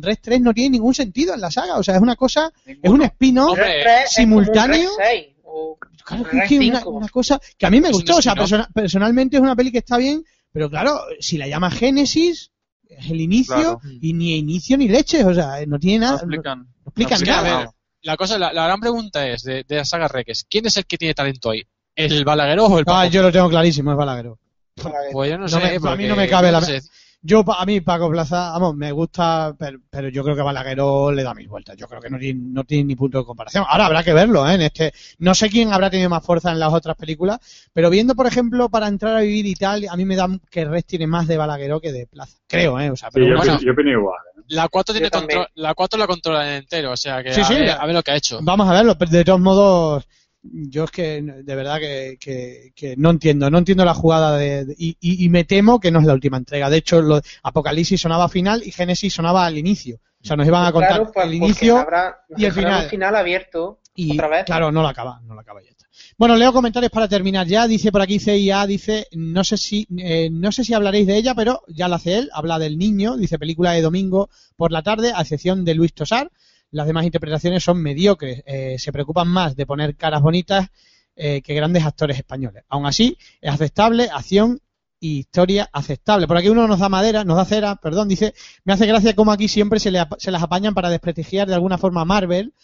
Red 3 no tiene ningún sentido en la saga. O sea, es una cosa, es un Ninguno. spin-off Hombre, Red 3 es simultáneo. como un Red 6 o Claro, es que una, 5. una cosa que a mí me Es gustó, o sea, persona- personalmente es una peli que está bien, pero claro, si la llama Génesis, es el inicio, Claro. y ni inicio ni leches, o sea, no tiene nada, no, explican. no explican no Es nada. La cosa, la, la gran pregunta es de, de la saga Reques, ¿quién es el que tiene talento ahí? ¿El Balagueró o el Ah, Paco? yo lo tengo clarísimo, es Balagueró. Pues yo no, No sé, me- a mí no me cabe la- sé. Yo, pa- a mí, Paco Plaza, vamos, me gusta, pero, pero yo creo que Balagueró le da mil vueltas. Yo creo que no tiene, no tiene ni punto de comparación. Ahora habrá que verlo, ¿eh? En este, no sé quién habrá tenido más fuerza en las otras películas, pero viendo, por ejemplo, para entrar a vivir y tal, a mí me da que Red tiene más de Balagueró que de Plaza. Creo, ¿eh? O sea, Sí, yo, bueno, yo opino igual. ¿eh? La 4 tiene control, la 4 la controla en entero, o sea que Sí, a, sí, ver, a ver lo que ha hecho. vamos a verlo. pero De todos modos, yo es que de verdad que, que- que no entiendo, no entiendo la jugada de, de- y, me temo que no es la última entrega. De hecho, lo, Apocalipsis sonaba final y Génesis sonaba al inicio. O sea, nos iban a contar Claro, pues, el inicio habrá- y el final abierto y otra vez. claro, no la acaba, no la acaba ya está. Bueno, leo comentarios para terminar ya. Dice por aquí CIA, dice, no sé si eh, no sé si hablaréis de ella, pero ya la hace él. Habla del niño, dice película de domingo por la tarde, a excepción de Luis Tosar. Las demás interpretaciones son mediocres. Eh, se preocupan más de poner caras bonitas eh, que grandes actores españoles. Aún así, es aceptable, acción y historia aceptable. Por aquí uno nos da madera, nos da cera, perdón, dice, me hace gracia como aquí siempre se, le, se las apañan para desprestigiar de alguna forma a Marvel,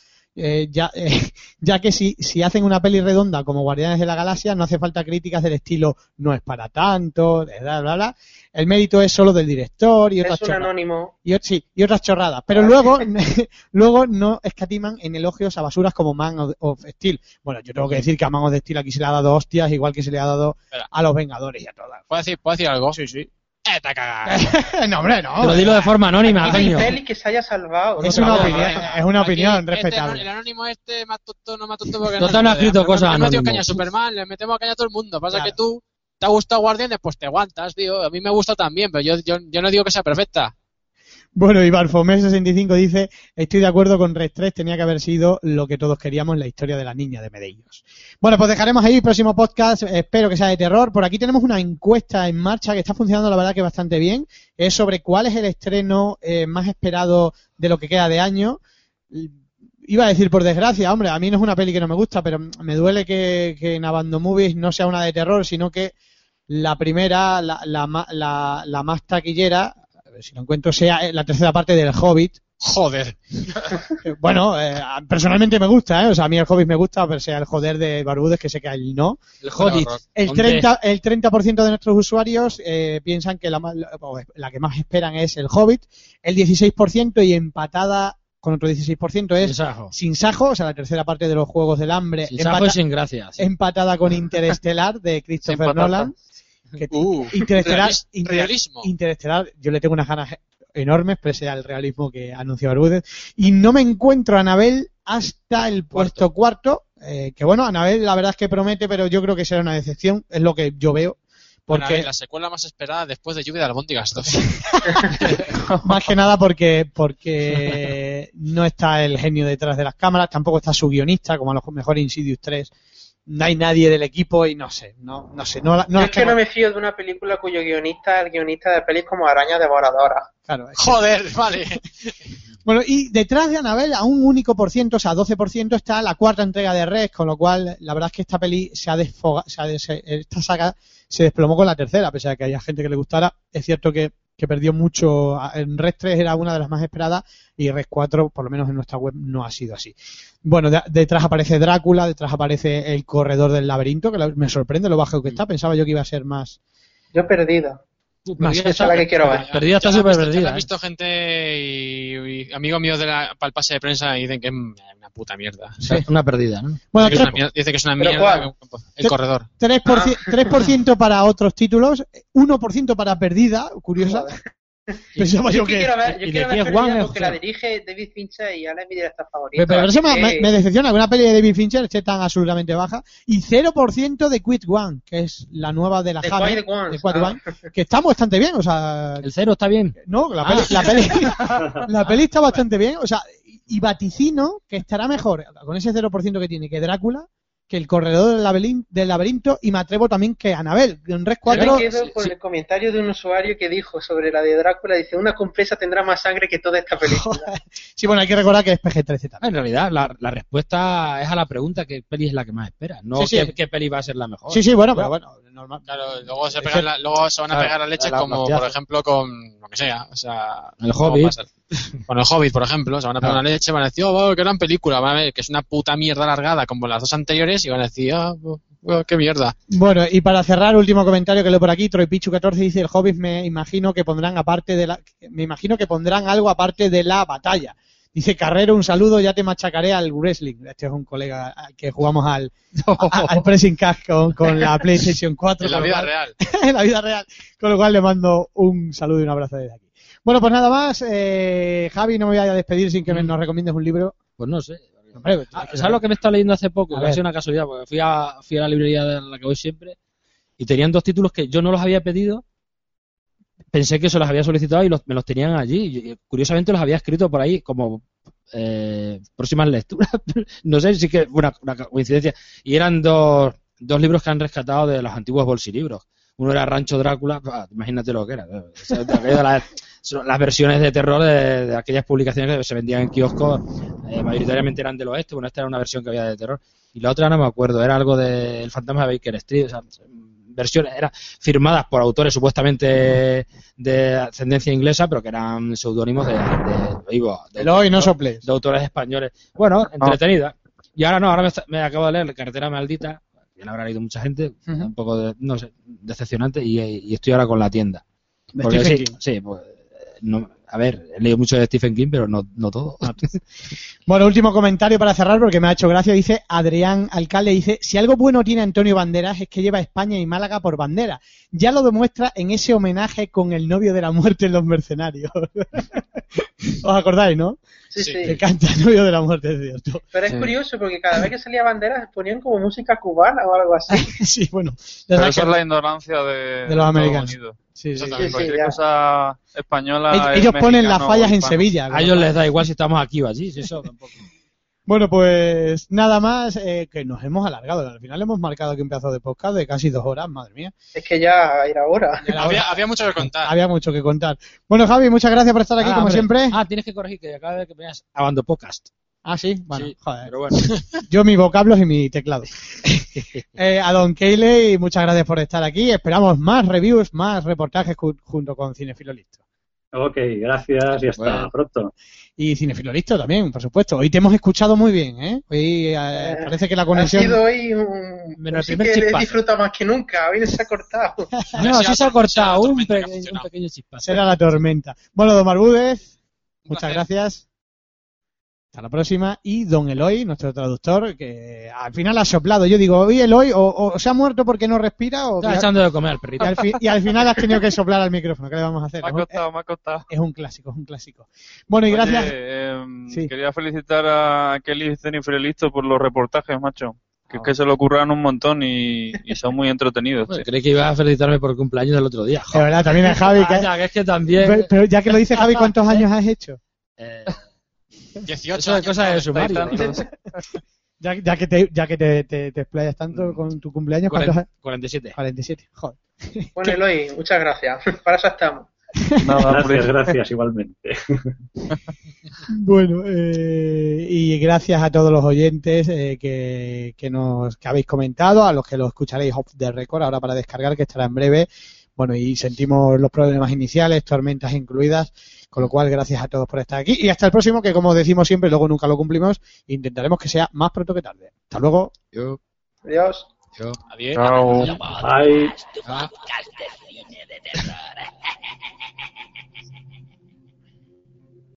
eh, ya, eh, ya que si, si hacen una peli redonda como Guardianes de la Galaxia, no hace falta críticas del estilo no es para tanto, bla, bla, bla. El mérito es solo del director y otras Es un chorradas. anónimo. Y, sí, y otras chorradas. Pero luego, luego no escatiman en elogios a basuras como Man of, of Steel. Bueno, yo tengo que decir que a Man of Steel aquí se le ha dado hostias, igual que se le ha dado Espera. a los Vengadores y a todas. ¿Puedo decir, ¿puedo decir algo? Sí, sí. ¡Eh, te cagas! no, hombre, no. Pero dilo de forma anónima, coño. peli que se haya salvado. Es ¿no? una opinión, es una opinión este respetable. el anónimo este más tonto, no más tonto porque No te han sé, escrito le- cosas Le metido anónimos. caña a Superman, le metemos caña a todo el mundo. Pasa Claro. que tú te ha gustado Guardianes, pues te aguantas, tío. A mí me gusta también, pero yo, yo, yo no digo que sea perfecta. Bueno, y Barfomé65 dice, estoy de acuerdo con Red 3, tenía que haber sido lo que todos queríamos en la historia de la niña de Medeiros. Bueno, pues dejaremos ahí, próximo podcast, espero que sea de terror. Por aquí tenemos una encuesta en marcha que está funcionando la verdad que bastante bien. Es sobre cuál es el estreno eh, más esperado de lo que queda de año. Iba a decir por desgracia, hombre, a mí no es una peli que no me gusta, pero me duele que, que en Abandon Movies no sea una de terror, sino que la primera, la, la, ma- la- la más taquillera, a ver si lo encuentro, sea eh, la tercera parte del Hobbit. Joder. Eh, Bueno, eh, personalmente me gusta, ¿eh? O sea, a mí el Hobbit me gusta, pero sea el joder de Barbudes, que sé que a él no. El Hobbit. El Hombre. 30%, el 30 de nuestros usuarios eh, piensan que la, ma- la- que más esperan es el Hobbit. El 16% y empatada con otro 16% es Sin sajo. Sin Sajo, o sea, la tercera parte de los Juegos del Hambre. Sin empata- sajo y sin gracia. sí. empatada con Interestelar de Christopher. Nolan. Que- Uh, Interestelar, realismo. Interestelar, yo le tengo unas ganas enormes, pese al realismo que anunció Barbudes. Y no me encuentro a Anabel hasta el puesto cuarto. eh, que bueno, Anabel la verdad es que promete, pero yo creo que será una decepción, es lo que yo veo. Bueno, a Porque, ver, la secuela más esperada después de Lluvia de Albóndigas 2. más que nada porque, porque no está el genio detrás de las cámaras, tampoco está su guionista, como a lo mejor Insidious 3. No hay nadie del equipo y no sé, no, no sé, no, la- no Yo es que no me fío de una película cuyo guionista es el guionista de pelis como Araña Devoradora. claro, es que- Joder, vale. Bueno, y detrás de Anabel, a un único por ciento, o sea, 12%, está la cuarta entrega de Red, con lo cual la verdad es que esta peli se ha desfogado, esta saga se desplomó con la tercera, pese a que haya gente que le gustara. Es cierto que, que perdió mucho. En Red 3 era una de las más esperadas y Red 4, por lo menos en nuestra web, no ha sido así. Bueno, de- detrás aparece Drácula, detrás aparece el corredor del laberinto, que me sorprende lo bajo que está. Pensaba yo que iba a ser más. Yo perdido. Más Esa es la que quiero ver. Perdida está súper perdida. he visto gente y, y amigos míos de la, para el pase de prensa y dicen que es una puta mierda. Sí, Una perdida, ¿no? Bueno, Dice que es una 3%, mierda, dice que es una ¿Pero mierda el corredor. 3%, Ah. 3% para otros títulos, 1% para Perdida, curiosa. Yo Yo que que. quiero ver, yo y quiero ver es porque la dirige David Fincher y ahora es mi director favorito. Pero, pero eso me, así me- que- me decepciona, que una peli de David Fincher esté tan absolutamente baja. Y 0% de Quit One, que es la nueva de la The Hammer, de Quit ah. One, que está bastante bien, o sea, El cero está bien. no, la peli, la peli, la peli está bastante bien, o sea, y, y vaticino que estará mejor con ese 0% que tiene que Drácula, que el corredor del laberinto, del laberinto y me atrevo también que Anabel. En Yo 4, me quedo con sí. el comentario de un usuario que dijo sobre la de Drácula, dice, una compresa tendrá más sangre que toda esta película. sí, bueno, hay que recordar que es PG-13 también. En realidad, la, la respuesta es a la pregunta qué peli es la que más espera, no Sí, sí. qué, qué peli va a ser la mejor. Sí, sí, bueno, pero bueno, normal. Claro, luego se, pegan la- luego se van a claro, pegar a leche la- la- como, por ejemplo, con lo que sea. O sea, El ¿cómo Hobbit. Con el Hobbit, por ejemplo, se van a pegar Claro. una leche, van a decir, oh, qué gran película, van a ver que es una puta mierda largada como las dos anteriores y van a decir, ah, oh, oh, qué mierda. Bueno, y para cerrar, último comentario que leo por aquí, Troy Pichu 14 dice, el Hobbit me imagino que pondrán aparte de la, me imagino que pondrán algo aparte de la batalla. Dice Carrero, un saludo, ya te machacaré al wrestling. Este es un colega que jugamos al, a- al pressing cast con, con la PlayStation 4. En la vida cual- real. en la vida real. Con lo cual le mando un saludo y un abrazo desde aquí. Bueno, pues nada más. Eh, Javi, no me voy a despedir sin que me- nos recomiendes un libro. Pues no sé. Hombre, Ah, ¿Sabes lo que me está leyendo hace poco? Que ha sido una casualidad, porque fui a, fui a la librería de la que voy siempre y tenían dos títulos que yo no los había pedido. Pensé que se los había solicitado y los- me los tenían allí. Y, curiosamente los había escrito por ahí como eh, próximas lecturas. no sé si que fue una, coincidencia. Y eran dos, dos libros que han rescatado de los antiguos bolsilibros. Uno era Rancho Drácula, imagínate lo que era. De las, las versiones de terror de, de aquellas publicaciones que se vendían en kioscos, eh, mayoritariamente eran del oeste. Bueno, esta era una versión que había de terror. Y la otra no me acuerdo, era algo del fantasma de Baker Street. O sea, versiones eran firmadas por autores supuestamente de ascendencia inglesa, pero que eran seudónimos de, de, de- no soples. de autores españoles. Bueno, entretenida. Y ahora no, ahora me, me acabo de leer Carretera Maldita, que la habrá leído mucha gente, un poco de- no sé, decepcionante, y, y estoy ahora con la tienda. Porque sí, sí, pues, no, a ver, he leído mucho de Stephen King, pero no, no todo. Bueno, último comentario para cerrar porque me ha hecho gracia. Dice Adrián Alcalde, dice, si algo bueno tiene Antonio Banderas es que lleva a España y Málaga por bandera. Ya lo demuestra en ese homenaje con el novio de la muerte en Los Mercenarios. ¿Os acordáis, no? Sí. Que canta el novio de la muerte, es cierto. Pero es Sí. curioso porque cada vez que salía banderas ponían como música cubana o algo así. sí, bueno. Pero esa es la ignorancia de, de los americanos. Unidos. sí, sí. Sí, Cualquier cosa española. Ellos, ponen las fallas en. Sevilla. A ellos les da igual si estamos aquí o allí, si eso tampoco. Bueno, pues nada más, eh, que nos hemos alargado. Al final hemos marcado aquí un pedazo de podcast de casi dos horas, madre mía. Es que ya era hora. Era hora. Había, mucho que contar. Había mucho que contar. Bueno, Javi, muchas gracias por estar aquí, Ah, como hombre. siempre. Ah, tienes que corregir que acaba de que veas Abando Podcast. Ah, sí, bueno, Sí, joder. Pero bueno. Yo mis vocablos y mi teclado. Eh, a Don Keyley, muchas gracias por estar aquí. Esperamos más reviews, más reportajes ju- junto con Cinefilo Listo. Ok, gracias y hasta Bueno. pronto. Y Cinefilo Listo también, por supuesto. Hoy te hemos escuchado muy bien, ¿eh? Hoy eh, parece que la Ha conexión... sido hoy un... Menos el sí que he disfrutado más que nunca. Hoy se ha cortado. No, sí se ha cortado un, ha pequeño, un pequeño chispazo. Será la tormenta. Bueno, Don Marbudes, Un muchas gracias. Hasta la próxima. Y Don Eloy, nuestro traductor, que al final ha soplado. Yo digo, oye Eloy, o, o se ha muerto porque no respira, o... Está echando de comer al perrito. Y al, fi- y al final has tenido que soplar al micrófono. ¿Qué le vamos a hacer? Me ha costado, me ha costado. es un clásico, es un clásico. Bueno, y gracias. Em, Sí. Quería felicitar a Kelly y Jennifer Listo por los reportajes, macho. Que Ah. es que se lo ocurran un montón y, y son muy entretenidos. Bueno, creí que ibas a felicitarme por el cumpleaños del otro día. De verdad, también es Javi. que- Vaya, que es que también. pero, pero ya que lo dice Javi, ¿cuántos años has hecho? eh, 18 eso es cosa de sumario. Ya, ya que te, ya que te, te, te explayas tanto con tu cumpleaños, ¿cuántos Cuaren- años? 47. 47. Joder. Bueno, Eloy, muchas gracias. Para eso estamos. Nada, hombre. Gracias, gracias, igualmente. Bueno, eh, y gracias a todos los oyentes eh, que, que nos que habéis comentado, a los que lo escucharéis off the record, ahora para descargar, que estará en breve. Bueno, y sentimos los problemas iniciales, tormentas incluidas, con lo cual gracias a todos por estar aquí y hasta el próximo que como decimos siempre, luego nunca lo cumplimos, intentaremos que sea más pronto que tarde. Hasta luego. Adiós. Adiós. Adiós. Chao. Bye.